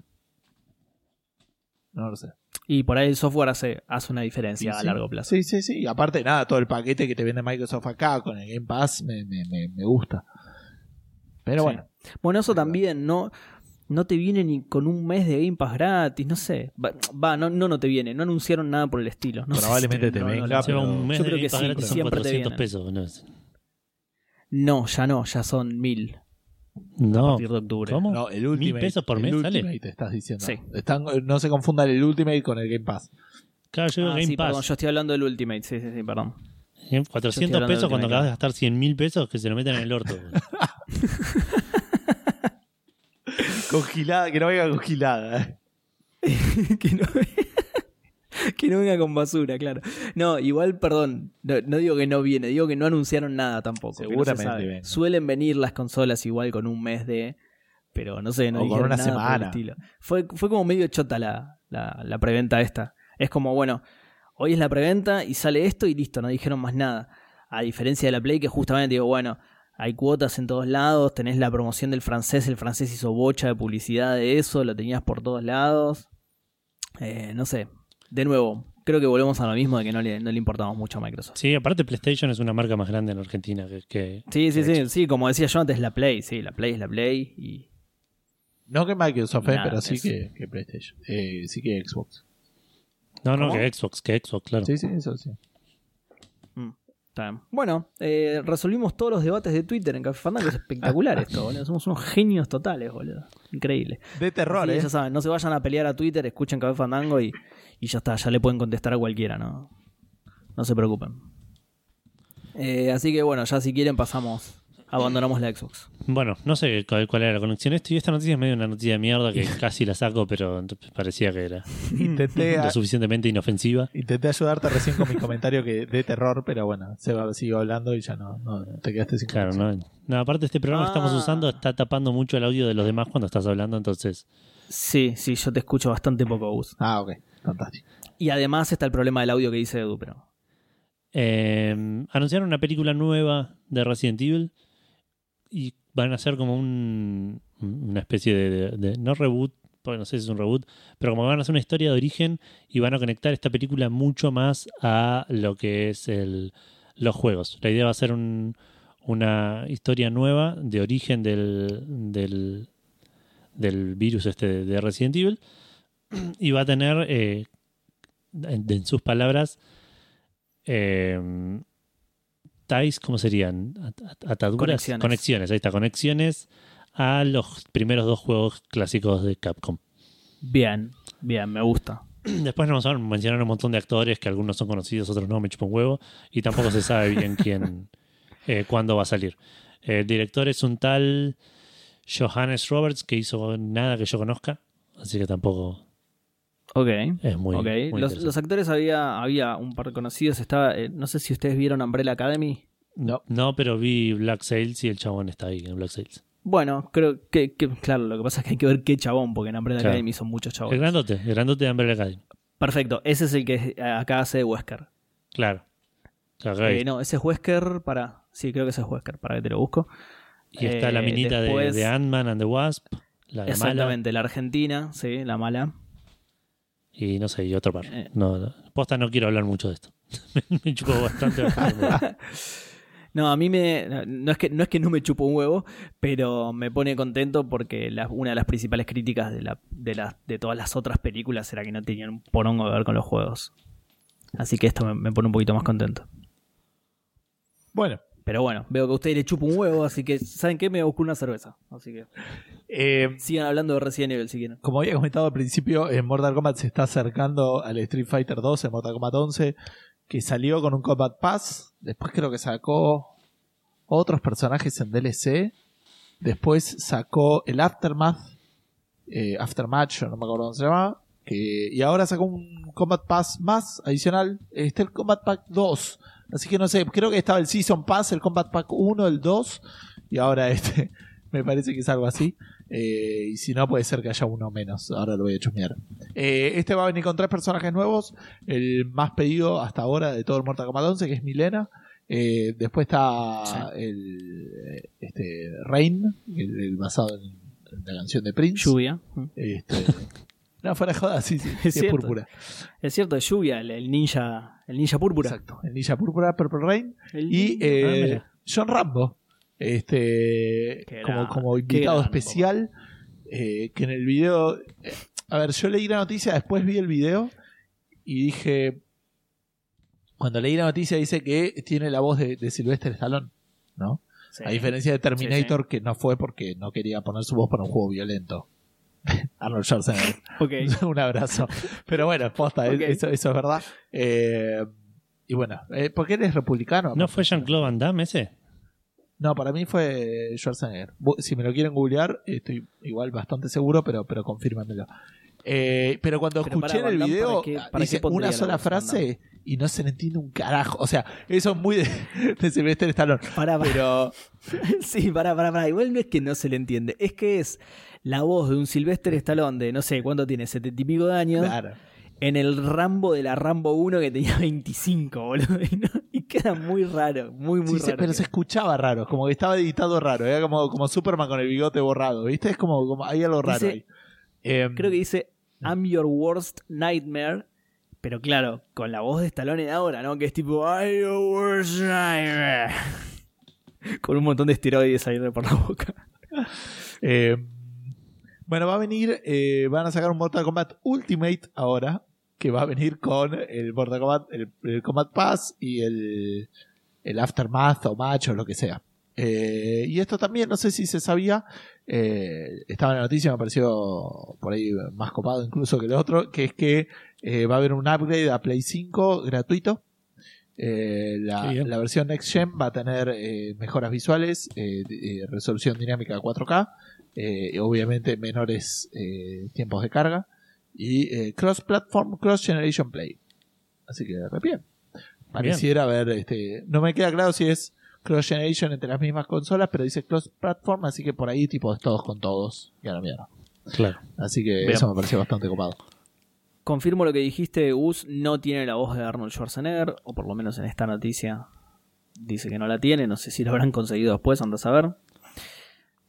No lo sé. Y por ahí el software hace, hace una diferencia Sí, a sí. largo plazo. Sí, sí, sí. Y aparte, nada, todo el paquete que te vende Microsoft acá con el Game Pass me, me, me, me gusta. Pero Sí. bueno, Bueno, eso también, no, no te viene ni con un mes de Game Pass gratis, no sé. Va, va, no, no, no te viene, no anunciaron nada por el estilo. No sé si Probablemente te no, no, venga, pero un mes yo de creo que Game Pass sí, gratis son siempre te 400 viene. pesos. No, es- No, ya no, ya son mil a no. partir de octubre. ¿cómo? no, el Ultimate. pesos por el mes sale? Ultimate te estás diciendo. Sí. Están, no se confundan el Ultimate con el Game Pass. Claro, yo digo Ah, Game sí, Pass. perdón, yo estoy hablando del Ultimate, sí, sí, sí, perdón. ¿eh? Yo 400 estoy hablando pesos de cuando acabas de gastar 100 mil pesos que se lo meten en el orto. boludo. Congilada, que no venga congilada. eh. que, no, que no venga con basura, claro. No, igual, perdón, no, no digo que no viene, digo que no anunciaron nada tampoco. que no se Seguramente. Suelen venir las consolas igual con un mes de... Pero no sé, no O con dijeron una nada por el semana. estilo. Fue, fue como medio chota la, la, la preventa esta. Es como, bueno, hoy es la preventa y sale esto y listo, no dijeron más nada. A diferencia de la Play que justamente digo, bueno, hay cuotas en todos lados, tenés la promoción del francés, el francés hizo bocha de publicidad de eso, lo tenías por todos lados. Eh, no sé, de nuevo, creo que volvemos a lo mismo de que no le, no le importamos mucho a Microsoft. Sí, aparte PlayStation es una marca más grande en Argentina que... que- Sí, sí, que sí, sí, como decía yo antes, la Play, sí, la Play es la Play y... No que Microsoft, eh, Nada, pero sí es- que, que PlayStation. Eh, sí que Xbox. No, no, ¿Cómo? que Xbox, que Xbox, claro. Sí, sí, eso sí. Está bien. Bueno, eh, resolvimos todos los debates de Twitter en Café Fandango, es espectacular esto, boludo. Somos unos genios totales, boludo. Increíble. De terror, Así eh. ya saben, no se vayan a pelear a Twitter, escuchen Café Fandango y, y ya está, ya le pueden contestar a cualquiera, ¿no? No se preocupen. Eh, así que bueno, ya si quieren pasamos, abandonamos la Xbox. Bueno, no sé cuál, cuál era la conexión esto y esta noticia es medio una noticia de mierda que casi la saco, pero parecía que era Intenté, lo suficientemente inofensiva. intenté ayudarte recién con mi comentario que de terror, pero bueno, se va, sigo hablando y ya no, no te quedaste sin Claro, conexión. ¿no? No, aparte este programa que estamos Ah. usando está tapando mucho el audio de los demás cuando estás hablando, entonces... Sí, sí, yo te escucho bastante poco, Gus. Ah, ok, fantástico. Y además está el problema del audio que dice Edu, pero... Eh, anunciaron una película nueva de Resident Evil y van a hacer como un, una especie de, no reboot, porque no sé si es un reboot, pero como van a hacer una historia de origen y van a conectar esta película mucho más a lo que es el, los juegos. La idea va a ser un- una historia nueva de origen del, del, del virus este de, de Resident Evil y va a tener, eh, en, en sus palabras, eh, ties, ¿cómo serían? At- at- Ataduras. Conexiones. ahí está, conexiones a los primeros dos juegos clásicos de Capcom. Bien, bien, me gusta. Después nos van a mencionar un montón de actores que algunos son conocidos, otros no, me chupa un huevo, y tampoco se sabe bien quién, eh, cuándo va a salir. El director es un tal Johannes Roberts que hizo nada que yo conozca, así que tampoco Ok. es muy. ok. muy Los, actores había, había un par de conocidos. Estaba, eh, no sé si ustedes vieron Umbrella Academy. No. No, pero vi Black Sails y el chabón está ahí en Black Sails. Bueno, creo que, que- claro, lo que pasa es que hay que ver qué chabón, porque en Umbrella Claro. Academy son muchos El chabones. grandote, el grandote de Umbrella Academy. Perfecto, ese es el que acá hace de Wesker. Claro. Eh, no, ese es Wesker para. Sí, creo que ese es Wesker, para que te lo busco. y está la eh, minita de- después- de, Ant-Man and the Wasp. La de mala, Exactamente, la Argentina, sí, la mala. Y no sé, y otro par. Eh. No, no. Posta, no quiero hablar mucho de esto. me chupó bastante. bastante. No, a mí me. No es que no, es que no me chupo un huevo, pero me pone contento porque la- una de las principales críticas de, la, de, la- de todas las otras películas era que no tenían un porongo que ver con los juegos. Así que esto me, me pone un poquito más contento. Bueno, Pero bueno, veo que a ustedes le chupa un huevo, así que, ¿saben qué? Me busco una cerveza. Así que eh, sigan hablando de Resident Evil si quieren. como había comentado al principio, en Mortal Kombat se está acercando al Street Fighter 2, en Mortal Kombat 11, que salió con un Combat Pass. Después creo que sacó otros personajes en DLC. Después sacó el Aftermath, eh, Aftermatch, no me acuerdo cómo se llamaba. Que, y ahora sacó un Combat Pass más adicional. Está el Combat Pack 2. Así que no sé, creo que estaba el Season Pass, el Combat Pack 1, el 2. Y ahora este, me parece que es algo así. Eh, y si no, puede ser que haya uno menos. Ahora lo voy a chusmear. Eh, este va a venir con tres personajes nuevos. El más pedido hasta ahora de todo el Mortal Kombat 11, que es Milena. Eh, después está Sí. el este, Rain, el, el basado en, en la canción de Prince. Lluvia. Este, no, fuera joda, sí, sí, sí, Es es, cierto. púrpura. Es cierto, Lluvia, el, el ninja, el ninja púrpura. Exacto. El Ninja Púrpura, Purple Rain. El Y eh, Ah. John Rambo, este, como, invitado especial, eh, que en el video... eh, a ver, yo leí la noticia, después vi el video y dije... Cuando leí la noticia dice que tiene la voz de, de Sylvester Stallone, ¿no? Sí. A diferencia de Terminator, que no fue porque no quería poner su voz para un juego violento. Arnold Schwarzenegger. Un abrazo. Pero bueno, posta, eso, eso es verdad. Eh, y bueno, eh, ¿por qué eres republicano? ¿No fue Jean-Claude Van Damme ese? No, para mí fue Schwarzenegger. Si me lo quieren googlear, estoy igual bastante seguro, pero, pero confírmamelo. Eh, pero cuando Pero escuché en el Damme, video, ¿para qué- para dice una la sola frase y no se le entiende un carajo. O sea, eso es muy de, de Sylvester Stallone. Pará, pará. Pero Sí, pará, pará, pará. Igual no es que no se le entiende. Es que es la voz de un Sylvester Stallone de no sé cuánto tiene, setenta y pico de años. claro. En el Rambo de la Rambo 1 que tenía 25, boludo. Y, no- y queda muy raro, muy, muy Sí, se- raro. pero se escuchaba raro, como que estaba editado raro, era como, como Superman con el bigote borrado, ¿viste? Es como, como hay algo raro Dice- ahí. Em, Creo que dice I'm your worst nightmare. Pero claro, con la voz de Stallone de ahora, ¿no? Que es tipo I'm your worst nightmare. Con un montón de esteroides saliendo por la boca. Eh, bueno, va a venir, eh, van a sacar un Mortal Kombat Ultimate ahora, que va a venir con el Mortal Kombat, el, el Combat Pass y el, el Aftermath o Match o lo que sea. Eh, y esto también, no sé si se sabía, eh, estaba en la noticia, me pareció por ahí más copado incluso que el otro, que es que eh, va a haber un upgrade a Play 5 gratuito. Eh, la, la versión Next Gen va a tener eh, mejoras visuales, resolución dinámica 4K, eh, obviamente menores eh, tiempos de carga y eh, cross platform, cross generation play. Así que re bien. Pareciera ver, este, no me queda claro si es cross generation entre las mismas consolas, pero dice cross platform, así que por ahí tipo es todos con todos y a la mierda. Claro. Así que Bien. eso me pareció bastante copado. Confirmo lo que dijiste, Gus no tiene la voz de Arnold Schwarzenegger, o por lo menos en esta noticia dice que no la tiene, no sé si lo habrán conseguido después, andas a ver.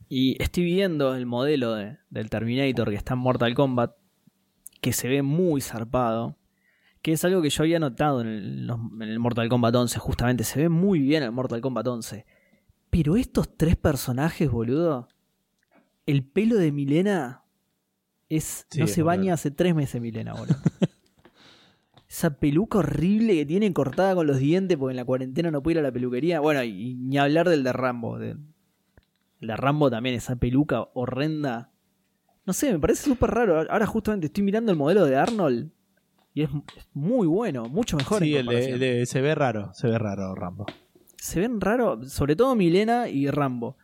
Y estoy viendo el modelo de- del Terminator que está en Mortal Kombat, que se ve muy zarpado, que es algo que yo había notado en el, en el Mortal Kombat 11, justamente, se ve muy bien el Mortal Kombat 11. Pero estos tres personajes, boludo, el pelo de Milena es... Sí, no se baña hace tres meses Milena, boludo. Esa peluca horrible que tiene cortada con los dientes porque en la cuarentena no puede ir a la peluquería. Bueno, y, y ni hablar del de Rambo. de- de Rambo también, esa peluca horrenda. No sé, me parece súper raro. Ahora justamente estoy mirando el modelo de Arnold y es, es muy bueno, mucho mejor. en Sí, el se ve raro, se ve raro Rambo. Se ven raro, sobre todo Milena y Rambo.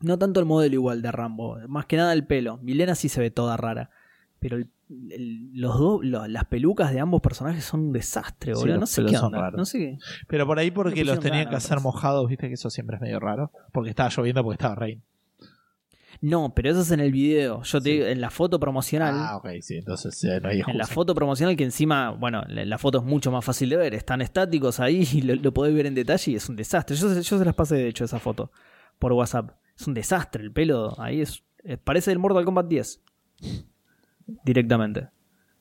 No tanto el modelo igual de Rambo, más que nada el pelo. Milena sí se ve toda rara. pero el- el- los dos, lo- las pelucas de ambos personajes son un desastre, boludo. no sé qué son onda. raros. No sé qué. Pero por ahí porque los tenían ganas, que hacer mojados, viste que eso siempre es medio raro. Porque estaba lloviendo porque estaba rain. No, pero eso es en el video. Yo te Sí. digo, en la foto promocional. Ah, ok, sí, entonces eh, no hay En la foto promocional que encima, bueno, la, la foto es mucho más fácil de ver, están estáticos ahí y lo, lo podés ver en detalle y es un desastre. Yo, se- yo se las pasé de hecho esa foto por WhatsApp. Es un desastre, el pelo ahí es, es- parece el Mortal Kombat 10. Directamente.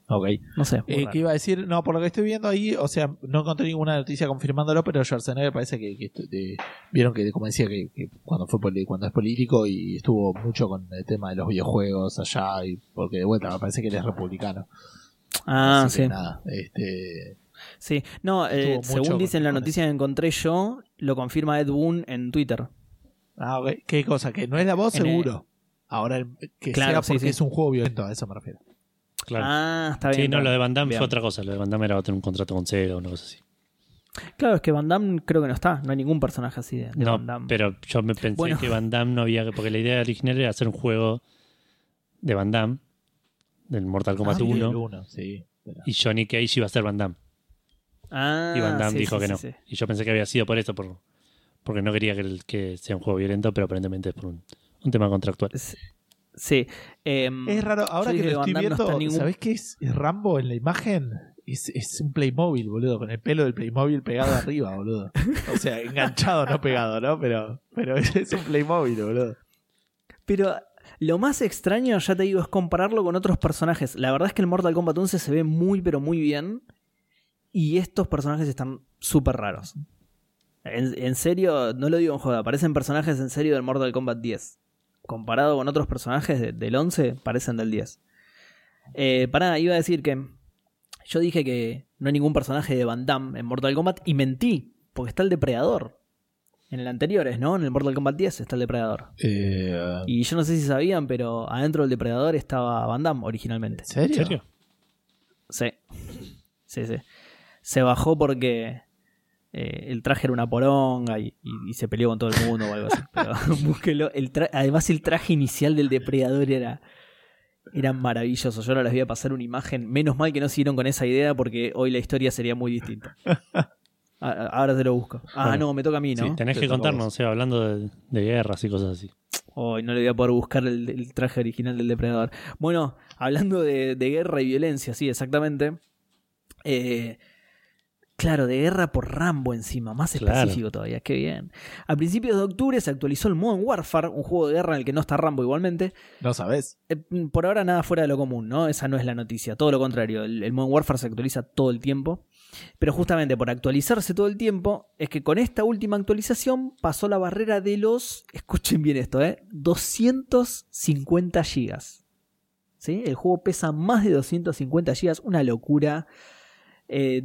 Ok. No sé. Eh. ¿Qué iba a decir? No, por lo que estoy viendo ahí, o sea, no encontré ninguna noticia confirmándolo, pero Schwarzenegger parece que, que de- vieron que, como decía, que, que cuando fue cuando es político y estuvo mucho con el tema de los videojuegos allá, y porque de vuelta me parece que él es republicano. Ah, Así que sí. nada, este, Sí, no, eh, según dice en la noticia que encontré yo, lo confirma Ed Boon en Twitter. ah, ok. ¿Qué cosa? Que no es la voz, En el- seguro. Ahora, el- que Claro, sea porque sí. es un juego violento, a eso me refiero. Claro. Ah, está bien. sí, no, lo de Van Damme bien. fue otra cosa. Lo de Van Damme era tener un contrato con Sega o una cosa así. Claro, es que Van Damme creo que no está. No hay ningún personaje así de, de No, Van Damme. pero yo me pensé Bueno. que Van Damme no había. Porque la idea original era hacer un juego de Van Damme, del Mortal Kombat Ah, bien, 1, el uno, sí. Pero- y Johnny Cage iba a ser Van Damme. Ah, Y Van Damme sí, dijo sí, que sí, no. sí. Y yo pensé que había sido por eso, por, porque no quería que, el- que sea un juego violento, pero aparentemente es por un, un tema contractual. Es- Sí. em, Es raro, ahora que lo estoy no viendo, en ningún- ¿sabés qué es? Es Rambo en la imagen. Es, es un Playmobil, boludo, con el pelo del Playmobil pegado arriba, boludo. O sea, enganchado, no pegado, ¿no? Pero, pero es un Playmobil, boludo. Pero lo más extraño, ya te digo, es compararlo con otros personajes. La verdad es que el Mortal Kombat 11 se ve muy, pero muy bien. Y estos personajes están súper raros. En, en serio, no lo digo en joda, parecen personajes en serio del Mortal Kombat 10. Comparado con otros personajes de- del 11, parecen del 10. Eh, pará, iba a decir que yo dije que no hay ningún personaje de Van Damme en Mortal Kombat y mentí, porque está el depredador. En el anteriores, ¿no? En el Mortal Kombat 10 está el depredador. Eh, Y yo no sé si sabían, pero adentro del depredador estaba Van Damme originalmente. ¿En serio? ¿En serio? Sí. Sí, sí. Se bajó porque eh, el traje era una poronga y, y- y se peleó con todo el mundo o algo así. Pero búsquelo. El Además, el traje inicial del depredador era. Era maravilloso. Yo ahora les voy a pasar una imagen. Menos mal que no siguieron con esa idea porque hoy la historia sería muy distinta. Ahora te lo busco. Ah, Bueno, no, me toca a mí, ¿no? Sí, tenés Te que contarnos, o sea, hablando de, de guerras y cosas así. Hoy no le voy a poder buscar el, el traje original del depredador. Bueno, hablando de, de guerra y violencia, sí, exactamente. Eh, claro, de guerra por Rambo encima, más Claro. específico todavía, qué bien. A principios de octubre se actualizó el Modern Warfare, un juego de guerra en el que no está Rambo igualmente. No sabes. Eh, por ahora nada fuera de lo común, ¿no? Esa no es la noticia, todo lo contrario, el, el Modern Warfare se actualiza todo el tiempo. Pero justamente por actualizarse todo el tiempo, es que con esta última actualización pasó la barrera de los, escuchen bien esto, ¿eh? 250 gigas. ¿Sí? El juego pesa más de 250 gigas, una locura. Eh,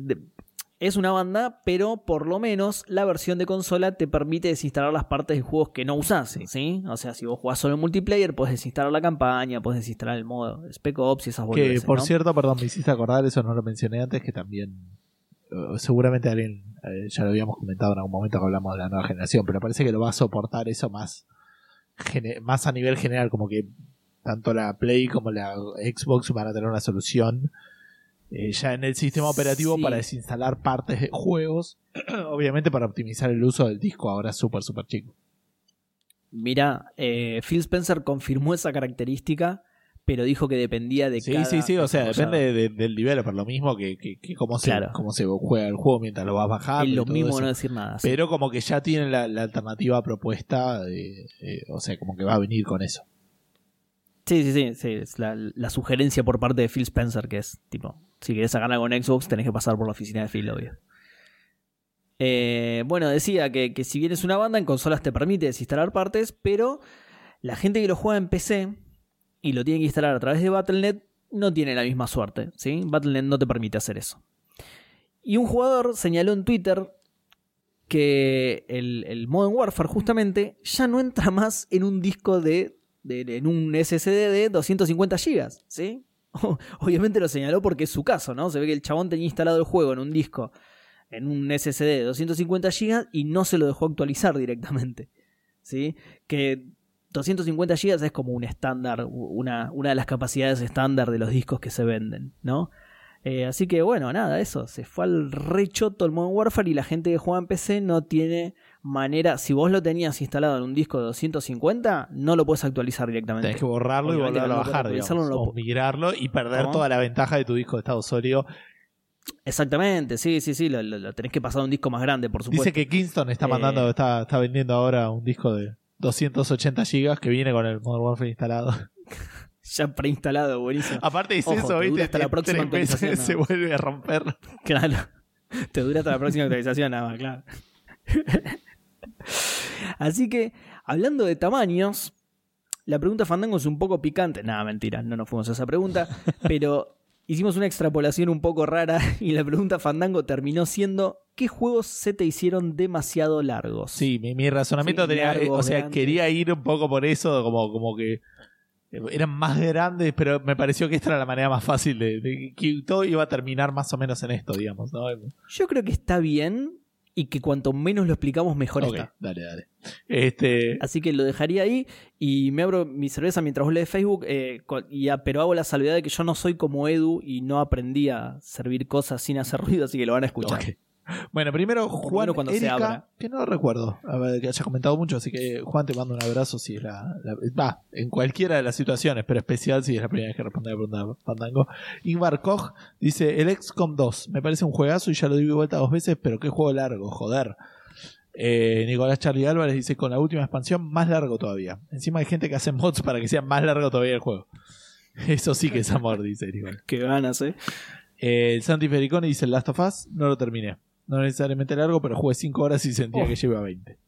es una banda, pero por lo menos la versión de consola te permite desinstalar las partes de juegos que no usás, ¿sí? O sea, si vos jugás solo en multiplayer, puedes desinstalar la campaña, puedes desinstalar el modo Spec Ops y esas Que boludeces, por ¿no? cierto, perdón, me hiciste acordar, eso no lo mencioné antes, que también eh, seguramente alguien, eh, ya lo habíamos comentado en algún momento que hablamos de la nueva generación, pero parece que lo va a soportar eso más, más a nivel general, como que tanto la Play como la Xbox van a tener una solución eh, ya en el sistema operativo Sí. para desinstalar partes de juegos, obviamente para optimizar el uso del disco ahora súper, súper chico. Mira, eh, Phil Spencer confirmó esa característica, pero dijo que dependía de Sí, cada sí, sí, o sea, depende de- del developer, lo mismo que, que, que cómo, se, cómo se juega el juego mientras lo vas bajando. Es y lo mismo eso. no decir nada. sí. Pero como que ya tienen la, la alternativa propuesta, de- eh, o sea, como que va a venir con eso. Sí, sí, sí, sí, es la, la sugerencia por parte de Phil Spencer, que es tipo, si querés sacar algo en Xbox, tenés que pasar por la oficina de Phil, obvio. Eh, bueno, decía que, que si bien es una banda, en consolas te permite desinstalar partes, pero la gente que lo juega en PC y lo tiene que instalar a través de Battle.net no tiene la misma suerte, ¿sí? Battle.net no te permite hacer eso. Y un jugador señaló en Twitter que el, el Modern Warfare justamente ya no entra más en un disco de, de- en un SSD de 250 GB, ¿sí? Obviamente lo señaló porque es su caso, ¿no? Se ve que el chabón tenía instalado el juego en un disco, en un SSD de 250 GB y no se lo dejó actualizar directamente, ¿sí? Que 250 GB es como un estándar, una, una de las capacidades estándar de los discos que se venden, ¿no? Eh, así que bueno, nada, eso. Se fue al rechoto el Modern Warfare y la gente que juega en PC no tiene manera. Si vos lo tenías instalado en un disco de 250, no lo puedes actualizar directamente. Tenés que borrarlo y volverlo a bajar, digamos, no o migrarlo y perder ¿Cómo? toda la ventaja de tu disco de estado sólido. Exactamente, sí, sí, sí. Lo, lo- lo tenés que pasar a un disco más grande, por supuesto. Dice que Kingston está Eh, mandando, está, está vendiendo ahora un disco de 280 gigas que viene con el Modern Warfare instalado. Ya preinstalado, buenísimo. Aparte dice Ojo, eso, ¿viste? hasta la próxima actualización, se ¿no? vuelve a romper. Claro. Te dura hasta la próxima actualización, nada más, claro. Así que, hablando de tamaños, la pregunta Fandango es un poco picante. Nada, mentira, no nos fuimos a esa pregunta. pero hicimos una extrapolación un poco rara y la pregunta Fandango terminó siendo: ¿qué juegos se te hicieron demasiado largos? Sí, mi, mi razonamiento Sí, tenía, largos, o sea, grandes. quería ir un poco por eso, como, como que eh, eran más grandes, pero me pareció que esta era la manera más fácil de, de que todo iba a terminar más o menos en esto, digamos, ¿no? Yo creo que está bien y que cuanto menos lo explicamos, mejor Ok, está. dale, dale. Este, Así que lo dejaría ahí y me abro mi cerveza mientras vos lees Facebook, eh, y a- pero hago la salvedad de que yo no soy como Edu y no aprendí a servir cosas sin hacer ruido, así que lo van a escuchar. Bueno, primero lo Juan menos cuando se abra. que no recuerdo a ver, que haya comentado mucho, así que Juan te mando un abrazo si es la, la- va, en cualquiera de las situaciones, pero especial si es la primera vez que responde a la pregunta de Fandango. Ingvar Koch dice, el XCOM 2, me parece un juegazo y ya lo di vuelta dos veces, pero qué juego largo, joder. Eh, Nicolás Charlie Álvarez dice, con la última expansión, más largo todavía. Encima hay gente que hace mods para que sea más largo todavía el juego. Eso sí que es amor, dice Nicolás. Qué ganas, eh. Eh, el Santi Fericoni dice el Last of Us, no lo terminé. No necesariamente largo, pero jugué 5 horas y sentía Oh. que lleva 20.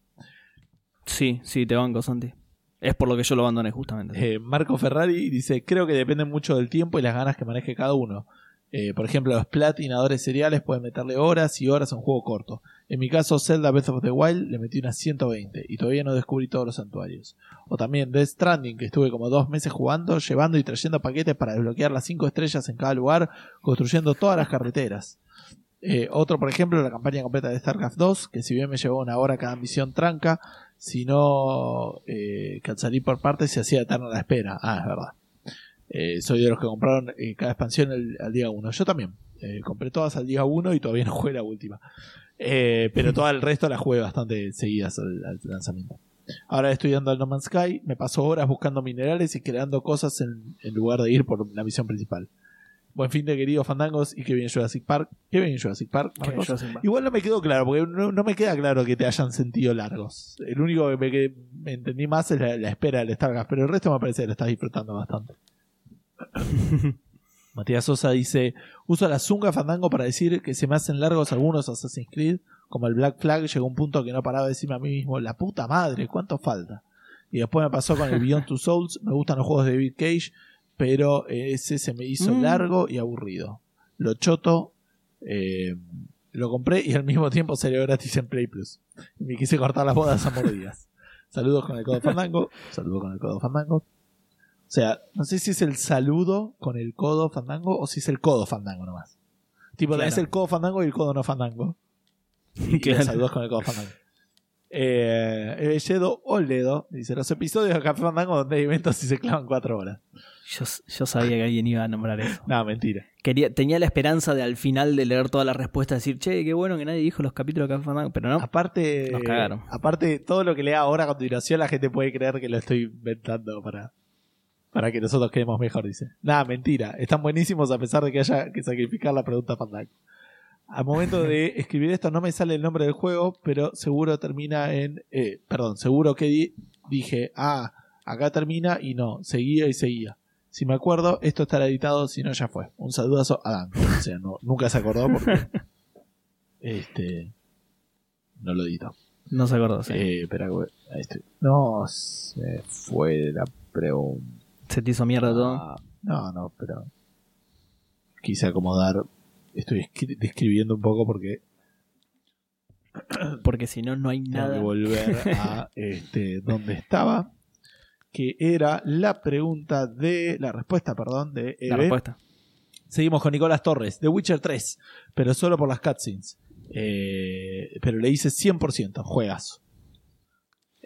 Sí, sí, te banco, Santi. Es por lo que yo lo abandoné, justamente. Eh, Marco Ferrari dice, creo que depende mucho del tiempo y las ganas que maneje cada uno. Eh, por ejemplo, los platinadores seriales pueden meterle horas y horas a un juego corto. En mi caso, Zelda Breath of the Wild le metí unas 120 y todavía no descubrí todos los santuarios. O también Death Stranding, que estuve como dos meses jugando, llevando y trayendo paquetes para desbloquear las 5 estrellas en cada lugar, construyendo todas las carreteras. Eh, otro, por ejemplo, la campaña completa de StarCraft 2, que si bien me llevó una hora cada misión tranca, si no eh, que al salir por partes se hacía eterna la espera. Ah, es verdad. Eh, soy de los que compraron cada expansión el- al día 1. Yo también. Compré todas al día 1 y todavía no jugué la última. Pero todo el resto las jugué bastante seguidas al, lanzamiento. Ahora estoy dando al No Man's Sky. Me paso horas buscando minerales y creando cosas en lugar de ir por la misión principal. Buen fin de queridos fandangos y que bien Jurassic Park. Que bien Jurassic Park, Que Marcos? yo sin- Igual no me quedó claro, porque no, no me queda claro que te hayan sentido largos. El único que me, que me entendí más es la, la espera del Starcraft, pero el resto me parece que lo estás disfrutando bastante. Matías Sosa dice: Uso la zunga fandango para decir que se me hacen largos algunos Assassin's Creed, como el Black Flag. Llegó un punto que no paraba de decirme a mí mismo: La puta madre, ¿cuánto falta? Y después me pasó con el Beyond Two Souls. Me gustan los juegos de David Cage, pero ese se me hizo Mm. largo y aburrido. Lo choto, eh, lo compré y al mismo tiempo salió gratis en Play Plus. Y me quise cortar las bodas a mordidas. Saludos con el codo fandango. Saludos con el codo fandango. O sea, no sé si es el saludo con el codo fandango o si es el codo fandango nomás. Tipo, Claro. es el codo fandango y el codo no fandango. Y Claro. saludos con el codo fandango. Eh, Evelledo Oledo dice: Los episodios de Café Fandango donde hay eventos y se clavan cuatro horas. Yo, yo sabía que alguien iba a nombrar eso. No, mentira. Quería, tenía la esperanza de al final de leer todas las respuestas decir, che, qué bueno que nadie dijo los capítulos de Café Fandango, pero no. Aparte, Nos cagaron. aparte, todo lo que lea ahora a continuación, la gente puede creer que lo estoy inventando para, para que nosotros quedemos mejor, dice. Nada, mentira. Están buenísimos a pesar de que haya que sacrificar la pregunta Fandango. Al momento de escribir esto no me sale el nombre del juego, pero seguro termina en... eh, perdón, seguro que di- dije, ah, acá termina y no, seguía y seguía. Si me acuerdo, esto estará editado, si no ya fue. Un saludazo a Dan. O sea, no, nunca se acordó porque... este... No lo editó. No se acordó, sí. Eh, espera, ahí estoy. No se fue la pregunta. Se te hizo mierda todo. No, no, pero quise acomodar. Estoy escri- describiendo un poco porque Porque si no, no hay tengo que nada. volver a este, donde estaba. Que era la pregunta de. La respuesta, perdón, de La respuesta. Seguimos con Nicolás Torres, The Witcher 3, pero solo por las cutscenes. Eh, pero le hice 100%, juegazo.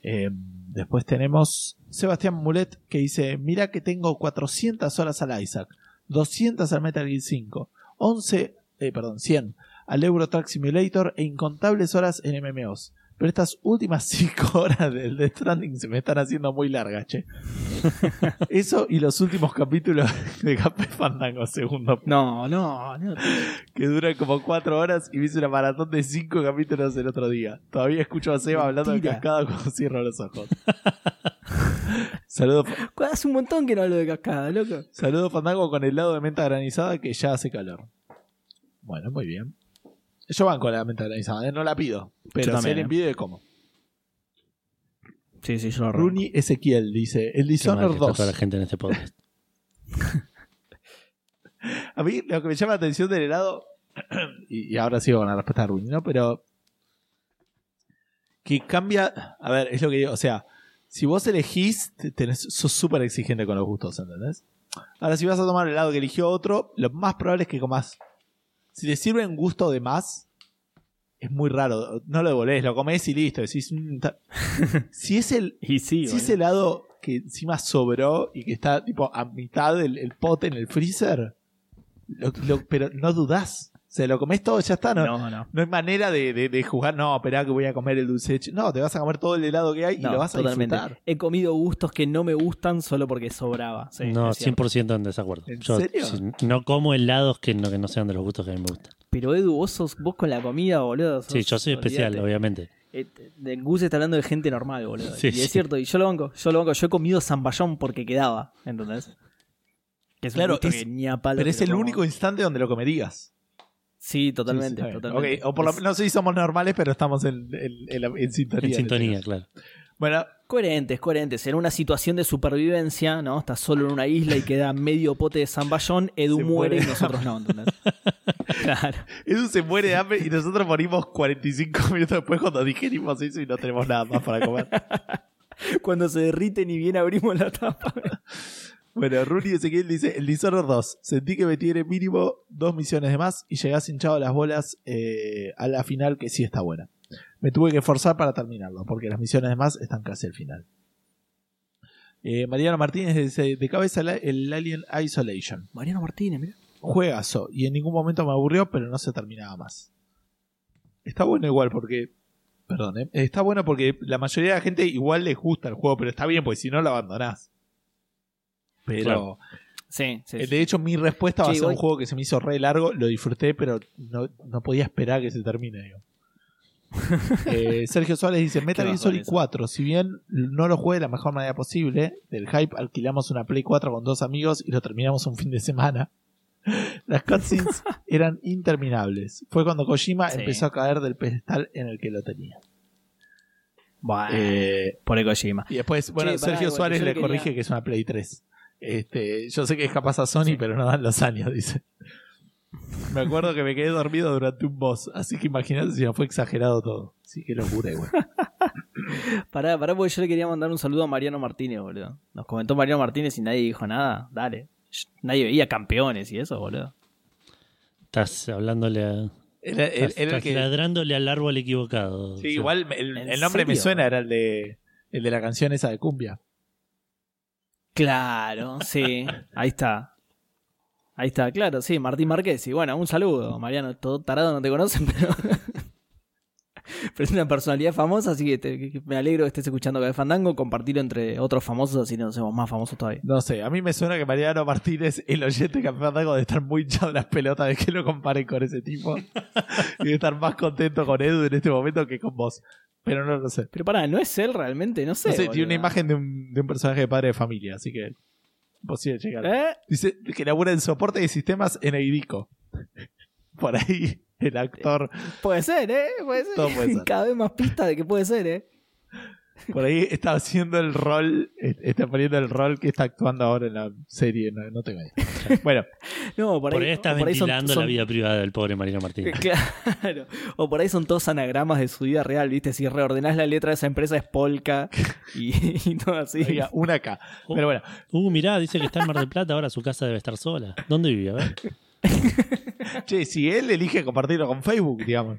Eh, después tenemos Sebastián Mulet que dice: Mira que tengo 400 horas al Isaac, 200 al Metal Gear 5, 11, eh, perdón, 100 al Euro Truck Simulator e incontables horas en MMOs. Pero estas últimas 5 horas del Death Stranding se me están haciendo muy largas, che. Eso y los últimos capítulos de Café Fandango segundo, No, no, no. que duran como 4 horas y me hice una maratón de 5 capítulos el otro día. Todavía escucho a Seba hablando de cascada cuando cierro los ojos. Saludos Hace un montón que no hablo de cascada, loco. Saludo Fandango con helado de menta granizada que ya hace calor. Bueno, muy bien. Yo van con la menta granizada, ¿eh? no la pido. Pero Yo si también, alguien ¿eh? pide, como. Sí, sí, yo lo Rooney Ezequiel dice: El Dishonored que está 2. toda la gente en este podcast. A mí lo que me llama la atención del helado, y, y ahora sigo con la respuesta de Rooney, ¿no? Pero. Que cambia. A ver, es lo que digo. O sea, si vos elegís, te- tenés, sos súper exigente con los gustos, ¿entendés? Ahora, si vas a tomar el helado que eligió otro, lo más probable es que comas. Si te sirven gusto de más, es muy raro. No lo devolvés, lo comés y listo. Decís, "Mm, ta-". si es el, Y sí, si es helado que encima sobró y que está tipo a mitad del el pote en el freezer, lo- lo- pero no dudás. O sea, lo comés todo, ya está. No, no. No, no. hay manera de, de- de jugar, no, esperá que voy a comer el dulce. No, te vas a comer todo el helado que hay y No, lo vas a totalmente. disfrutar. He comido gustos que no me gustan solo porque sobraba. Sí, no, es cierto. 100% en desacuerdo. ¿En Yo serio? si- no como helados que no, que no sean de los gustos que a mí me gustan. Pero Edu, vos, sos, vos con la comida, boludo. sos- Sí, yo soy especial, olvídate. obviamente. Eh, de Gus está hablando de gente normal, boludo. Sí, y sí. es cierto, y yo lo banco, yo lo banco. Yo he comido zamballón porque quedaba, ¿entendés? Que es un Claro, gusto es- que ni a palo Pero es lo el como. único instante donde lo comerías. Sí, totalmente, Sí, sí, totalmente. Ok, o por lo no sé si somos normales, pero estamos en, en- en la- en sintonía. En sintonía, claro. Bueno, Coherente, es coherente. En una situación de supervivencia, ¿no? Estás solo en una isla y queda medio pote de zamballón, Edu Se muere muere. y nosotros no, ¿entendés? claro. Edu se muere de hambre y nosotros morimos 45 minutos después cuando digerimos eso y no tenemos nada más para comer. Cuando se derriten y bien abrimos la tapa. Bueno, Rooney Ezequiel dice: El Dishonored 2. Sentí que me tiene mínimo dos misiones de más y llegás hinchado a las bolas eh, a la final, que sí está buena. Me tuve que forzar para terminarlo, porque las misiones de más están casi al final. Eh, Mariano Martínez dice: De cabeza el Alien Isolation. Mariano Martínez, mira. Juegazo, y en ningún momento me aburrió, pero no se terminaba más. Está bueno igual, porque. Perdón, eh, está bueno porque la mayoría de la gente igual les gusta el juego, pero está bien, porque si no lo abandonás. Pero. Claro. Sí, sí. Eh, De hecho, mi respuesta va a ser un juego que se me hizo re largo, lo disfruté, pero no, no podía esperar que se termine. digo. Eh, Sergio Suárez dice: Metal Gear Solid eso. 4. Si bien no lo jugué de la mejor manera posible, del hype alquilamos una Play 4 con dos amigos y lo terminamos un fin de semana. Las cutscenes eran interminables. Fue cuando Kojima Sí. empezó a caer del pedestal en el que lo tenía. Bueno, Eh, por el Kojima. y después, bueno, Che, Sergio Suárez le le quería- corrige que es una Play 3. Este, yo sé que es capaz a Sony, Sí. pero no dan los años, dice. Me acuerdo que me quedé dormido durante un boss, así que imagínate si no fue exagerado todo. Sí, qué locura igual. Pará, pará, porque yo le quería mandar un saludo a Mariano Martínez, boludo. Nos comentó Mariano Martínez y nadie dijo nada. Dale. Nadie veía campeones y eso, boludo. Estás hablándole a. Era, era- Estás, era el estás que- ladrándole al árbol equivocado. sí, O sea, igual el, ¿En el nombre me suena, era el de, el de la canción esa de Cumbia. Claro, sí. Ahí está. Ahí está, claro, sí, Martín Márquez. Y bueno, un saludo, Mariano. Todo tarado no te conocen, pero. pero es una personalidad famosa, así que, te- que me alegro que estés escuchando Café Fandango. Compartirlo entre otros famosos, así nos hacemos más famosos todavía. No sé, a mí me suena que Mariano Martínez, el oyente de algo, de estar muy hinchado las pelotas de que lo comparen con ese tipo. y de estar más contento con Edu en este momento que con vos. Pero no lo sé. Pero pará, ¿no es él realmente? No sé. No sé, tiene una imagen de un, de un personaje de padre de familia, así que imposible llegar. ¿Eh? Dice que labura en soporte de sistemas en Eidico. Por ahí el actor, Puede ser, ¿eh? Puede ser. Todo puede ser. Cada vez más pista de que puede ser, ¿eh? por ahí está haciendo el rol, eh, está poniendo el rol que está actuando ahora en la serie, no, no tengo idea. Bueno, No, por Por ahí, está por ahí son- ventilando son- la vida privada del pobre Mariano Martínez. Claro. O por ahí son todos anagramas de su vida real, ¿viste? Si reordenás la letra de esa empresa es Polka y, y todo así. oiga, una acá. Pero bueno, Uh, mirá, dice que está en Mar del Plata, ahora su casa debe estar sola. ¿Dónde vive? A ver. Che, si él elige compartirlo con Facebook, digamos.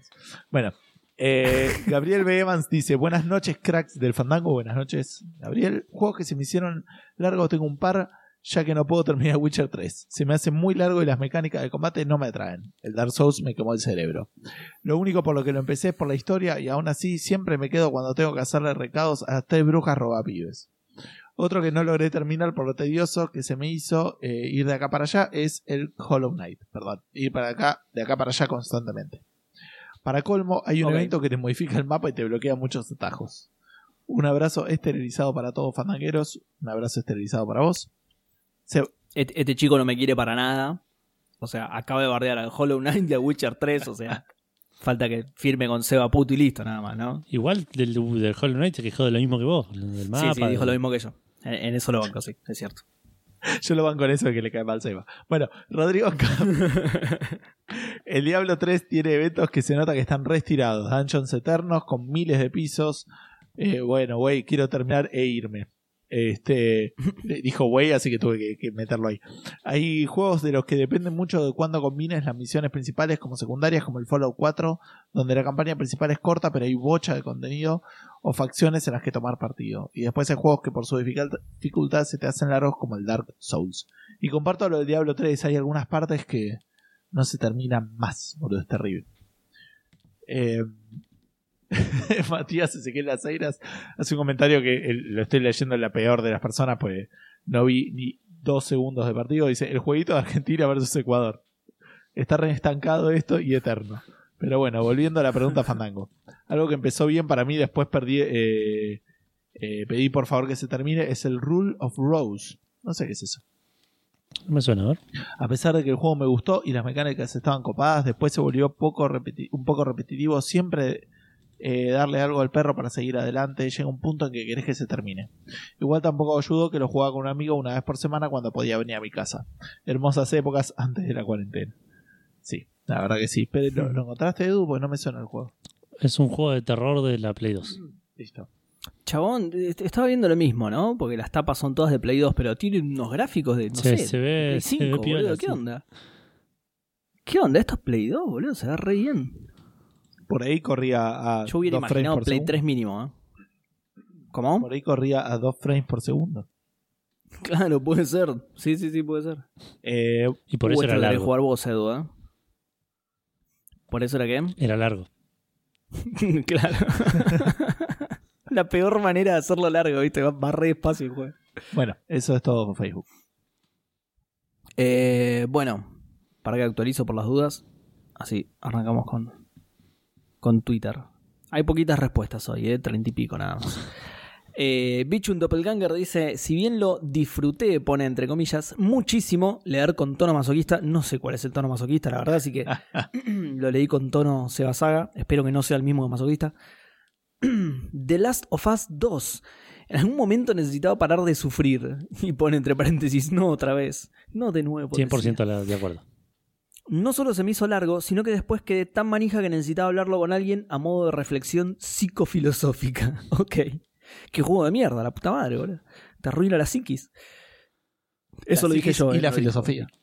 Bueno, Eh, Gabriel B. Evans dice: Buenas noches, cracks del fandango. Buenas noches, Gabriel. Juegos que se me hicieron largos, tengo un par, ya que no puedo terminar Witcher 3. Se me hace muy largo y las mecánicas de combate no me atraen. El Dark Souls me quemó el cerebro. Lo único por lo que lo empecé es por la historia, y aún así siempre me quedo cuando tengo que hacerle recados a tres brujas robapibes. Otro que no logré terminar por lo tedioso que se me hizo eh, ir de acá para allá es el Hollow Knight. Perdón, ir para acá, de acá para allá constantemente. Para colmo, hay un Ok. evento que te modifica el mapa y te bloquea muchos atajos. Un abrazo esterilizado para todos fandangueros. Un abrazo esterilizado para vos. Se- Este, este chico no me quiere para nada. O sea, acaba de bardear al Hollow Knight y a Witcher 3. O sea, falta que firme con Seba Puto y listo, nada más, ¿no? Igual del, del Hollow Knight se quejó de lo mismo que vos, del mapa. sí, sí, dijo de- lo mismo que yo. En, en eso lo banco, sí, es cierto. Yo lo van con eso de que le cae mal Seba. Bueno, Rodrigo. El Diablo 3 tiene eventos que se nota que están retirados. Dungeons eternos con miles de pisos. Eh, bueno, güey, quiero terminar e irme. Este dijo güey, así que tuve que, que meterlo ahí. Hay juegos de los que dependen mucho de cuándo combines las misiones principales como secundarias, como el Fallout 4, donde la campaña principal es corta, pero hay bocha de contenido o facciones en las que tomar partido. Y después hay juegos que por su dificultad, se te hacen largos como el Dark Souls. Y comparto lo del Diablo 3, hay algunas partes que no se terminan más, boludo, es terrible. Eh, Matías Ezequiel Las Airas hace un comentario que lo estoy leyendo en la peor de las personas, pues no vi ni dos segundos de partido. Dice: El jueguito de Argentina versus Ecuador. Está re estancado esto y eterno. Pero bueno, volviendo a la pregunta Fandango. Algo que empezó bien para mí, después perdí, eh, eh, pedí por favor que se termine, es el Rule of Rose. No sé qué es eso. No me suena, a ver. A pesar de que el juego me gustó y las mecánicas estaban copadas, después se volvió poco repeti- un poco repetitivo. Siempre eh, darle algo al perro para seguir adelante. Llega un punto en que querés que se termine. Igual tampoco ayudó que lo jugaba con un amigo una vez por semana cuando podía venir a mi casa. Hermosas épocas antes de la cuarentena. Sí, la verdad que sí. Pero ¿lo, lo encontraste, Edu? Porque no me suena el juego. Es un juego de terror de la Play 2. Listo. Chabón, est- estaba viendo lo mismo, ¿no? Porque las tapas son todas de Play 2, pero tiene unos gráficos de, no se, sé, se ve, Play se 5, ve piola, boludo. ¿Qué sí. onda? ¿Qué onda? Esto es Play 2, boludo. Se ve re bien. Por ahí corría a Yo hubiera dos imaginado por Play segundo. 3 mínimo, ¿eh? ¿Cómo? Por ahí corría a 2 frames por segundo. Claro, puede ser. Sí, sí, sí, puede ser. Eh, Y por Uh, eso esto era largo. jugar vos, Edu, ¿eh? ¿Por eso era qué? Era largo. claro. La peor manera de hacerlo largo, ¿viste? Va, va re despacio el juego. bueno, eso es todo por Facebook. Eh, bueno, para que actualizo por las dudas. Así, arrancamos con, con Twitter. Hay poquitas respuestas hoy, ¿eh? Treinta y pico nada más. Eh, Bichun Doppelganger dice: Si bien lo disfruté, pone entre comillas, muchísimo leer con tono masoquista. No sé cuál es el tono masoquista, la verdad, así que lo leí con tono Seba Saga. Espero que no sea el mismo de masoquista. The Last of Us 2. En algún momento necesitaba parar de sufrir. Y pone entre paréntesis, no otra vez. No de nuevo. decía. 100% la- de acuerdo. No solo se me hizo largo, sino que después quedé tan manija que necesitaba hablarlo con alguien a modo de reflexión psicofilosófica. Ok. Qué juego de mierda, la puta madre, boludo. Te arruina la psiquis. Eso La lo dije yo. Y eh, la filosofía.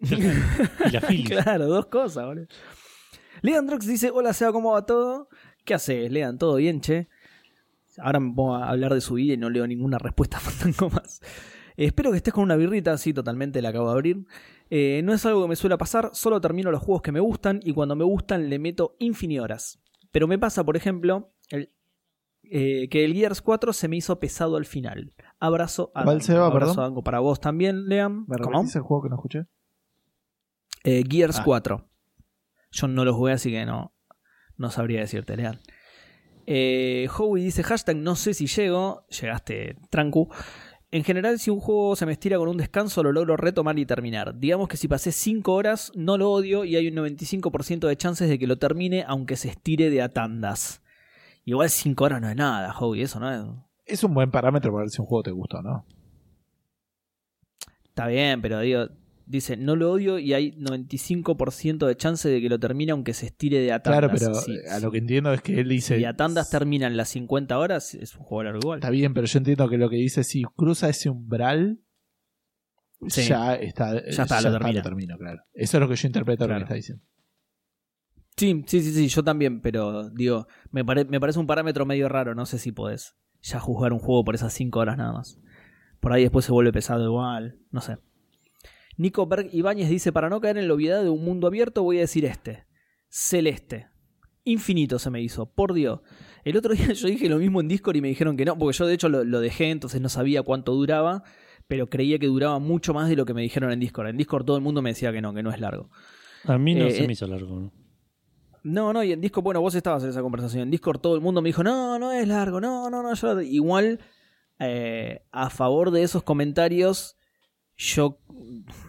Y la filis. Claro, dos cosas, boludo. Leandrox dice: Hola, Seba, ¿cómo va todo? ¿Qué haces, Lean? ¿Todo bien, che? Ahora me pongo a hablar de su vida y no leo ninguna respuesta fandango más. Eh, espero que estés con una birrita, sí, totalmente, la acabo de abrir. Eh, no es algo que me suele pasar, solo termino los juegos que me gustan y cuando me gustan le meto infini horas. Pero me pasa, por ejemplo, eh, que el Gears 4 se me hizo pesado al final. Abrazo a ¿Cuál, Abrazo perdón? a Dango para vos también, Lean. ¿Me ¿Cómo? repetís el juego que no escuché? Eh, Gears Ah. 4. Yo no lo jugué, así que no, no sabría decirte, Lean. Eh, Howie dice hashtag no sé si llego. Llegaste, trancu. En general, si un juego se me estira con un descanso, lo logro retomar y terminar. Digamos que si pasé 5 horas, no lo odio y hay un 95% de chances de que lo termine, aunque se estire de a tandas. Igual 5 horas no es nada, Howie, eso no es. Es un buen parámetro para ver si un juego te gusta o no. Está bien, pero digo, dice, no lo odio y hay 95% de chance de que lo termine aunque se estire de a tandas. Claro, pero Sí, eh, a sí. lo que entiendo es que él dice. Si a tandas terminan las 50 horas, es un juego largo igual. Está bien, pero yo entiendo que lo que dice, si cruza ese umbral, Sí. ya está. Ya está, lo termina. termino, claro. Eso es lo que yo interpreto de lo Claro. que está diciendo. Sí, sí, sí, sí, yo también, pero digo, me, pare- me parece un parámetro medio raro, no sé si podés ya juzgar un juego por esas 5 horas nada más. Por ahí después se vuelve pesado igual, no sé. Nico Berg Ibáñez dice, para no caer en la obviedad de un mundo abierto voy a decir este. Celeste. Infinito se me hizo, por Dios. El otro día yo dije lo mismo en Discord y me dijeron que no, porque yo de hecho lo, lo dejé, entonces no sabía cuánto duraba, pero creía que duraba mucho más de lo que me dijeron en Discord. En Discord todo el mundo me decía que no, que no es largo. A mí no Eh, se eh, me hizo largo. ¿no? No, no, y en Discord, bueno, vos estabas en esa conversación. En Discord todo el mundo me dijo, no, no es largo, no, no, no. Yo, igual, eh, a favor de esos comentarios, yo,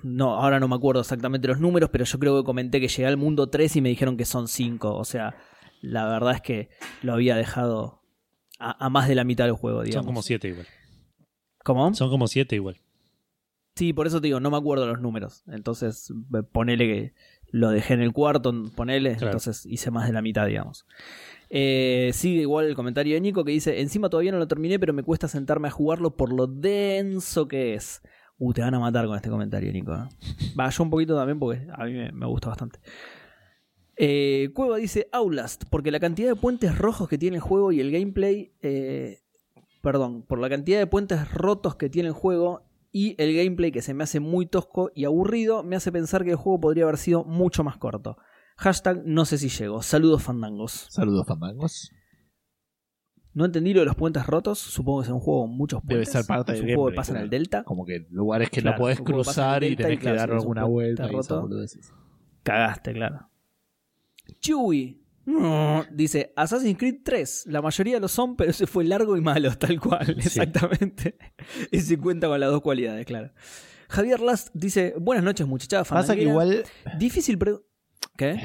no, ahora no me acuerdo exactamente los números, pero yo creo que comenté que llegué al mundo 3 y me dijeron que son 5. O sea, la verdad es que lo había dejado a, a más de la mitad del juego, digamos. Son como siete igual. ¿Cómo? Son como siete igual. Sí, por eso te digo, no me acuerdo los números. Entonces, eh, ponele que lo dejé en el cuarto, ponele, Claro. entonces hice más de la mitad, digamos. Eh, sigue igual el comentario de Nico que dice, encima todavía no lo terminé, pero me cuesta sentarme a jugarlo por lo denso que es. Uh, te van a matar con este comentario, Nico. ¿eh? Va, yo un poquito también porque a mí me, me gusta bastante. Eh, Cueva dice Outlast, porque la cantidad de puentes rojos que tiene el juego y el gameplay... eh, perdón, por la cantidad de puentes rotos que tiene el juego y el gameplay que se me hace muy tosco y aburrido, me hace pensar que el juego podría haber sido mucho más corto. Hashtag no sé si llego. Saludos fandangos. Saludos, fandangos. No entendí lo de los puentes rotos. Supongo que es un juego con muchos Debe puentes. ser parte del un juego que gameplay, pasa en el. Delta. Como que lugares que Claro, no podés cruzar y tenés y claro, que dar alguna vuelta y roto. Cagaste, claro. Chewie. No, Dice Assassin's Creed 3. La mayoría lo son, pero ese fue largo y malo, tal cual. Exactamente. Ese cuenta con las dos cualidades, claro. Javier Last dice: Buenas noches, muchachada. Pasa que igual, Difícil pre... ¿Qué?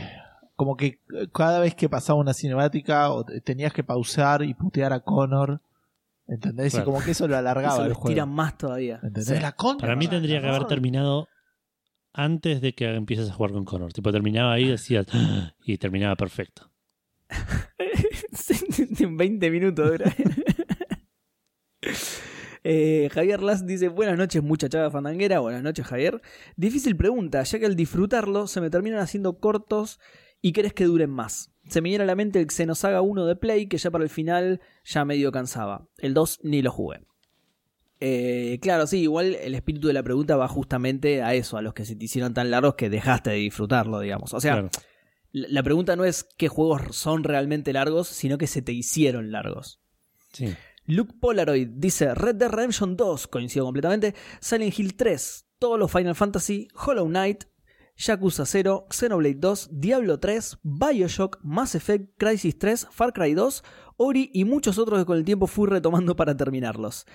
como que eh, cada vez que pasaba una cinemática o te- tenías que pausar y putear a Connor. ¿Entendés? Claro. Y como que eso lo alargaba Eso el lo juego. más todavía. ¿Entendés? Sí. La concha, Para mí tendría que haber terminado antes de que empieces a jugar con Connor. Tipo, terminaba ahí, decías, "Ah", y terminaba perfecto. En 20 minutos dura. Eh, Javier Las dice: Buenas noches, muchachada fandanguera. Buenas noches, Javier. Difícil pregunta, ya que al disfrutarlo se me terminan haciendo cortos y querés que duren más. Se me viene a la mente el Xenosaga 1 de Play, que ya para el final ya medio cansaba. El 2 ni lo jugué. Eh, claro, sí, igual el espíritu de la pregunta va justamente a eso, a los que se te hicieron tan largos que dejaste de disfrutarlo, digamos. O sea, Claro. la pregunta no es qué juegos son realmente largos, sino que se te hicieron largos. Sí. Luke Polaroid dice Red Dead Redemption 2, coincido completamente, Silent Hill 3, todos los Final Fantasy, Hollow Knight, Yakuza 0, Xenoblade 2, Diablo 3, Bioshock, Mass Effect, Crisis 3, Far Cry 2, Ori y muchos otros que con el tiempo fui retomando para terminarlos.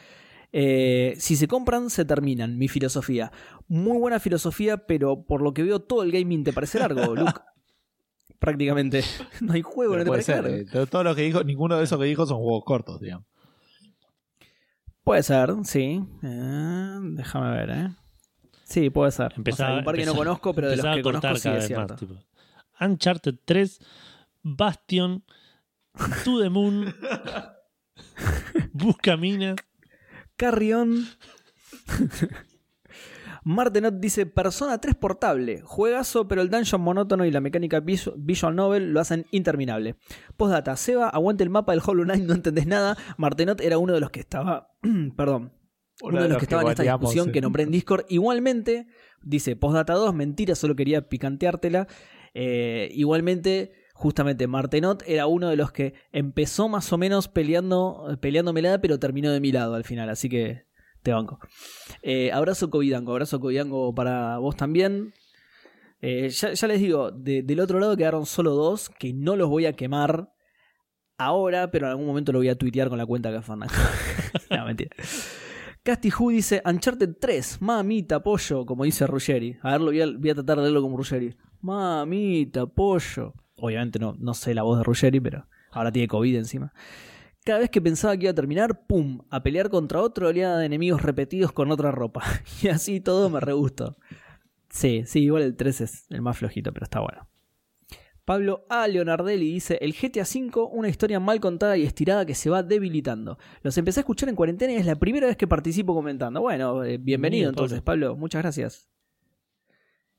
Eh, si se compran, se terminan, mi filosofía. Muy buena filosofía, pero por lo que veo todo el gaming te parece largo, Luke. Prácticamente no hay juego, Pero no te puede parece ser. largo. eh, todo- lo que dijo, ninguno de esos que dijo son juegos cortos, digamos. Puede ser, sí. Eh, déjame ver, ¿eh? Sí, puede ser. Empezaba, o sea, hay un par que no conozco, pero de los que conozco sí es cierto. más. Tipo. Uncharted 3, Bastion, To the Moon, Busca Minas. Carrión. Martenot dice Persona 3 portable, juegazo, pero el dungeon monótono y la mecánica visu- visual novel lo hacen interminable. Postdata, Seba, aguante el mapa del Hollow Knight, no entendés nada. Martenot era uno de los que estaba, perdón, uno, de los que estaba en esta discusión sí. que nombré en Discord. Igualmente, dice Postdata 2, mentira, solo quería picanteártela. Eh, igualmente, justamente Martenot era uno de los que empezó más o menos peleando, peleándomela, pero terminó de mi lado al final, así que te banco. Eh, abrazo Covidango, abrazo Covidango para vos también. Eh, ya, les digo, de- del otro lado quedaron solo dos, que no los voy a quemar ahora, pero en algún momento lo voy a tuitear con la cuenta que Fandango. no, mentira. Casti dice Uncharted 3, mamita, pollo, como dice Ruggeri. A ver, lo voy a, voy a tratar de leerlo como Ruggeri. Mamita, pollo. Obviamente no, no sé la voz de Ruggeri, pero ahora tiene COVID encima. Cada vez que pensaba que iba a terminar, ¡pum! A pelear contra otra oleada de enemigos repetidos con otra ropa. Y así todo me re gustó. Sí, sí, igual el 3 es el más flojito, pero está bueno. Pablo A. Leonardelli dice: El GTA V, una historia mal contada y estirada que se va debilitando. Los empecé a escuchar en cuarentena y es la primera vez que participo comentando. Bueno, eh, bienvenido Bienvenido, entonces, Pablo. Muchas gracias.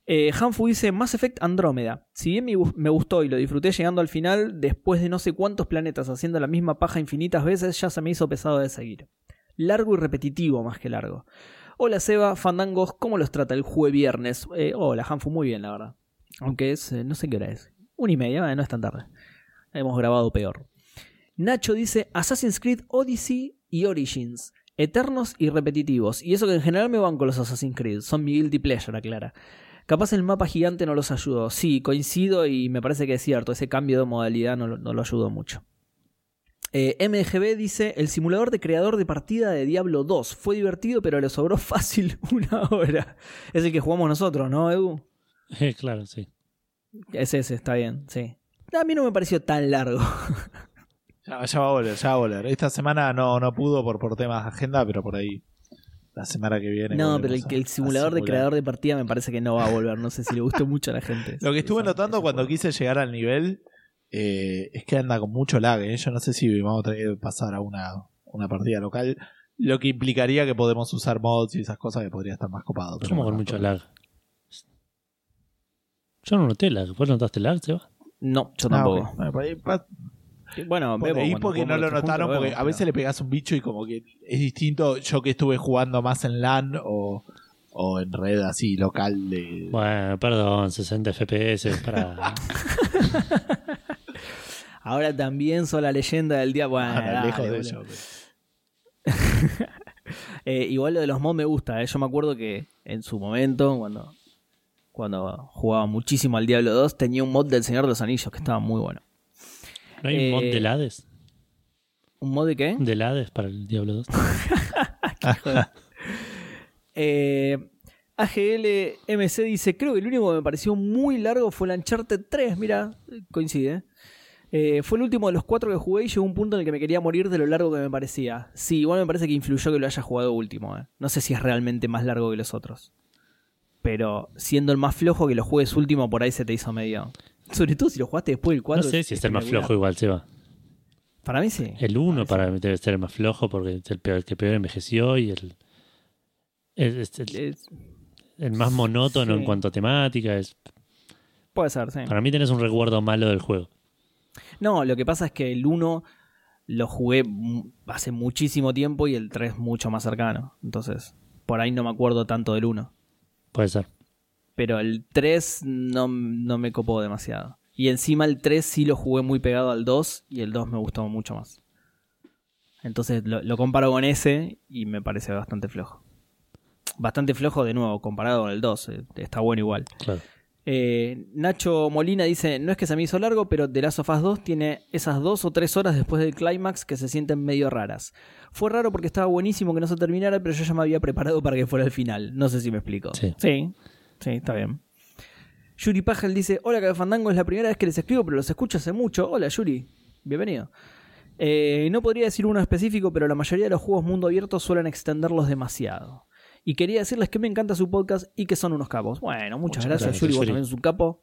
Eh, Hanfu dice Mass Effect Andrómeda. Si bien me gu- me gustó y lo disfruté llegando al final, después de no sé cuántos planetas haciendo la misma paja infinitas veces, ya se me hizo pesado de seguir. Largo y repetitivo más que largo. Hola Seba, fandangos, ¿cómo los trata el jueves viernes? Eh, hola Hanfu, muy bien la verdad. Aunque es, eh, no sé qué hora es. Una y media, no es tan tarde. Hemos grabado peor. Nacho dice Assassin's Creed Odyssey y Origins. Eternos y repetitivos. Y eso que en general me van con los Assassin's Creed. Son mi guilty pleasure, aclara. Capaz el mapa gigante no los ayudó. Sí, coincido y me parece que es cierto. Ese cambio de modalidad no, lo- no lo ayudó mucho. Eh, MGB dice: El simulador de creador de partida de Diablo 2 fue divertido, pero le sobró fácil una hora. Es el que jugamos nosotros, ¿no, Edu? Eh, claro, sí. Es ese, está bien, sí. A mí no me pareció tan largo. Ya, ya va a volver, ya va a volver. Esta semana no, no pudo por, por temas de agenda, pero por ahí la semana que viene. No, pero el, simulador de creador de partida me parece que no va a volver. No sé si le gustó mucho a la gente. Lo que estuve notando cuando quise llegar al nivel eh, es que anda con mucho lag. ¿eh? Yo no sé si vamos a tener que pasar a una, una partida local. Lo que implicaría que podemos usar mods y esas cosas que podría estar más copado. pero ¿Cómo con mucho lag? Yo no noté lag. ¿Vos notaste lag, Seba? No, yo Ah, tampoco. ok. Bueno, por ahí, pa- Bueno, por Bebo, ahí porque no lo notaron, juntos, porque a veces pero- le pegas un bicho y como que es distinto. Yo que estuve jugando más en LAN o, o en red así local de. Bueno, perdón, 60 FPS para... Ahora también soy la leyenda del día. Bueno, Ah, dale, lejos de boludo. ello. pero- Eh, igual lo de los mods me gusta. eh. Yo me acuerdo que en su momento, cuando, cuando jugaba muchísimo al Diablo 2, tenía un mod del Señor de los Anillos que estaba muy bueno. ¿No hay un mod Eh, del Hades? ¿Un mod de qué? ¿Del Hades para el Diablo 2? Eh, AGL MC dice: Creo que el único que me pareció muy largo fue el Uncharted 3. Mira, coincide. Eh, fue el último de los cuatro que jugué y llegó un punto en el que me quería morir de lo largo que me parecía. Sí, igual me parece que influyó que lo haya jugado último. eh. No sé si es realmente más largo que los otros. Pero siendo el más flojo que lo juegues último, por ahí se te hizo medio. Sobre todo si lo jugaste después del No 4. sé si es el más flojo igual, Seba. Para mí sí. El 1 para mí debe ser el más flojo porque es el, peor, el que peor envejeció y el, el, más monótono Sí. en cuanto a temática. Es, puede ser, sí. para mí tenés un recuerdo malo del juego. No, lo que pasa es que el 1 lo jugué hace muchísimo tiempo y el 3 mucho más cercano. Entonces, por ahí no me acuerdo tanto del 1. Puede ser. Pero el 3 no, no me copó demasiado. Y encima el 3 sí lo jugué muy pegado al 2 y el 2 me gustó mucho más. Entonces lo, lo comparo con ese y me parece bastante flojo. Bastante flojo de nuevo comparado con el 2. eh, Está bueno igual. Claro. Eh, Nacho Molina dice, no es que se me hizo largo, pero The Last of Us 2 tiene esas dos o tres horas después del clímax que se sienten medio raras. Fue raro porque estaba buenísimo que no se terminara, pero yo ya me había preparado para que fuera el final. No sé si me explico. Sí. sí, sí, está bien. Yuri Pajel dice, hola Cabe Fandango, es la primera vez que les escribo, pero los escucho hace mucho. Hola Yuri, bienvenido. Eh, no podría decir uno específico, pero la mayoría de los juegos mundo abierto suelen extenderlos demasiado. Y quería decirles que me encanta su podcast y que son unos capos. Bueno, muchas, Muchas gracias, gracias, Yuri. Vos Yuri. también sos un capo.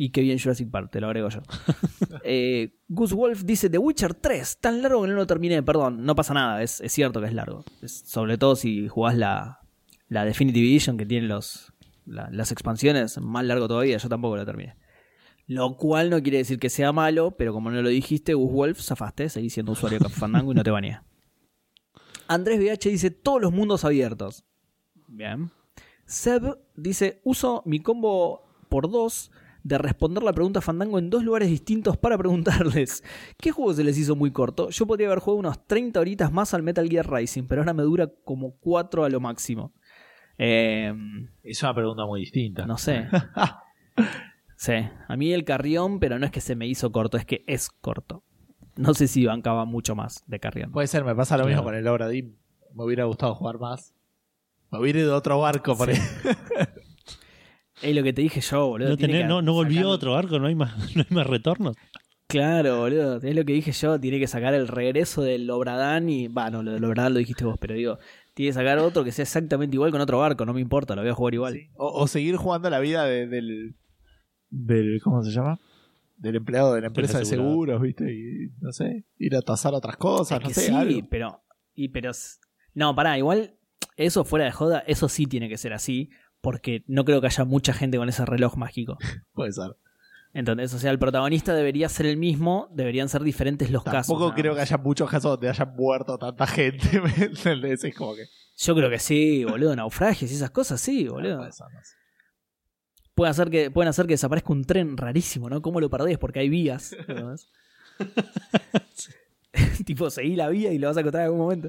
Y qué bien Jurassic Park, te lo agrego yo. eh, Gus Wolf dice The Witcher 3, tan largo que no lo terminé. Perdón, no pasa nada, es, es cierto que es largo. Es- sobre todo si jugás la, la Definitive Edition que tiene los, la- las expansiones, más largo todavía. Yo tampoco lo terminé. Lo cual no quiere decir que sea malo, pero como no lo dijiste, Gus Wolf, zafaste, seguís siendo usuario de Fandango y no te baneé. Andrés BH dice todos los mundos abiertos. Bien. Seb dice, uso mi combo por dos de responder la pregunta Fandango en dos lugares distintos para preguntarles, ¿qué juego se les hizo muy corto? Yo podría haber jugado unos 30 horitas más al Metal Gear Rising, pero ahora me dura como 4 a lo máximo. Eh, Es una pregunta muy distinta. no sé. Sí, a mí el Carrión, pero no es que se me hizo corto, es que es corto. No sé si bancaba mucho más de Carrión. Puede ser, me pasa lo mismo Claro. con el Obra Dinn. Me hubiera gustado jugar más. Me hubiera ido a otro barco por ahí. Es lo que te dije yo, boludo. No, tiene tenés- que no, no volvió sacar- otro arco, no hay más, no hay más retornos. Claro, boludo. Es lo que dije yo. Tiene que sacar el regreso del Obradán y. Bueno, lo del Obradán lo dijiste vos, pero digo. Tiene que sacar otro que sea exactamente igual con otro barco. No me importa, lo voy a jugar igual. O, o seguir jugando la vida de- del, del. ¿Cómo se llama? Del empleado de la empresa de seguros, ¿viste? Y no sé, ir a tasar otras cosas, Es no que sé, sí, algo. pero. Y pero. No, pará, igual. Eso fuera de joda, eso sí tiene que ser así. porque no creo que haya mucha gente con ese reloj mágico. Puede ser. Entonces, o sea, el protagonista debería ser el mismo, deberían ser diferentes los casos. Tampoco creo que haya muchos casos donde haya muerto tanta gente. Es como que. Yo creo que sí, boludo, naufragios y esas cosas, sí, boludo. No. Pueden hacer que, pueden hacer que desaparezca un tren rarísimo, ¿no? ¿Cómo lo perdés? Porque hay vías. tipo, seguí la vía y lo vas a encontrar en algún momento.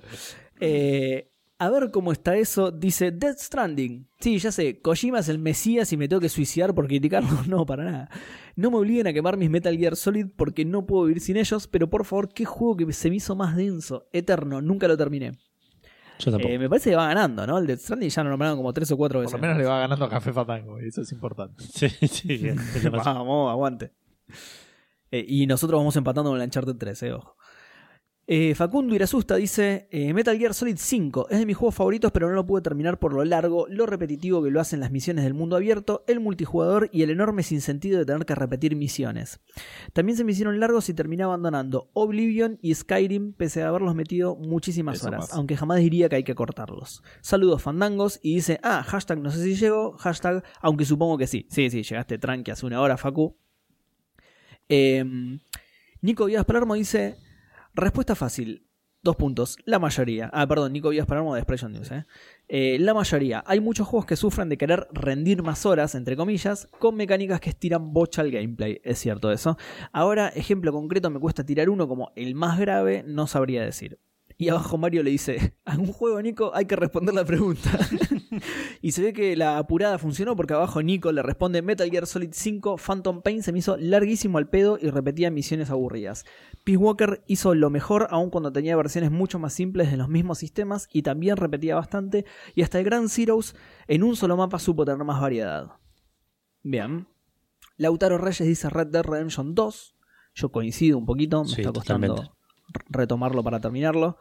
Eh, a ver cómo está eso. Dice Death Stranding. Sí, ya sé. Kojima es el Mesías y me tengo que suicidar por criticarlo. No, para nada. No me obliguen a quemar mis Metal Gear Solid porque no puedo vivir sin ellos. Pero por favor, ¿qué juego que se me hizo más denso? Eterno. Nunca lo terminé. Yo tampoco. Eh, me parece que va ganando, ¿no? El Death Stranding ya lo nombraron como tres o cuatro Por veces. lo menos le va ganando a Café Fatango. y Eso es importante. sí, sí, Vamos, aguante. Eh, y nosotros vamos empatando con el Uncharted 3, eh, ojo. Eh, Facundo Irasusta dice: eh, Metal Gear Solid 5 es de mis juegos favoritos, pero no lo pude terminar por lo largo, lo repetitivo que lo hacen las misiones del mundo abierto, el multijugador y el enorme sinsentido de tener que repetir misiones. También se me hicieron largos y terminé abandonando Oblivion y Skyrim, pese a haberlos metido muchísimas Eso horas, aunque jamás diría que hay que cortarlos. Saludos, fandangos, y dice: Ah, hashtag no sé si llego, hashtag, aunque supongo que sí. Sí, sí, llegaste tranqui hace una hora, Facu. Eh, Nico Díaz Palermo dice: Respuesta fácil. Dos puntos. La mayoría. Ah, perdón, Nico Díaz Palermo de Expression News. ¿eh? Eh, la mayoría. Hay muchos juegos que sufren de querer rendir más horas, entre comillas, con mecánicas que estiran bocha al gameplay. Es cierto eso. Ahora, ejemplo concreto, me cuesta tirar uno como el más grave, no sabría decir. Y abajo Mario le dice, a un juego Nico hay que responder la pregunta. y se ve que la apurada funcionó porque abajo Nico le responde Metal Gear Solid 5 Phantom Pain se me hizo larguísimo al pedo y repetía misiones aburridas. Peace Walker hizo lo mejor aun cuando tenía versiones mucho más simples de los mismos sistemas y también repetía bastante y hasta el Grand Zeroes en un solo mapa supo tener más variedad. Bien. Lautaro Reyes dice Red Dead Redemption 2. Yo coincido un poquito, me Sí, está costando totalmente. Retomarlo para terminarlo.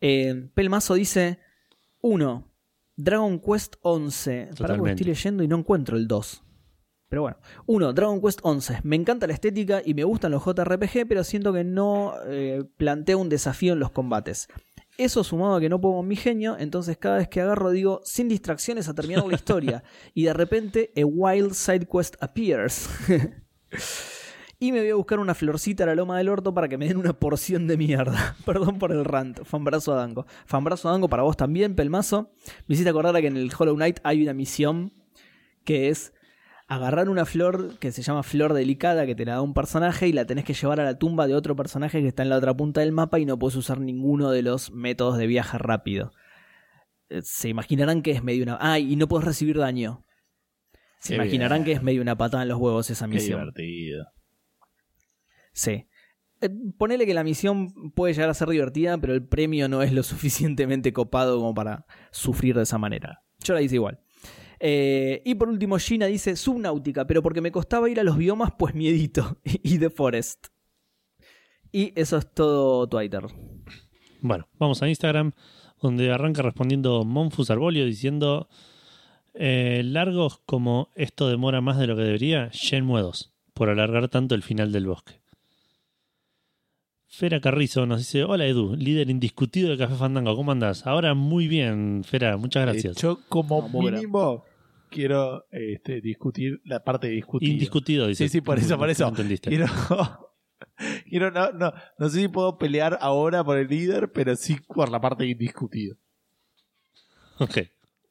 Eh, Pelmazo dice 1. Dragon Quest 11. Para porque estoy leyendo y no encuentro el 2. Pero bueno. 1. Dragon Quest 11. Me encanta la estética y me gustan los JRPG, pero siento que no eh, plantea un desafío en los combates. Eso sumado a que no con mi genio, entonces cada vez que agarro digo sin distracciones a terminar la historia. y de repente a wild side quest appears. y me voy a buscar una florcita a la loma del orto para que me den una porción de mierda. Perdón por el rant. Fanbrazo a Dango. Fanbrazo a Dango para vos también, Pelmazo. Me hiciste acordar a que en el Hollow Knight hay una misión que es agarrar una flor que se llama flor delicada que te la da un personaje y la tenés que llevar a la tumba de otro personaje que está en la otra punta del mapa y no puedes usar ninguno de los métodos de viaje rápido. Eh, Se imaginarán que es medio una... Ah, y no puedes recibir daño. Se Qué imaginarán bien. que es medio una patada en los huevos esa Qué misión. divertido. Sí. Eh, Ponele que la misión puede llegar a ser divertida, pero el premio no es lo suficientemente copado como para sufrir de esa manera. Yo la hice igual. Eh, y por último, Gina dice Subnáutica, pero porque me costaba ir a los biomas, pues miedito. y The Forest. Y eso es todo Twitter. Bueno, vamos a Instagram, donde arranca respondiendo Monfus Arbolio diciendo: eh, Largos como esto demora más de lo que debería, Shenmue 2, por alargar tanto el final del bosque. Fera Carrizo nos dice: Hola Edu, líder indiscutido de Café Fandango, ¿cómo andás? Ahora muy bien, Fera, muchas gracias. Eh, yo como mínimo quiero este, discutir la parte de discutir. Indiscutido, dice. Sí, sí, por eso, por eso. No entendiste. Quiero, quiero no, no, no sé si puedo pelear ahora por el líder, pero sí por la parte de indiscutido. Ok.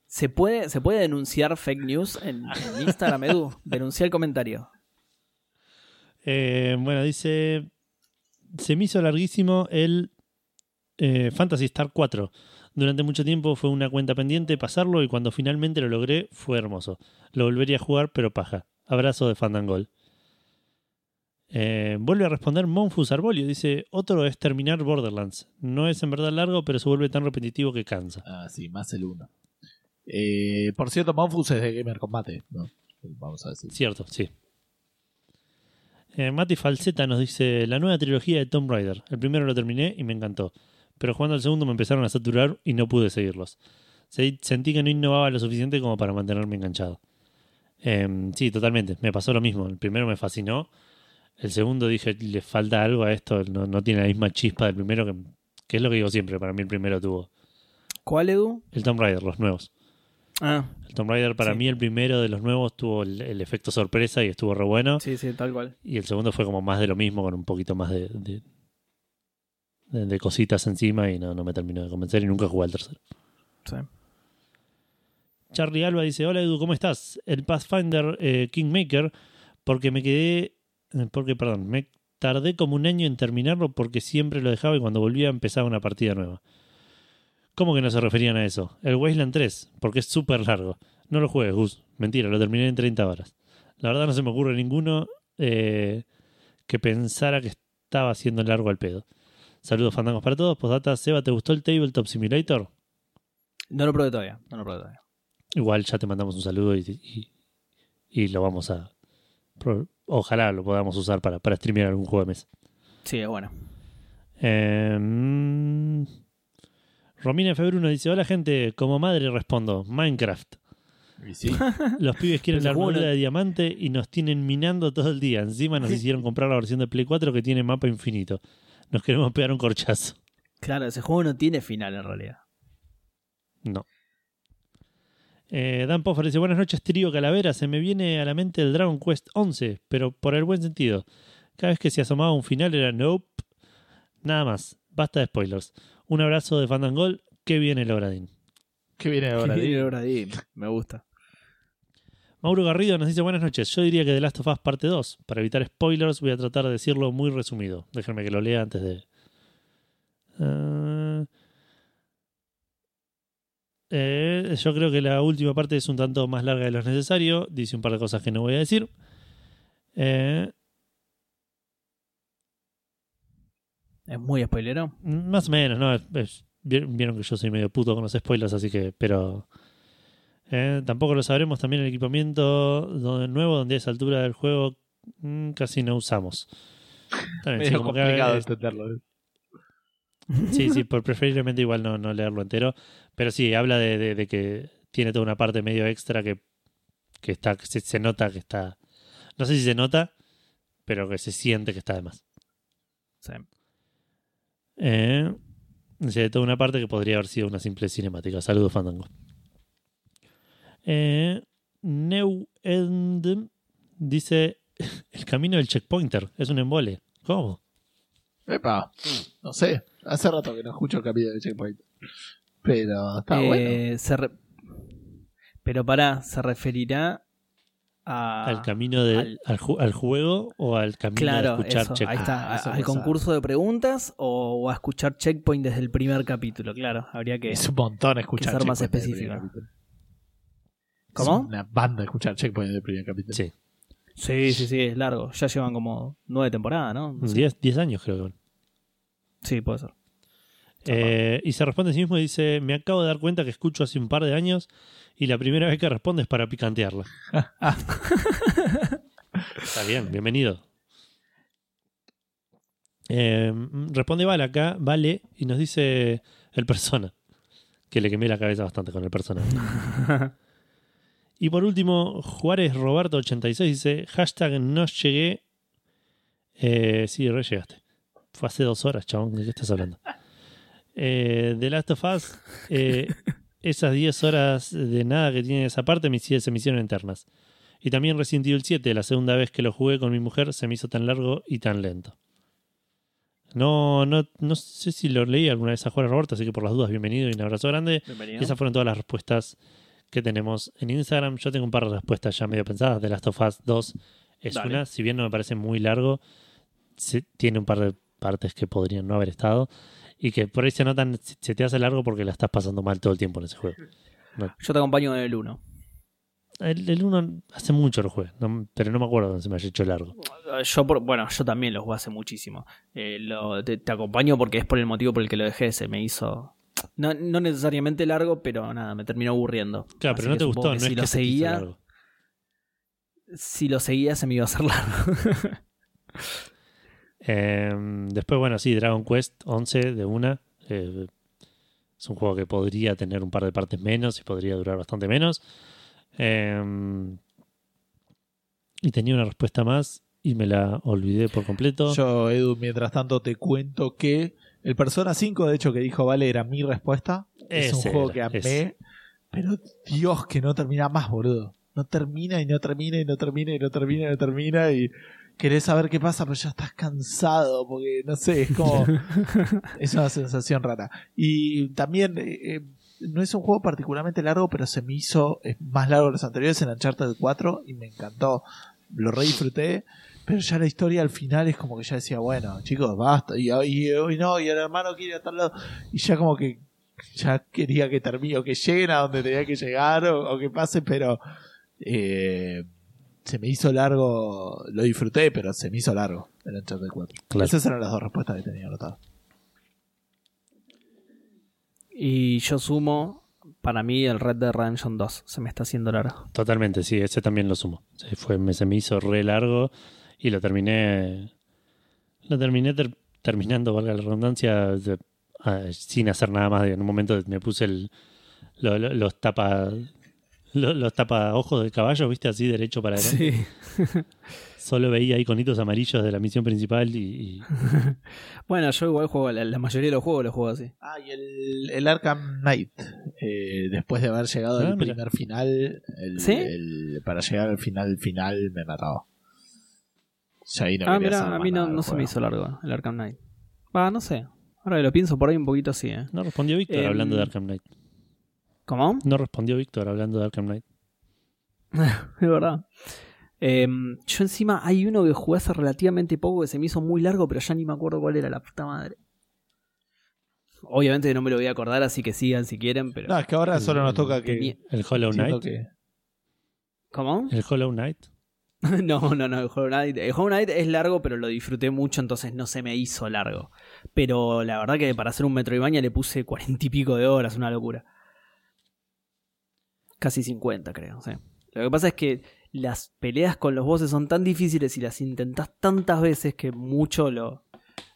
¿Se puede, ¿Se puede denunciar fake news en, en Instagram, Edu? Denuncia el comentario. Eh, bueno, dice. Se me hizo larguísimo el eh, Fantasy Star 4. Durante mucho tiempo fue una cuenta pendiente pasarlo y cuando finalmente lo logré fue hermoso. Lo volvería a jugar, pero paja. Abrazo de Fandangol. Eh, vuelve a responder Monfus Arbolio. Dice: Otro es terminar Borderlands. No es en verdad largo, pero se vuelve tan repetitivo que cansa. Ah, sí, más el uno. Eh, por cierto, Monfus es de Gamer Combate, ¿no? Vamos a decir. Cierto, sí. Eh, Mati Falseta nos dice: La nueva trilogía de Tomb Raider. El primero lo terminé y me encantó. Pero jugando al segundo me empezaron a saturar y no pude seguirlos. Se- Sentí que no innovaba lo suficiente como para mantenerme enganchado. Eh, sí, totalmente. Me pasó lo mismo. El primero me fascinó. El segundo dije: Le falta algo a esto. No, no tiene la misma chispa del primero, que, que es lo que digo siempre. Para mí, el primero tuvo. ¿Cuál, Edu? El Tomb Raider, los nuevos. Ah, El Tomb Raider para Sí. mí el primero de los nuevos tuvo el, el efecto sorpresa y estuvo re bueno. sí, sí, tal cual. Y el segundo fue como más de lo mismo, con un poquito más de, de, de- de cositas encima y no, no me terminó de convencer y nunca jugué al tercero. Sí. Charlie Alba dice, hola Edu, ¿cómo estás? El Pathfinder eh, Kingmaker, porque me quedé, eh, porque, perdón, me tardé como un año en terminarlo porque siempre lo dejaba y cuando volvía empezaba una partida nueva. ¿Cómo que no se referían a eso? El Wasteland 3, porque es súper largo. No lo juegues, Gus. Mentira, lo terminé en 30 horas. La verdad no se me ocurre ninguno eh, que pensara que estaba haciendo largo al pedo. Saludos fandangos para todos. Postdata, Seba, ¿te gustó el Tabletop Simulator? No lo probé todavía. No lo probé todavía. Igual ya te mandamos un saludo y, y- y lo vamos a. Ojalá lo podamos usar para, para streamear algún juego de mesa. Sí, es bueno. Eh, Romina Februno dice: Hola gente, como madre respondo: Minecraft. Y sí. Los pibes quieren la armadura de diamante y nos tienen minando todo el día. Encima nos hicieron comprar la versión de Play 4 que tiene mapa infinito. Nos queremos pegar un corchazo. Claro, ese juego no tiene final en realidad. No. Eh, Dan Poffer dice, buenas noches, trío Calavera. Se me viene a la mente el Dragon Quest 11, pero por el buen sentido. Cada vez que se asomaba un final era nope. Nada más. Basta de spoilers. Un abrazo de Fandangol. Que viene el Obradín. ¿Qué viene? Qué Di? bien, ahora di. Me gusta. Mauro Garrido nos dice buenas noches. Yo diría que The Last of Us parte 2. Para evitar spoilers voy a tratar de decirlo muy resumido. Déjenme que lo lea antes de... Ah. Eh, yo creo que la última parte es un tanto más larga de lo necesario. Dice un par de cosas que no voy a decir. Eh, Es muy spoilero. más o menos, ¿no? Es- es- vieron que yo soy medio puto con los spoilers, así que... Pero... eh, tampoco lo sabremos también el equipamiento donde- nuevo, donde a esa altura del juego mm, casi no usamos. Bien, sí, que, complicado eh, entenderlo. Sí, sí, por preferiblemente igual no, no leerlo entero. Pero sí, habla de, de- de que tiene toda una parte medio extra que, que está, que se, se nota que está. No sé si se nota, pero que se siente que está de más. Sí. Eh, dice, toda una parte que podría haber sido una simple cinemática. Saludos, Fandango. Eh, New End dice: El camino del checkpointer es un embole. ¿Cómo? Epa, no sé. Hace rato que no escucho el capítulo de Checkpoint. Pero está Eh, bueno. se re- Pero pará, ¿se referirá a. ¿Al camino de, al- al, ju- al juego o al camino Claro, de escuchar eso, ahí checkpoint? está. Ah, ¿Al concurso de preguntas o, o a escuchar Checkpoint desde el primer capítulo? Claro, habría que. Es un montón escuchar que ser más específico. ¿Cómo? Es una banda escuchar Checkpoint del primer capítulo. Sí, Sí, sí, sí, es largo. Ya llevan como nueve temporadas, ¿no? No. 10 10 años creo que. Sí, puede ser. Eh, y se responde a sí mismo y dice: Me acabo de dar cuenta que escucho hace un par de años y la primera vez que responde es para picantearla. Está bien, bienvenido. Eh, responde Vale acá, Vale, y nos dice el persona. Que le quemé la cabeza bastante con el persona. Y por último, Juárez Roberto86 dice: hashtag no llegué. Eh, sí, re llegaste. Fue hace dos horas, chabón. ¿De qué estás hablando? Eh, The Last of Us, eh, esas 10 horas de nada que tiene esa parte me se me hicieron internas. Y también Resident Evil 7, la segunda vez que lo jugué con mi mujer, se me hizo tan largo y tan lento. No, no, no sé si lo leí alguna vez a Juárez Roberto, así que por las dudas, bienvenido y un abrazo grande. Bienvenido. Y esas fueron todas las respuestas que tenemos en Instagram. Yo tengo un par de respuestas ya medio pensadas. The Last of Us 2 es Dale. una, si bien no me parece muy largo, se- tiene un par de partes que podrían no haber estado y que por ahí se notan, se te hace largo porque la estás pasando mal todo el tiempo en ese juego. Yo te acompaño en el 1. El, el uno hace mucho lo jugué, no- pero no me acuerdo dónde se me haya hecho largo. Yo, por- bueno, yo también lo jugué hace muchísimo. Eh, lo- te, te acompaño porque es por el motivo por el que lo dejé. Se me hizo. No, no necesariamente largo, pero nada, me terminó aburriendo. Claro, Así pero no te gustó, no si es lo que se seguía, largo. si lo seguía se me iba a hacer largo. Eh, después, bueno, sí, Dragon Quest 11 de una. Eh, es un juego que podría tener un par de partes menos y podría durar bastante menos. Eh, y tenía una respuesta más y me la olvidé por completo. Yo, Edu, mientras tanto te cuento que el Persona 5, de hecho, que dijo Vale, era mi respuesta. es un juego era, que amé. ese. Pero Dios que no termina más, boludo. No termina y no termina y no termina y no termina y no termina y querés saber qué pasa, pero ya estás cansado porque no sé, es como es una sensación rara. Y también eh, eh, no es un juego particularmente largo, pero se me hizo es más largo que los anteriores en Uncharted 4 y me encantó. Lo re disfruté, pero ya la historia al final es como que ya decía, bueno, chicos, basta. Y, y, y no, y el hermano quiere a tal lado. Y ya como que ya quería que termine, o que lleguen a donde tenía que llegar, o, o que pase, pero eh, se me hizo largo, lo disfruté, pero se me hizo largo el Uncharted 4. Claro. Esas eran las dos respuestas que tenía anotadas. Y yo sumo, para mí, el Red Dead Redemption 2 se me está haciendo largo. Totalmente, sí, ese también lo sumo. Se, fue, me, se me hizo re largo y lo terminé. Lo terminé ter- terminando, valga la redundancia, de- ah, sin hacer nada más. En un momento me puse el, lo- lo- los tapa. Lo- Los tapa ojos del caballo, viste, así derecho para adelante. Sí. Solo veía iconitos amarillos de la misión principal y, y- Bueno, yo igual juego, la, la mayoría de los juegos los juego así. Ah, y el, el Arkham Knight, eh, después de haber llegado Ah, al mira. primer final, el- ¿Sí? el- para llegar al final final me mataba. Ya ahí no ah, mira, a mí no, no se me hizo largo el Arkham Knight. Va, no sé. Ahora que lo pienso por ahí un poquito así, ¿eh? No respondió Víctor Em, hablando de Arkham Knight. ¿Cómo? No respondió Víctor hablando de Arkham Knight. Es verdad. Eh, yo encima hay uno que jugué hace relativamente poco que se me hizo muy largo, pero ya ni me acuerdo cuál era la puta madre. Obviamente no me lo voy a acordar, así que sigan si quieren, pero... No, es que ahora solo nos toca que. Tenía- El Hollow Knight. que- ¿Cómo? El Hollow Knight. No, no, no, el Hollow Knight. El Hollow Knight es largo, pero lo disfruté mucho, entonces no se me hizo largo. Pero la verdad que para hacer un Metroidvania le puse cuarenta y pico de horas, una locura. Casi 50, creo. sí. Lo que pasa es que las peleas con los bosses son tan difíciles y las intentás tantas veces que mucho lo.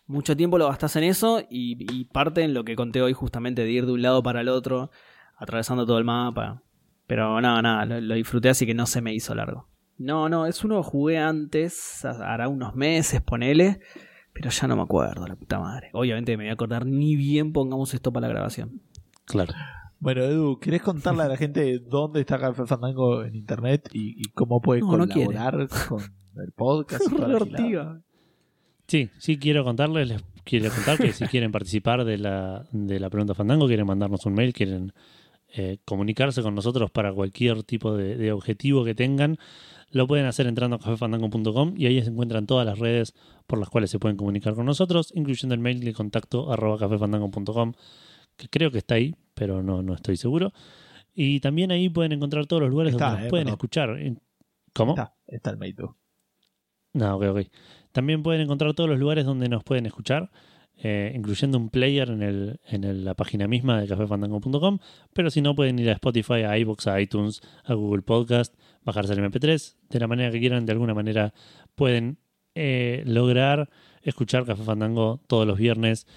Mucho tiempo lo gastás en eso y, y parte en lo que conté hoy justamente de ir de un lado para el otro, atravesando todo el mapa. Pero nada, nada, lo, lo disfruté así que no se me hizo largo. No, no, es uno que jugué antes, hará unos meses, ponele, pero ya no me acuerdo, la puta madre. Obviamente me voy a acordar ni bien pongamos esto para la grabación. Claro. Bueno, Edu, ¿querés contarle a la gente dónde está Café Fandango en internet y, y cómo puede No, no colaborar con el podcast? y toda la gilada? Ortiga. Sí, sí quiero contarles, les quiero contar que si quieren participar de la, de la pregunta Fandango, quieren mandarnos un mail, quieren eh, comunicarse con nosotros para cualquier tipo de, de objetivo que tengan, lo pueden hacer entrando a cafefandango.com y ahí se encuentran todas las redes por las cuales se pueden comunicar con nosotros, incluyendo el mail de contacto arroba cafefandango.com, que creo que está ahí, pero no, no estoy seguro. Y también ahí pueden encontrar todos los lugares Está, donde nos eh, pueden perdón. escuchar. ¿Cómo? Está, está el Edu. No, ok, ok. También pueden encontrar todos los lugares donde nos pueden escuchar, eh, incluyendo un player en, el, en el- la página misma de cafefandango.com, pero si no pueden ir a Spotify, a iVoox, a iTunes, a Google Podcast, bajarse el MP3, de la manera que quieran, de alguna manera pueden eh, lograr escuchar Café Fandango todos los viernes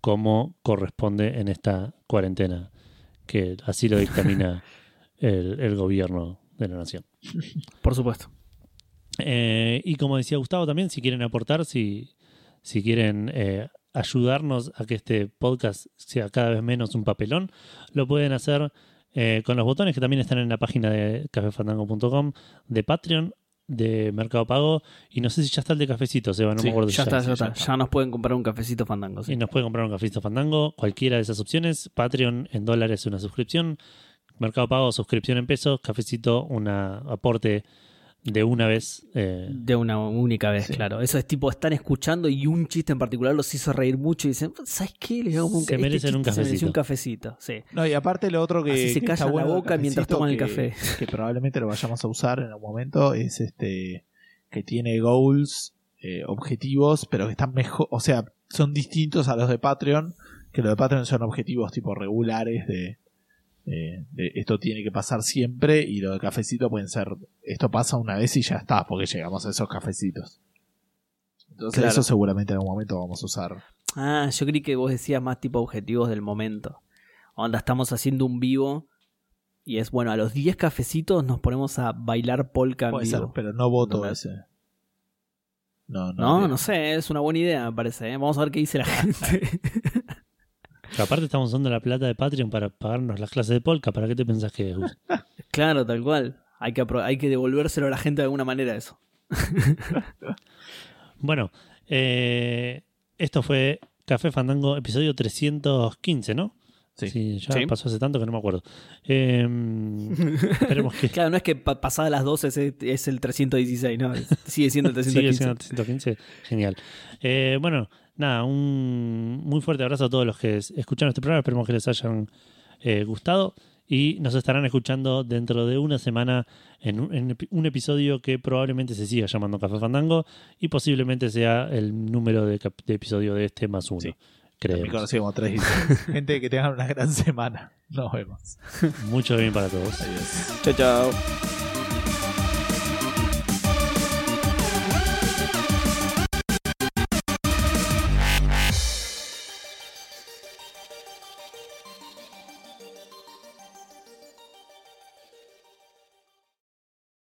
como corresponde en esta cuarentena, que así lo dictamina el- el gobierno de la nación. Por supuesto. Eh, y como decía Gustavo también, si quieren aportar, si, si quieren eh, ayudarnos a que este podcast sea cada vez menos un papelón, lo pueden hacer eh, con los botones que también están en la página de cafefandango.com, de Patreon, de Mercado Pago, y no sé si ya está el de cafecito, Seba, no Sí, me acuerdo si Ya está, sí, ya ya está. está. Ya nos pueden comprar un cafecito fandango. sí. y nos puede comprar un cafecito fandango, cualquiera de esas opciones. Patreon en dólares una suscripción. Mercado Pago, suscripción en pesos. Cafecito, un aporte de una vez. eh, De una única vez, Sí. claro. Eso es tipo, están escuchando y un chiste en particular los hizo reír mucho y dicen, ¿sabes qué? Les hago un, Se este merecen un chiste se mereció un cafecito. cafecito. Sí. No, y aparte lo otro que, Así se que está la bueno boca mientras cafecito toman el café. Que probablemente lo vayamos a usar en algún momento es este que tiene goals, eh, objetivos, pero que están mejor, o sea, son distintos a los de Patreon, que los de Patreon son objetivos tipo regulares de, eh, esto tiene que pasar siempre y lo de cafecito pueden ser esto pasa una vez y ya está, porque llegamos a esos cafecitos. Entonces Claro. eso seguramente en algún momento vamos a usar. Ah, yo creí que vos decías más tipo objetivos del momento. Onda, estamos haciendo un vivo y es bueno, a los 10 cafecitos nos ponemos a bailar polka en Puede vivo. ser, pero no voto ese. No, no. No, bien. no sé, es una buena idea, me parece. ¿eh? Vamos a ver qué dice la gente. Que aparte estamos usando la plata de Patreon para pagarnos las clases de Polka. ¿Para qué te pensás que es? Claro, tal cual. Hay que, hay que devolvérselo a la gente de alguna manera eso. Bueno, eh, esto fue Café Fandango, episodio 315, ¿no? Sí. ya Sí. pasó hace tanto que no me acuerdo. Eh, esperemos que Claro, no es que pa- pasadas las 12 es, es el 316, no, sigue siendo el sigue 315. siendo 315. Genial. Eh, bueno, nada, un muy fuerte abrazo a todos los que es- escucharon este programa. Esperemos que les hayan eh, gustado. Y nos estarán escuchando dentro de una semana en un, en epi- un episodio que probablemente se siga llamando Café Fandango y posiblemente sea el número de, cap- de episodio de este más uno. Sí. Creo. 316. Gente, que tengan una gran semana. Nos vemos. Mucho bien para todos. Adiós. Chao, chao.